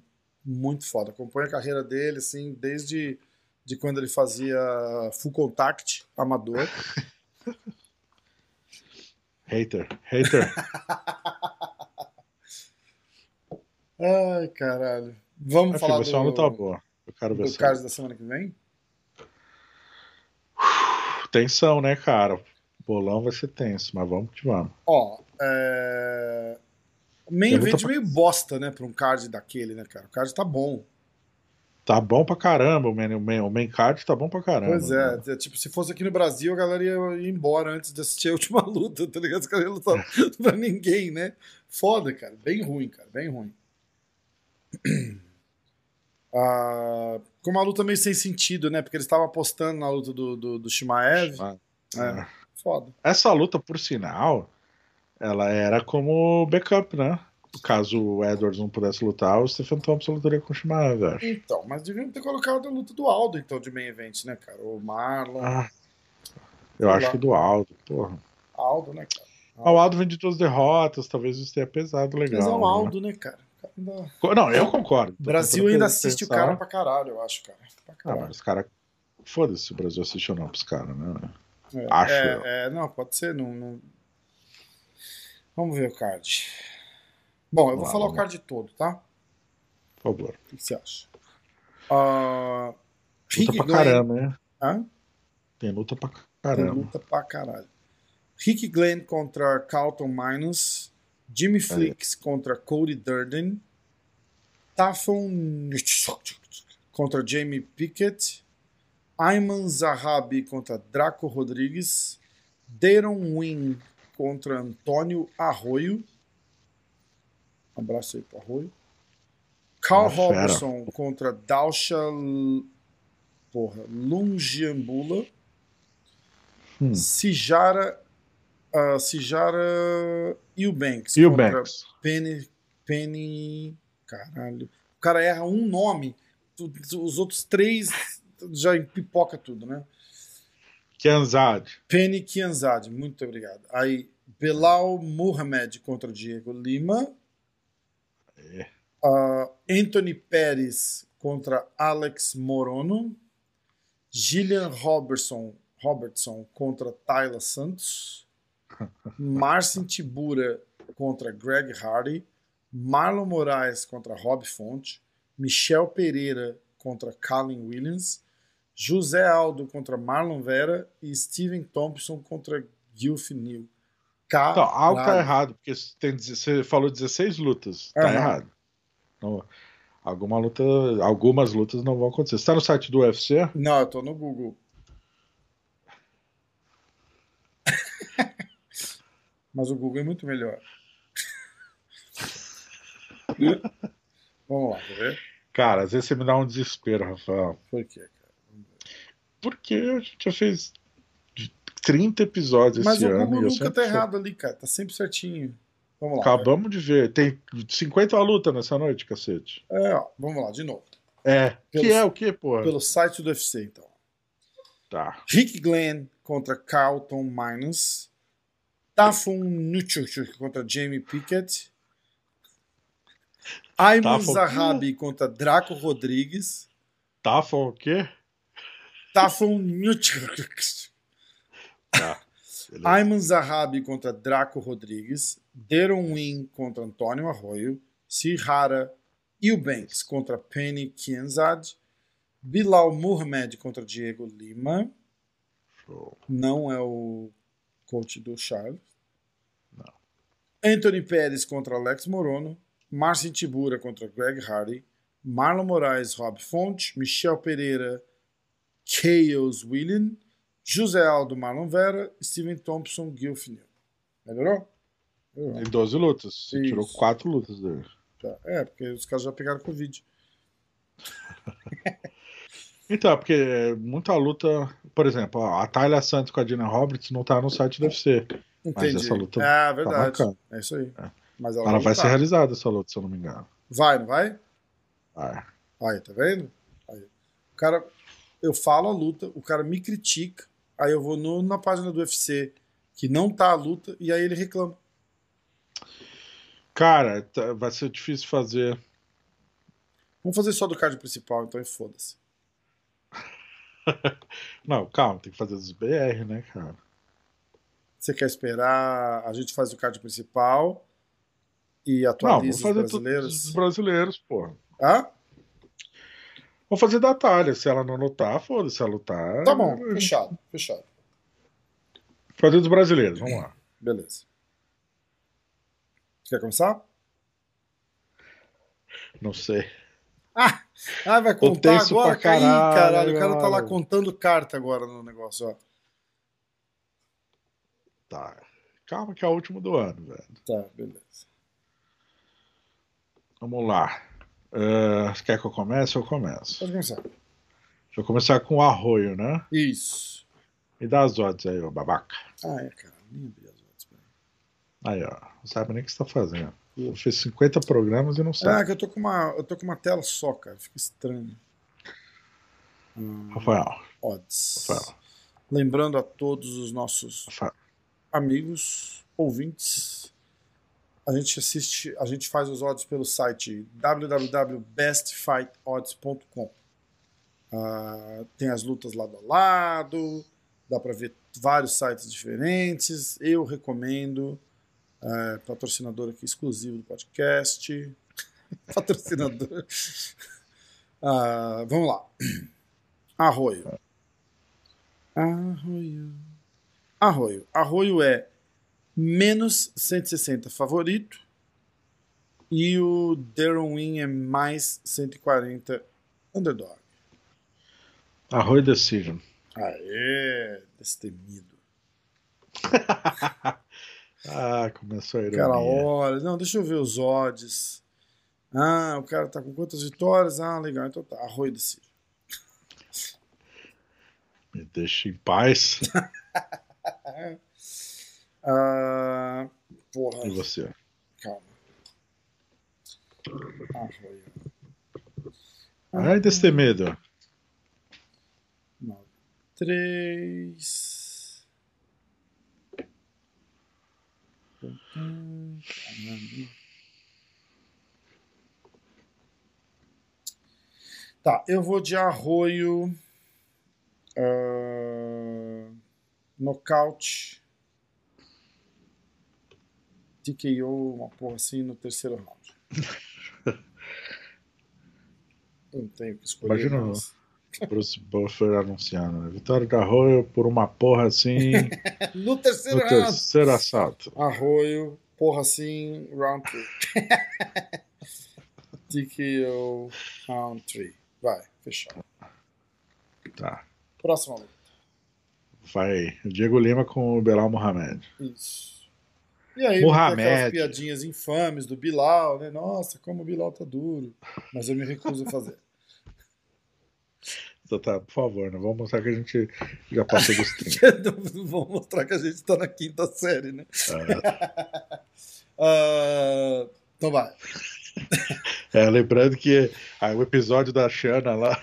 muito foda. Acompanho a carreira dele, assim, desde de quando ele fazia full contact, amador. *laughs* Hater, hater. *laughs* Ai, caralho. Vamos Enfim, falar vai ser uma luta do, boa. Eu quero ver do card da semana que vem? Tensão, né, cara? O bolão vai ser tenso, mas vamos que vamos. Ó, é... Main event meio bosta, né, pra um card daquele, né, cara? O card tá bom. Tá bom pra caramba, o main, o main, o main card tá bom pra caramba. Pois é, né? é, tipo, se fosse aqui no Brasil, a galera ia ir embora antes de assistir a *laughs* última luta, tá ligado? Os caras iam lutar pra ninguém, né? Foda, cara. Bem ruim, cara. Bem ruim. *clears throat* Ah, com uma luta meio sem sentido, né? Porque eles estavam apostando na luta do, do, do Shimaev. Ah, É, foda. Essa luta, por sinal, ela era como backup, né? Caso o Edwards não pudesse lutar, o Stephen Thompson lutaria com o Shimaev, acho. Então, mas deviam ter colocado a luta do Aldo, então, de main event, né, cara? O Marlon. Ah, eu acho lá. que do Aldo, porra. Aldo, né, cara? Ah, o Aldo vem de duas derrotas, talvez isso tenha pesado legal. Mas é o né? Aldo, né, cara? O cara ainda- Não, eu concordo. O Brasil ainda pensar. assiste o cara pra caralho, eu acho, cara. Pra Ah, caralho. mas os caras. Foda-se se o Brasil assiste ou não pros caras, né? É, Acho é, é, não, pode ser. Não, não- Vamos ver o card. Bom, eu vou lá, falar o card todo, tá? Por favor. O que você acha? Uh, Luta pra caramba, né? Hã? Tem luta pra Tem caramba. luta pra caralho. Rick Glenn contra Carlton Minus. Jimmy Flicks contra Cody Durden. Tafon contra Jamie Pickett. Ayman Zahabi contra Draco Rodrigues. Daron Wynn contra Antônio Arroio. Um abraço aí pro Arroio. Carl Ah. Robertson contra Dalsha porra, Lungiambula. Hum. Sijara uh, Sijara Eubanks E o contra? Penny Penny caralho o cara erra um nome os outros três já pipoca tudo né? Kianzad. Penny Kianzad muito obrigado. Aí Belal Muhammad contra Diego Lima. É. Uh, Anthony Pérez contra Alex Morono. Gillian Robertson Robertson contra Tyler Santos. *laughs* Marcin Tibura contra Greg Hardy, Marlon Moraes contra Rob Fonte, Michel Pereira contra Colin Williams, José Aldo contra Marlon Vera e Steven Thompson contra Gilf Neal. Então, algo tá errado, porque tem, você falou 16 lutas. Tá Aham. errado. Não- alguma luta, algumas lutas não vão acontecer. Você tá no site do UFC? Não, eu tô no Google. *laughs* Mas o Google é muito melhor. *laughs* Vamos lá, quer ver? Cara, às vezes você me dá um desespero, Rafael. Por quê? Porque a gente já fez de 30 episódios Mas esse o ano. Google e eu nunca tá errado ali, cara. Tá sempre certinho. Vamos lá. Acabamos de ver. Tem 50 luta nessa noite, cacete. É, ó, vamos lá, de novo. É. Pelo- que é o que, porra? Pelo site do UFC, então. Tá. Rick Glenn contra Carlton Minus. Tafun Nuchuk contra Jamie Pickett. Ayman Tafon- Zahabi contra Draco Rodrigues. Foi o quê? Tafun Nuchuk. Tá. Ayman Zahabi contra Draco Rodrigues. Deron Wynn contra Antônio Arroio. Sihara Eubanks contra Penny Kianzad. Bilal Muhammad contra Diego Lima. Show. Não é o coach do Charles. Não. Anthony Pérez contra Alex Morono. Marcin Tibura contra Greg Hardy. Marlon Moraes, Rob Fonte. Michel Pereira, Chaos William. José Aldo, Marlon Vera. Steven Thompson, Neal. Melhorou? Melhorou. Em 12 lutas. Você tirou 4 lutas dele. Já. É, porque os caras já pegaram Covid. *laughs* Então, porque é muita luta. Por exemplo, a Tyler Santos com a Dina Roberts não tá no site do UFC. Entendi. essa luta Ah, Tá verdade. bacana. é isso aí. Mas ela, Ela vai lutar. ser realizada essa luta, se eu não me engano. Vai, não vai? Vai. Aí, tá vendo? Aí. O cara, eu falo a luta, o cara me critica, aí eu vou no- na página do UFC que não tá a luta, e aí ele reclama. Cara, tá- vai ser difícil fazer. Vamos fazer só do card principal, então e foda-se. *laughs* Não, calma, tem que fazer dos BR, né, cara? Você quer esperar? A gente faz o card principal e Não, atualiza vamos fazer os todos brasileiros. os brasileiros, porra. Hã? Vamos fazer da Talha. Se ela não lutar, foda-se. Se ela lutar. Tá bom, fechado, fechado. Fazer dos brasileiros, vamos lá. Beleza. Quer começar? Não sei. Ah, ah vai contar agora? pra Ih, caralho, caralho, o cara tá lá contando carta agora no negócio, ó. Tá. Calma que é o último do ano, velho. Tá, beleza. Vamos lá. Ah, quer que eu comece? Eu começo. Pode começar. Deixa eu começar com o arroio, né? Isso. E dá as odds aí, ô babaca. Ah, é, cara. Nem abri as peraí. Aí, ó. Não sabe nem o que você tá fazendo. Eu fiz 50 programas e não Ah, sabe. que eu tô com uma, eu tô com uma tela só, cara. Fica estranho. Hum, Rafael, odds. Rafael. Lembrando a todos os nossos Rafael. amigos, ouvintes, a gente assiste, a gente faz os odds pelo site www.bestfightodds.com. Ah, tem as lutas lado a lado, dá para ver vários sites diferentes. Eu recomendo. É, patrocinador aqui exclusivo do podcast. *laughs* patrocinador. *laughs* Ah, vamos lá. *clears throat* Arroio. Arroio. Arroio. Arroio é menos 160 favorito. E o Darren Win é mais 140 underdog. Arroio Decision. Aê, destemido. *laughs* Ah, começou a ironia. Aquela hora. Não, deixa eu ver os odds. Ah, o cara tá com quantas vitórias? Ah, legal. Então tá. Arroio decide. Me deixa em paz. *laughs* Ah, porra. E você? Calma. Arroio. Ai, Destemido. Nove. Três. Tá, eu vou de arroio. ah, nocaute. TKO, uma porra assim no terceiro round. Eu *laughs* não tenho que escolher. Imagina mais. Bruce Buffer anunciando. né? Vitória de Arroio por uma porra assim No *laughs* no terceiro round. terceiro assalto. Arroio, porra assim, round 3. TKO, *laughs* round 3. Vai, fechado. Tá. Próxima luta. Vai. Diego Lima com o Belal Mohamed. Isso. E aí, Mohamed. tem aquelas piadinhas infames do Bilal, né? Nossa, como o Bilal tá duro. Mas eu me recuso a fazer. *laughs* Então tá, por favor, não vamos mostrar que a gente já passou dos 30. *laughs* Não vou mostrar que a gente tá na quinta série, né? Ah, Ah, então vai. *laughs* é, lembrando que ah, o episódio da Xana lá.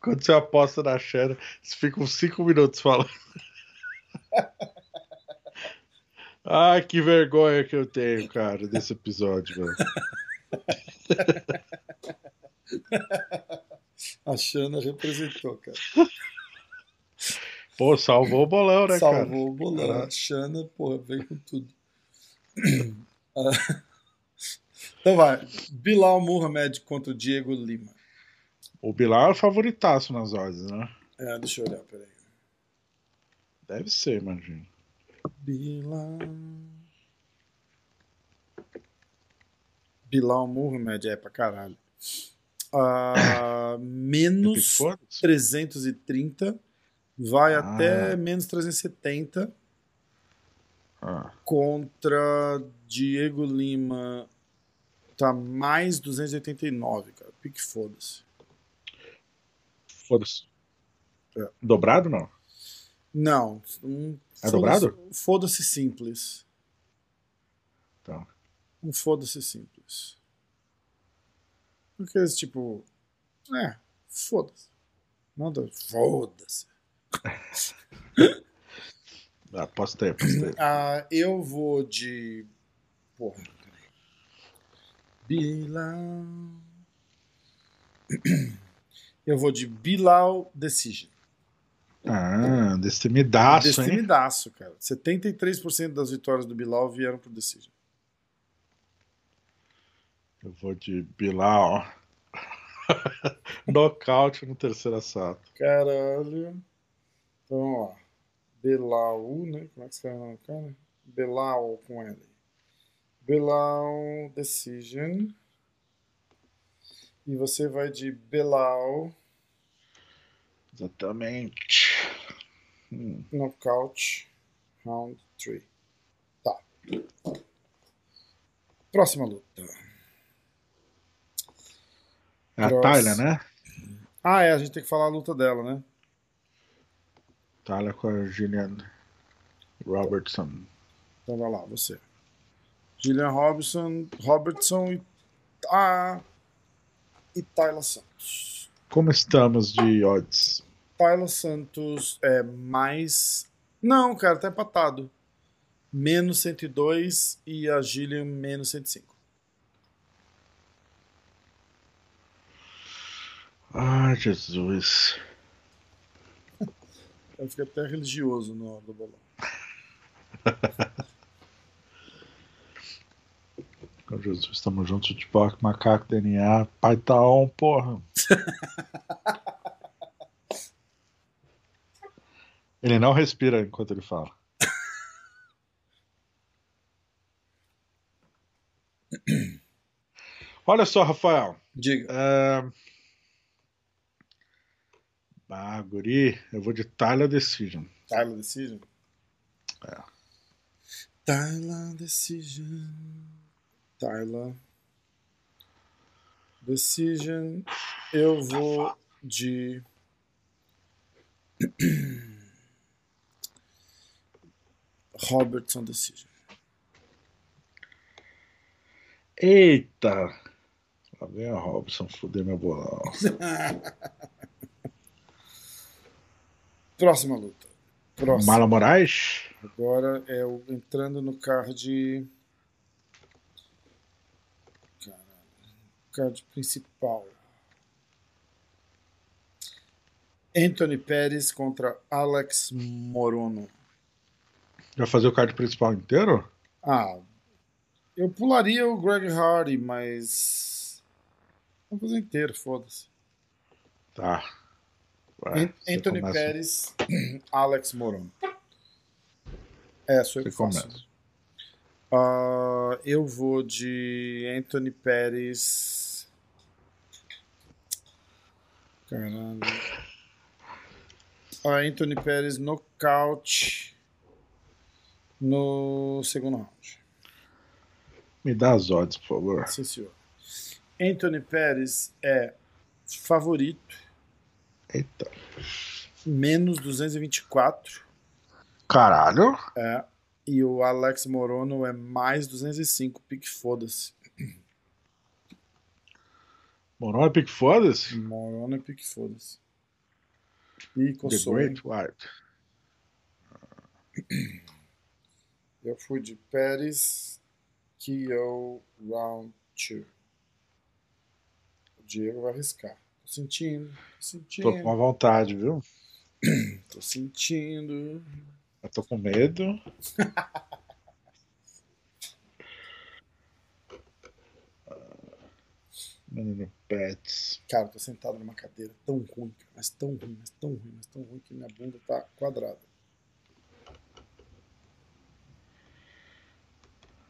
Quando você aposta na Xana, você fica uns 5 minutos falando. Ai, que vergonha que eu tenho, cara, desse episódio, velho. *laughs* A Xana representou, cara. Pô, salvou o bolão, né, cara? Salvou o bolão. Caraca. A Xana, porra, veio com tudo. *clears throat* Ah, então vai. Bilal Muhammad contra o Diego Lima. O Bilal é o favoritaço nas odds, né? É, deixa eu olhar, peraí. Deve ser, imagina. Bilal. Bilal Muhammad é pra caralho. Ah, *coughs* menos Foda-se. 330. Vai Ah. até menos 370. Ah, Contra Diego Lima. Tá mais 289, cara. Pique foda-se. Foda-se. É. Dobrado não? Não, um É dobrado? Foda-se simples. Tá. Um foda-se simples. Aqueles tipo. É, foda-se. Manda. Foda-se. *laughs* Ah, posso ter, posso ter. Ah, eu vou de. Porra, peraí. Bilal. *clears throat* Eu vou de Bilal Decision. Ah, destemidaço, hein? Destemidaço, cara. 73% das vitórias do Bilal vieram por Decision. Eu vou de Bilal. *laughs* Nocaute no terceiro assalto. Caralho. Então, ó. Bilal, né? Como é que escreve o nome do cara? Bilal com L. Bilal Decision. E você vai de Bilal Exatamente. Hum. Knockout Round 3. Tá. Próxima luta. É a. Tyler, né? Ah, é, a gente tem que falar a luta dela, né? Tyler com a Gillian Robertson. Então vai lá, você. Gillian Robinson, Robertson e, ah, e Tyler Santos. Como estamos de odds? Tyler Santos é mais. Não, cara, tá empatado. Menos 102 e a Gillian menos 105. Ai, Jesus. *laughs* Eu fiquei até religioso na hora do bolão. *laughs* Oh, Jesus, estamos juntos, Tupac, Macaco, DNA, Pai tá on, porra. *laughs* ele não respira enquanto ele fala. *coughs* Olha só, Rafael. Diga. É... Ah, guri, eu vou de Tyler Decision. Tyler Decision? É. Tyler Decision. Tyler Decision. Eu vou de. Robertson Decision. Eita! Lá vem a Robson foder meu bolão. *laughs* Próxima luta. Próxima. Mala Moraes? Agora é o entrando no card. Caralho. Card principal. Anthony Pérez contra Alex Morono. Vai fazer o card principal inteiro? Ah, eu pularia o Greg Hardy, mas. Vamos fazer inteiro, foda-se. Tá. Vai, Anthony começa. Pérez, *clears throat* Alex Morono. É, sou eu que faço. Ah, eu vou de Anthony Pérez. Caralho. Ah, Anthony Pérez nocaute no segundo round. Me dá as odds, por favor. Sim, senhor. Anthony Pérez é favorito, Eita. menos 224. Caralho. É, e o Alex Morono é mais 205. Pique foda-se. Moron é pique foda-se? Morono é pique foda-se. Ih, The? Great White. Eu fui de Pérez, Kyo, Round 2. O Diego vai arriscar. Tô sentindo, tô Tô sentindo, com vontade, viu? *clears throat* tô sentindo. Eu tô com medo. *laughs* Menino Pets. Cara, tô sentado numa cadeira tão ruim, mas tão ruim, mas tão ruim, mas tão ruim que minha bunda tá quadrada.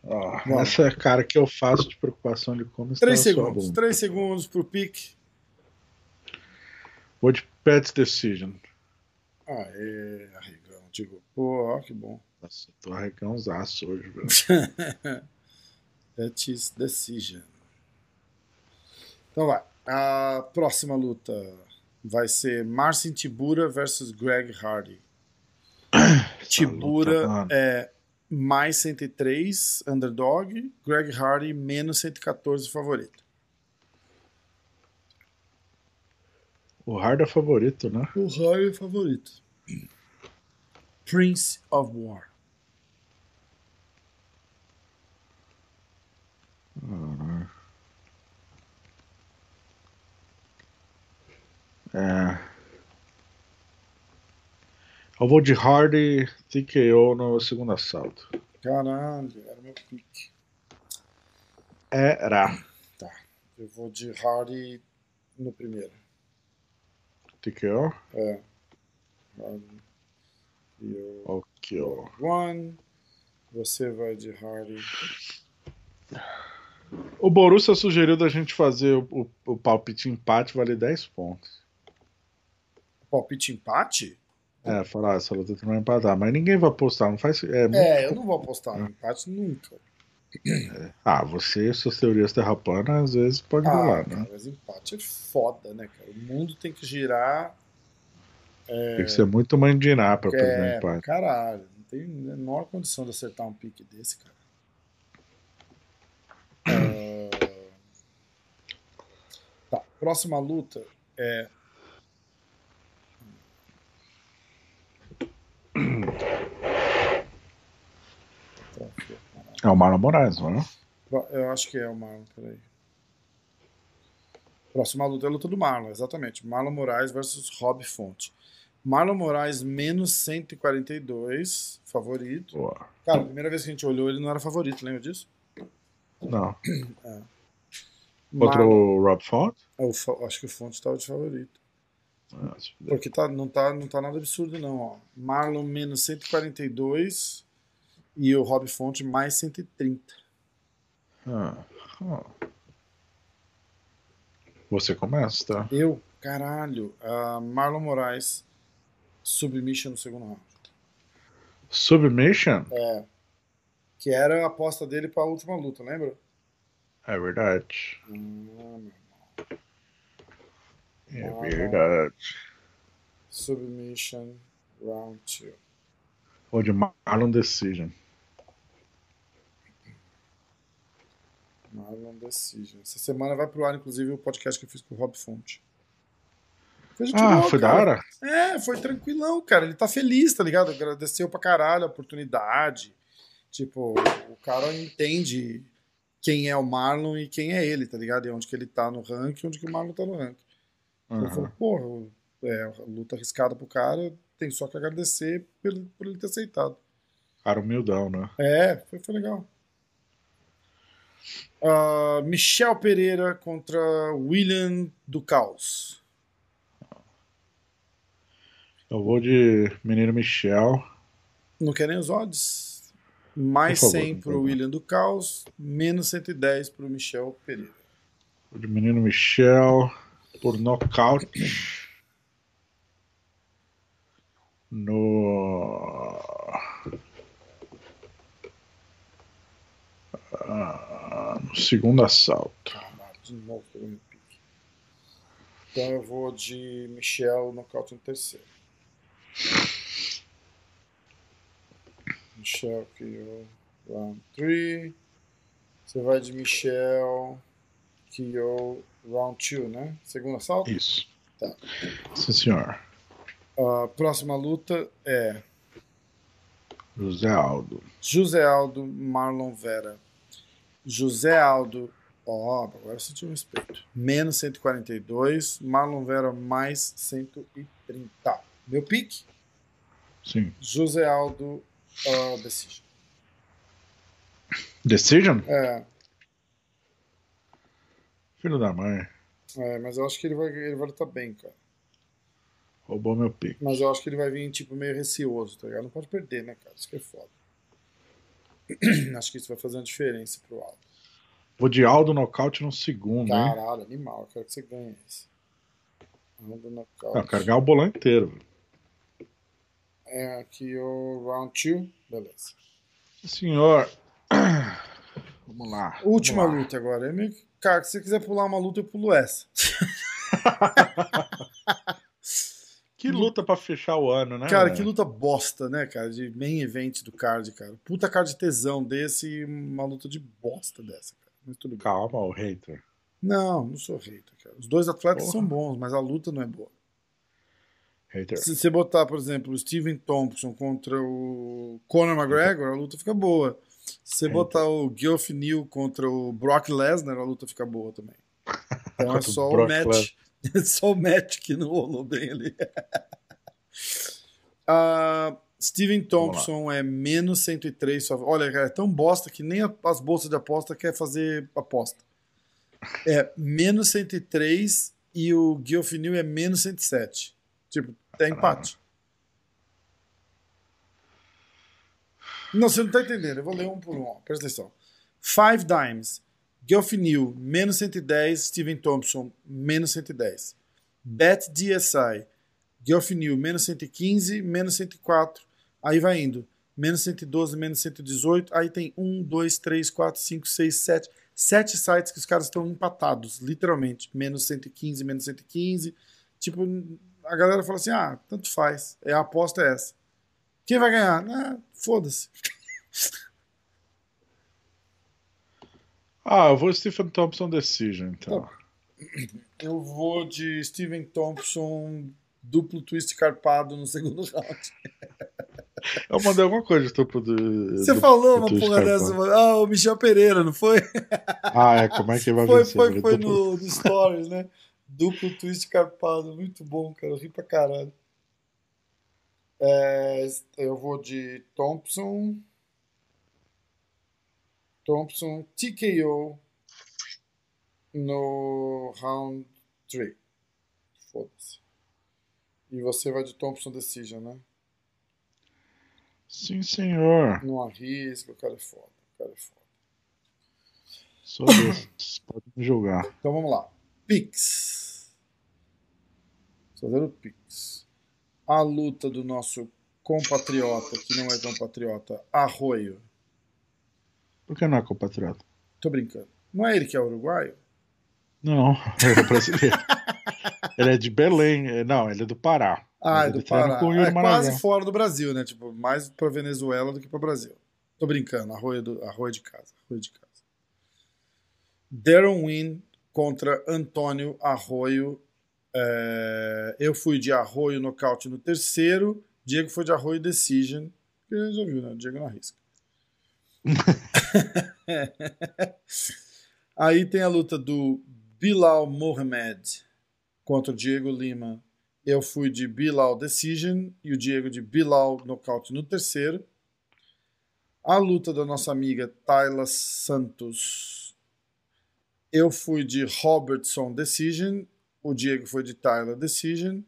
Ó, Vamos. essa é a cara que eu faço de preocupação de como está Três segundos, três segundos pro pique. Vou de Pets Decision. Aê, arregão. Digo, pô, ó, que bom. Nossa, eu tô arregãozaço hoje, velho. *laughs* Betis Decision. Então vai. A próxima luta vai ser Marcin Tibura versus Greg Hardy. Tibura mano. é mais 103, underdog. Greg Hardy, menos 114, favorito. O Hard é favorito, né? O Hardy é favorito. Prince of War. É. Eu vou de Hardy TKO no segundo assalto. Caralho, era meu pique. Era. Tá. Eu vou de Hardy no primeiro. TKO? É. Hardy. E eu. Ok. One. Você vai de Hardy. O Borussia sugeriu da gente fazer o, o, o palpite empate vale 10 pontos. Palpite empate? É, falar, essa luta não vai empatar, mas ninguém vai apostar, não faz. É, muito- É, eu não vou apostar no empate nunca. Ah, você e suas teorias terraplanas às vezes pode Ah, rolar, né? mas empate é foda, né, cara? O mundo tem que girar. Tem que ser muito mandinar pra perder um É, empate. caralho. Não tem a menor condição de acertar um pique desse, cara. Ah, Tá, próxima luta é. Tá, filho, caralho. É o Marlon Moraes, não é? Eu acho que é o Marlon, peraí. Próxima luta é a luta do Marlon, exatamente. Marlon Moraes versus Rob Fonte. Marlon Moraes menos 142, favorito. Boa. Cara, a primeira vez que a gente olhou, ele não era favorito, lembra disso? Não. *clears throat* Contra o Rob Font? É, o Fo- acho que o Fonte estava de favorito. Ah, se fuder. Porque tá, não, tá, não tá nada absurdo, não. Ó. Marlon menos 142 e o Rob Fonte mais 130. Ah, ah. Você começa, tá? Eu, caralho, ah, Marlon Moraes, submission no segundo round. Submission? É. Que era a aposta dele pra última luta, lembra? É verdade. Ah, meu. É Ah. verdade. Submission round 2. Ou de Marlon Decision. Marlon Decision. Essa semana vai pro ar, inclusive, o podcast que eu fiz com o Rob Fonte. Foi gente Ah, boa, foi da cara. hora? É, foi tranquilão, cara. Ele tá feliz, tá ligado? Agradeceu pra caralho a oportunidade. Tipo, o cara entende quem é o Marlon e quem é ele, tá ligado? E onde que ele tá no ranking e onde que o Marlon tá no ranking. Ele falou, porra, é, luta arriscada pro cara, tem só que agradecer por, por ele ter aceitado. Cara humildão, né? É, foi, foi legal. Ah, Michel Pereira contra William do Caos. Eu vou de Menino Michel. Não querem os odds? Mais favor, 100 por pro favor. William do Caos, menos 110 pro Michel Pereira. Vou de Menino Michel por nocaute. No. Ah, no segundo assalto. Caralho, de novo meu pique. Então eu vou de Michel nocaute no terceiro. Michel KO round 3. Você vai de Michel KO round 2, né? Segundo assalto? Isso. Tá. Sim, senhor. A próxima luta é José Aldo. José Aldo, Marlon Vera. José Aldo, ó, agora você tinha um respeito. Menos 142, Marlon Vera mais 130. Meu pique? Sim. José Aldo, uh, Decision. Decision? É, Filho da mãe. é, mas eu acho que ele vai, ele vai lutar bem, cara. Roubou meu pique. Mas eu acho que ele vai vir, tipo, meio receoso, tá ligado? Não pode perder, né, cara? Isso que é foda. *clears throat* acho que isso vai fazer uma diferença pro Aldo. Vou de Aldo nocaute no segundo, hein? Caralho, animal. Eu quero que você ganhe esse. Aldo nocaute. Não, carregar o bolão inteiro. velho. É aqui o round 2. Beleza. Senhor. *clears throat* Vamos lá. Última vamos lá. luta agora. Eu Cara, se você quiser pular uma luta, eu pulo essa. *laughs* Que luta pra fechar o ano, né? Cara, que luta bosta, né, cara? De main event do card, cara. Puta card de tesão desse e uma luta de bosta dessa, cara. Mas tudo bem. Calma, o hater. Não, não sou hater, cara. Os dois atletas Porra. são bons, mas a luta não é boa. Hater. Se você botar, por exemplo, o Steven Thompson contra o Conor McGregor, a luta fica boa. Se você botar o Geoff Neal contra o Brock Lesnar, a luta fica boa também. *laughs* Então é só o match. É *laughs* só o match que não rolou bem ali. *laughs* Ah, Steven Thompson é menos 103. Só... Olha, cara, é tão bosta que nem as bolsas de aposta quer fazer aposta. É menos 103 e o Neal é menos 107. Tipo, é empate. Não, você não tá entendendo. Eu vou ler um por um. ó. Presta atenção. Five Dimes. Geoff Neal, menos 110. Steven Thompson, menos 110. Bet DSI. Geoff Neal, menos 115, menos 104. Aí vai indo. Menos 112, menos 118. Aí tem 1, 2, 3, 4, 5, 6, 7. Sete sites que os caras estão empatados, literalmente. Menos 115, menos 115. Tipo, a galera fala assim: ah, tanto faz. É, a aposta é essa. Quem vai ganhar? Ah, foda-se. *laughs* Ah, eu vou Stephen Thompson Decision, então. Eu vou de Steven Thompson, duplo twist carpado no segundo *laughs* round. Eu mandei alguma coisa do duplo do. Você falou uma porra carpado. dessa. Ah, o Michel Pereira, não foi? Ah, é, como é que vai Foi, vencer? foi, foi Duplo- no, no Stories, né? Duplo twist carpado. Muito bom, cara. Eu ri pra caralho. É, eu vou de Thompson. Thompson TKO no round 3. Foda-se. E você vai de Thompson Decision, né? Sim, senhor. Não arrisca, o cara é foda. O cara é foda. Sou desses. *coughs* Pode me julgar. Então vamos lá. Pix. Fazer o Pix. A luta do nosso compatriota, que não é compatriota, Arroio. Por que não é compatriota? Tô brincando. Não é ele que é uruguaio? Não, ele é brasileiro. *laughs* ele é de Belém. Não, ele é do Pará. Ah, é do Pará. com o Yuri É quase fora do Brasil, né? Tipo, mais pra Venezuela do que pra Brasil. Tô brincando. Arroio, do, arroio de casa. Arroio de casa. Darren Wynn contra Antônio Arroio. É, eu fui de Arroio nocaute no terceiro. Diego foi de Arroio decision. Porque já viu, né? Diego não arrisca. *laughs* Aí tem a luta do Bilal Mohamed contra o Diego Lima. Eu fui de Bilal Decision e o Diego de Bilal Nocaute no terceiro. A luta da nossa amiga Tayla Santos. Eu fui de Robertson Decision. O Diego foi de Tayla Decision.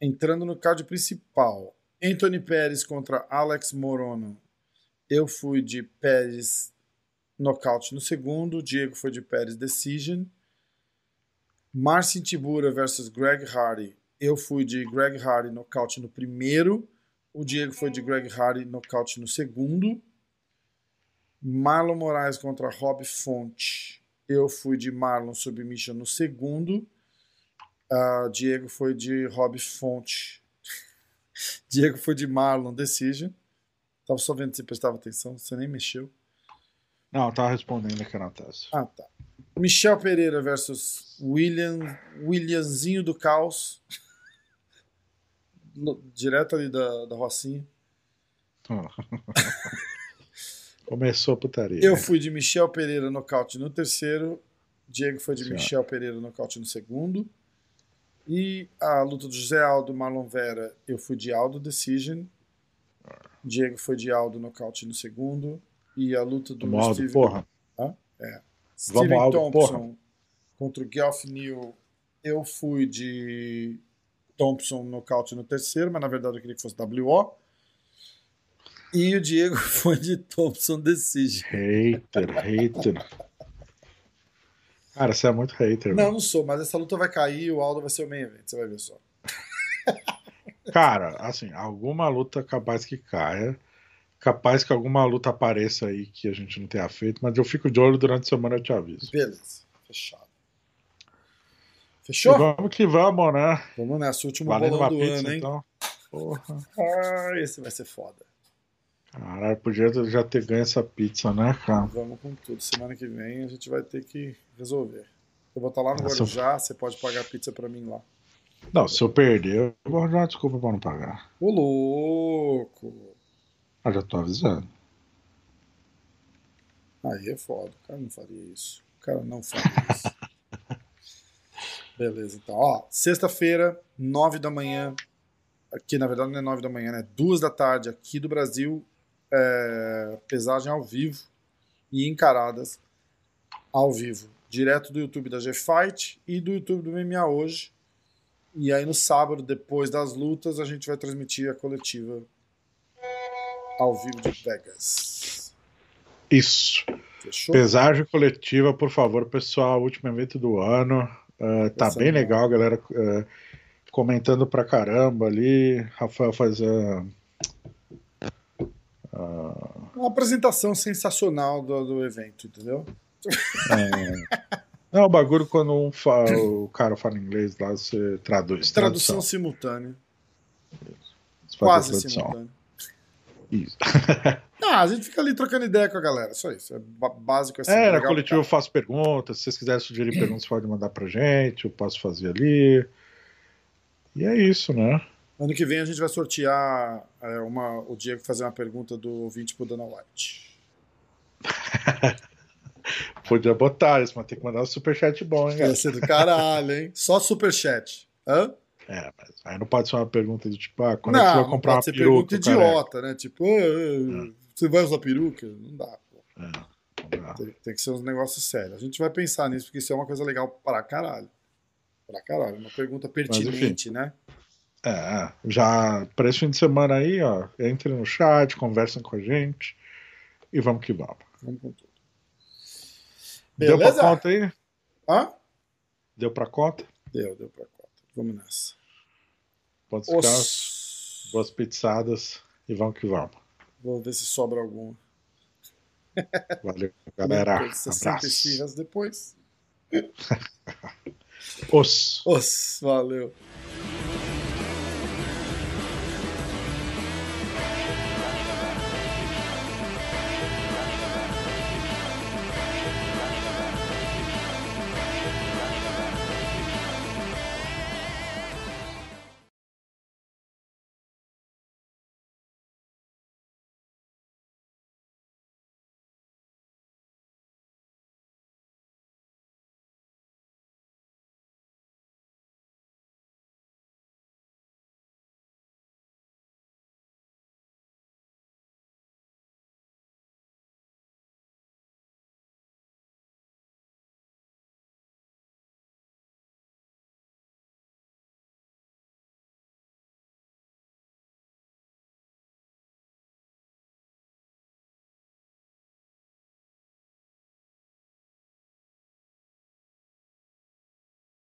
Entrando no card principal. Anthony Pérez contra Alex Morono. Eu fui de Pérez nocaute no segundo. Diego foi de Pérez Decision. Marcin Tibura versus Greg Hardy. Eu fui de Greg Hardy nocaute no primeiro. O Diego foi de Greg Hardy nocaute no segundo. Marlon Moraes contra Rob Fonte. Eu fui de Marlon submission no segundo. Ah, Diego foi de Rob Fonte. *laughs* Diego foi de Marlon decision. Tava só vendo se prestava atenção, você nem mexeu. Não, eu tava respondendo aqui na tese. Ah, tá. Michel Pereira versus William, Williamzinho do Caos. *laughs* Direto ali da, da Rocinha. *laughs* Começou a putaria. Eu fui de Michel Pereira nocaute no terceiro. Diego foi de Senhora. Michel Pereira nocaute no segundo. E a luta do José Aldo Marlon Vera, eu fui de Aldo Decision. Diego foi de Aldo nocaute no segundo. E a luta do Vamos, Aldo, Steve, porra. Steven Aldo, Thompson contra o Geoff Neal, eu fui de Thompson nocaute no terceiro, mas na verdade eu queria que fosse WO. E o Diego *laughs* foi de Thompson Decision. Hater, hater. Cara, você é muito hater. Não, não sou, mas essa luta vai cair e o Aldo vai ser o main event, você vai ver só. *laughs* Cara, assim, alguma luta capaz que caia. Capaz que alguma luta apareça aí que a gente não tenha feito, mas eu fico de olho durante a semana eu te aviso. Beleza, fechado. Fechou? E vamos que vamos, né? Vamos nessa, último Valendo bolão do pizza, ano, hein? então. Porra. *laughs* Ah, esse vai ser foda. Caralho, podia já ter ganho essa pizza, né, cara? Vamos com tudo. Semana que vem a gente vai ter que resolver. Eu vou estar lá no Nossa. Guarujá, você pode pagar a pizza pra mim lá. Não, se eu perder, eu vou dar uma desculpa pra não pagar. Ô, louco! Ah, já tô avisando. Aí é foda. O cara não faria isso. O cara não faria isso. *laughs* Beleza, então. Ó, sexta-feira, nove da manhã. Aqui, na verdade, não é nove da manhã, né? Duas da tarde, aqui do Brasil. É, pesagem ao vivo e encaradas ao vivo. Direto do YouTube da G-Fight e do YouTube do MMA hoje. E aí no sábado, depois das lutas, a gente vai transmitir a coletiva ao vivo de Vegas. Isso. Fechou? Pesagem coletiva, por favor, pessoal. Último evento do ano. Ah, tá Essa bem é legal, galera. ah, comentando pra caramba ali. Rafael faz a. Uma apresentação sensacional do, do evento, entendeu? Não, o bagulho quando um o cara fala inglês lá, você traduz. Tradução, Tradução. simultânea. A Quase tradução. simultânea. Isso. *laughs* Ah, a gente fica ali trocando ideia com a galera, só isso. É básico assim. É, na legal coletiva eu faço perguntas. Se vocês quiserem sugerir perguntas, pode mandar pra gente. Eu posso fazer ali. E é isso, né? Ano que vem a gente vai sortear é, uma, o Diego fazer uma pergunta do ouvinte pro Dana White. *laughs* Podia botar isso, mas tem que mandar um superchat bom, hein, Ia galera? ser do caralho, hein? Só superchat. Hã? É, mas aí não pode ser uma pergunta do tipo, ah, quando é que Não, você vai não comprar pode uma ser peruca? pergunta careca? idiota, né? Tipo, "Ah, você vai usar peruca? Não dá, pô. É, não dá. Tem, tem que ser uns negócios sérios. A gente vai pensar nisso, porque isso é uma coisa legal pra caralho. Pra caralho. Uma pergunta pertinente, né? É, já para esse fim de semana aí, ó, entre no chat, conversem com a gente e vamos que vamos. Vamos com tudo. Deu pra Beleza? conta aí? Hã? Deu pra conta? Deu, deu pra conta. Vamos nessa. Pode ficar Os... boas pizzadas e vamos que vamos. Vou ver se sobra alguma. Valeu, *laughs* galera. Depois, 60 Abraço. esfirras depois. *laughs* Os. Os, valeu.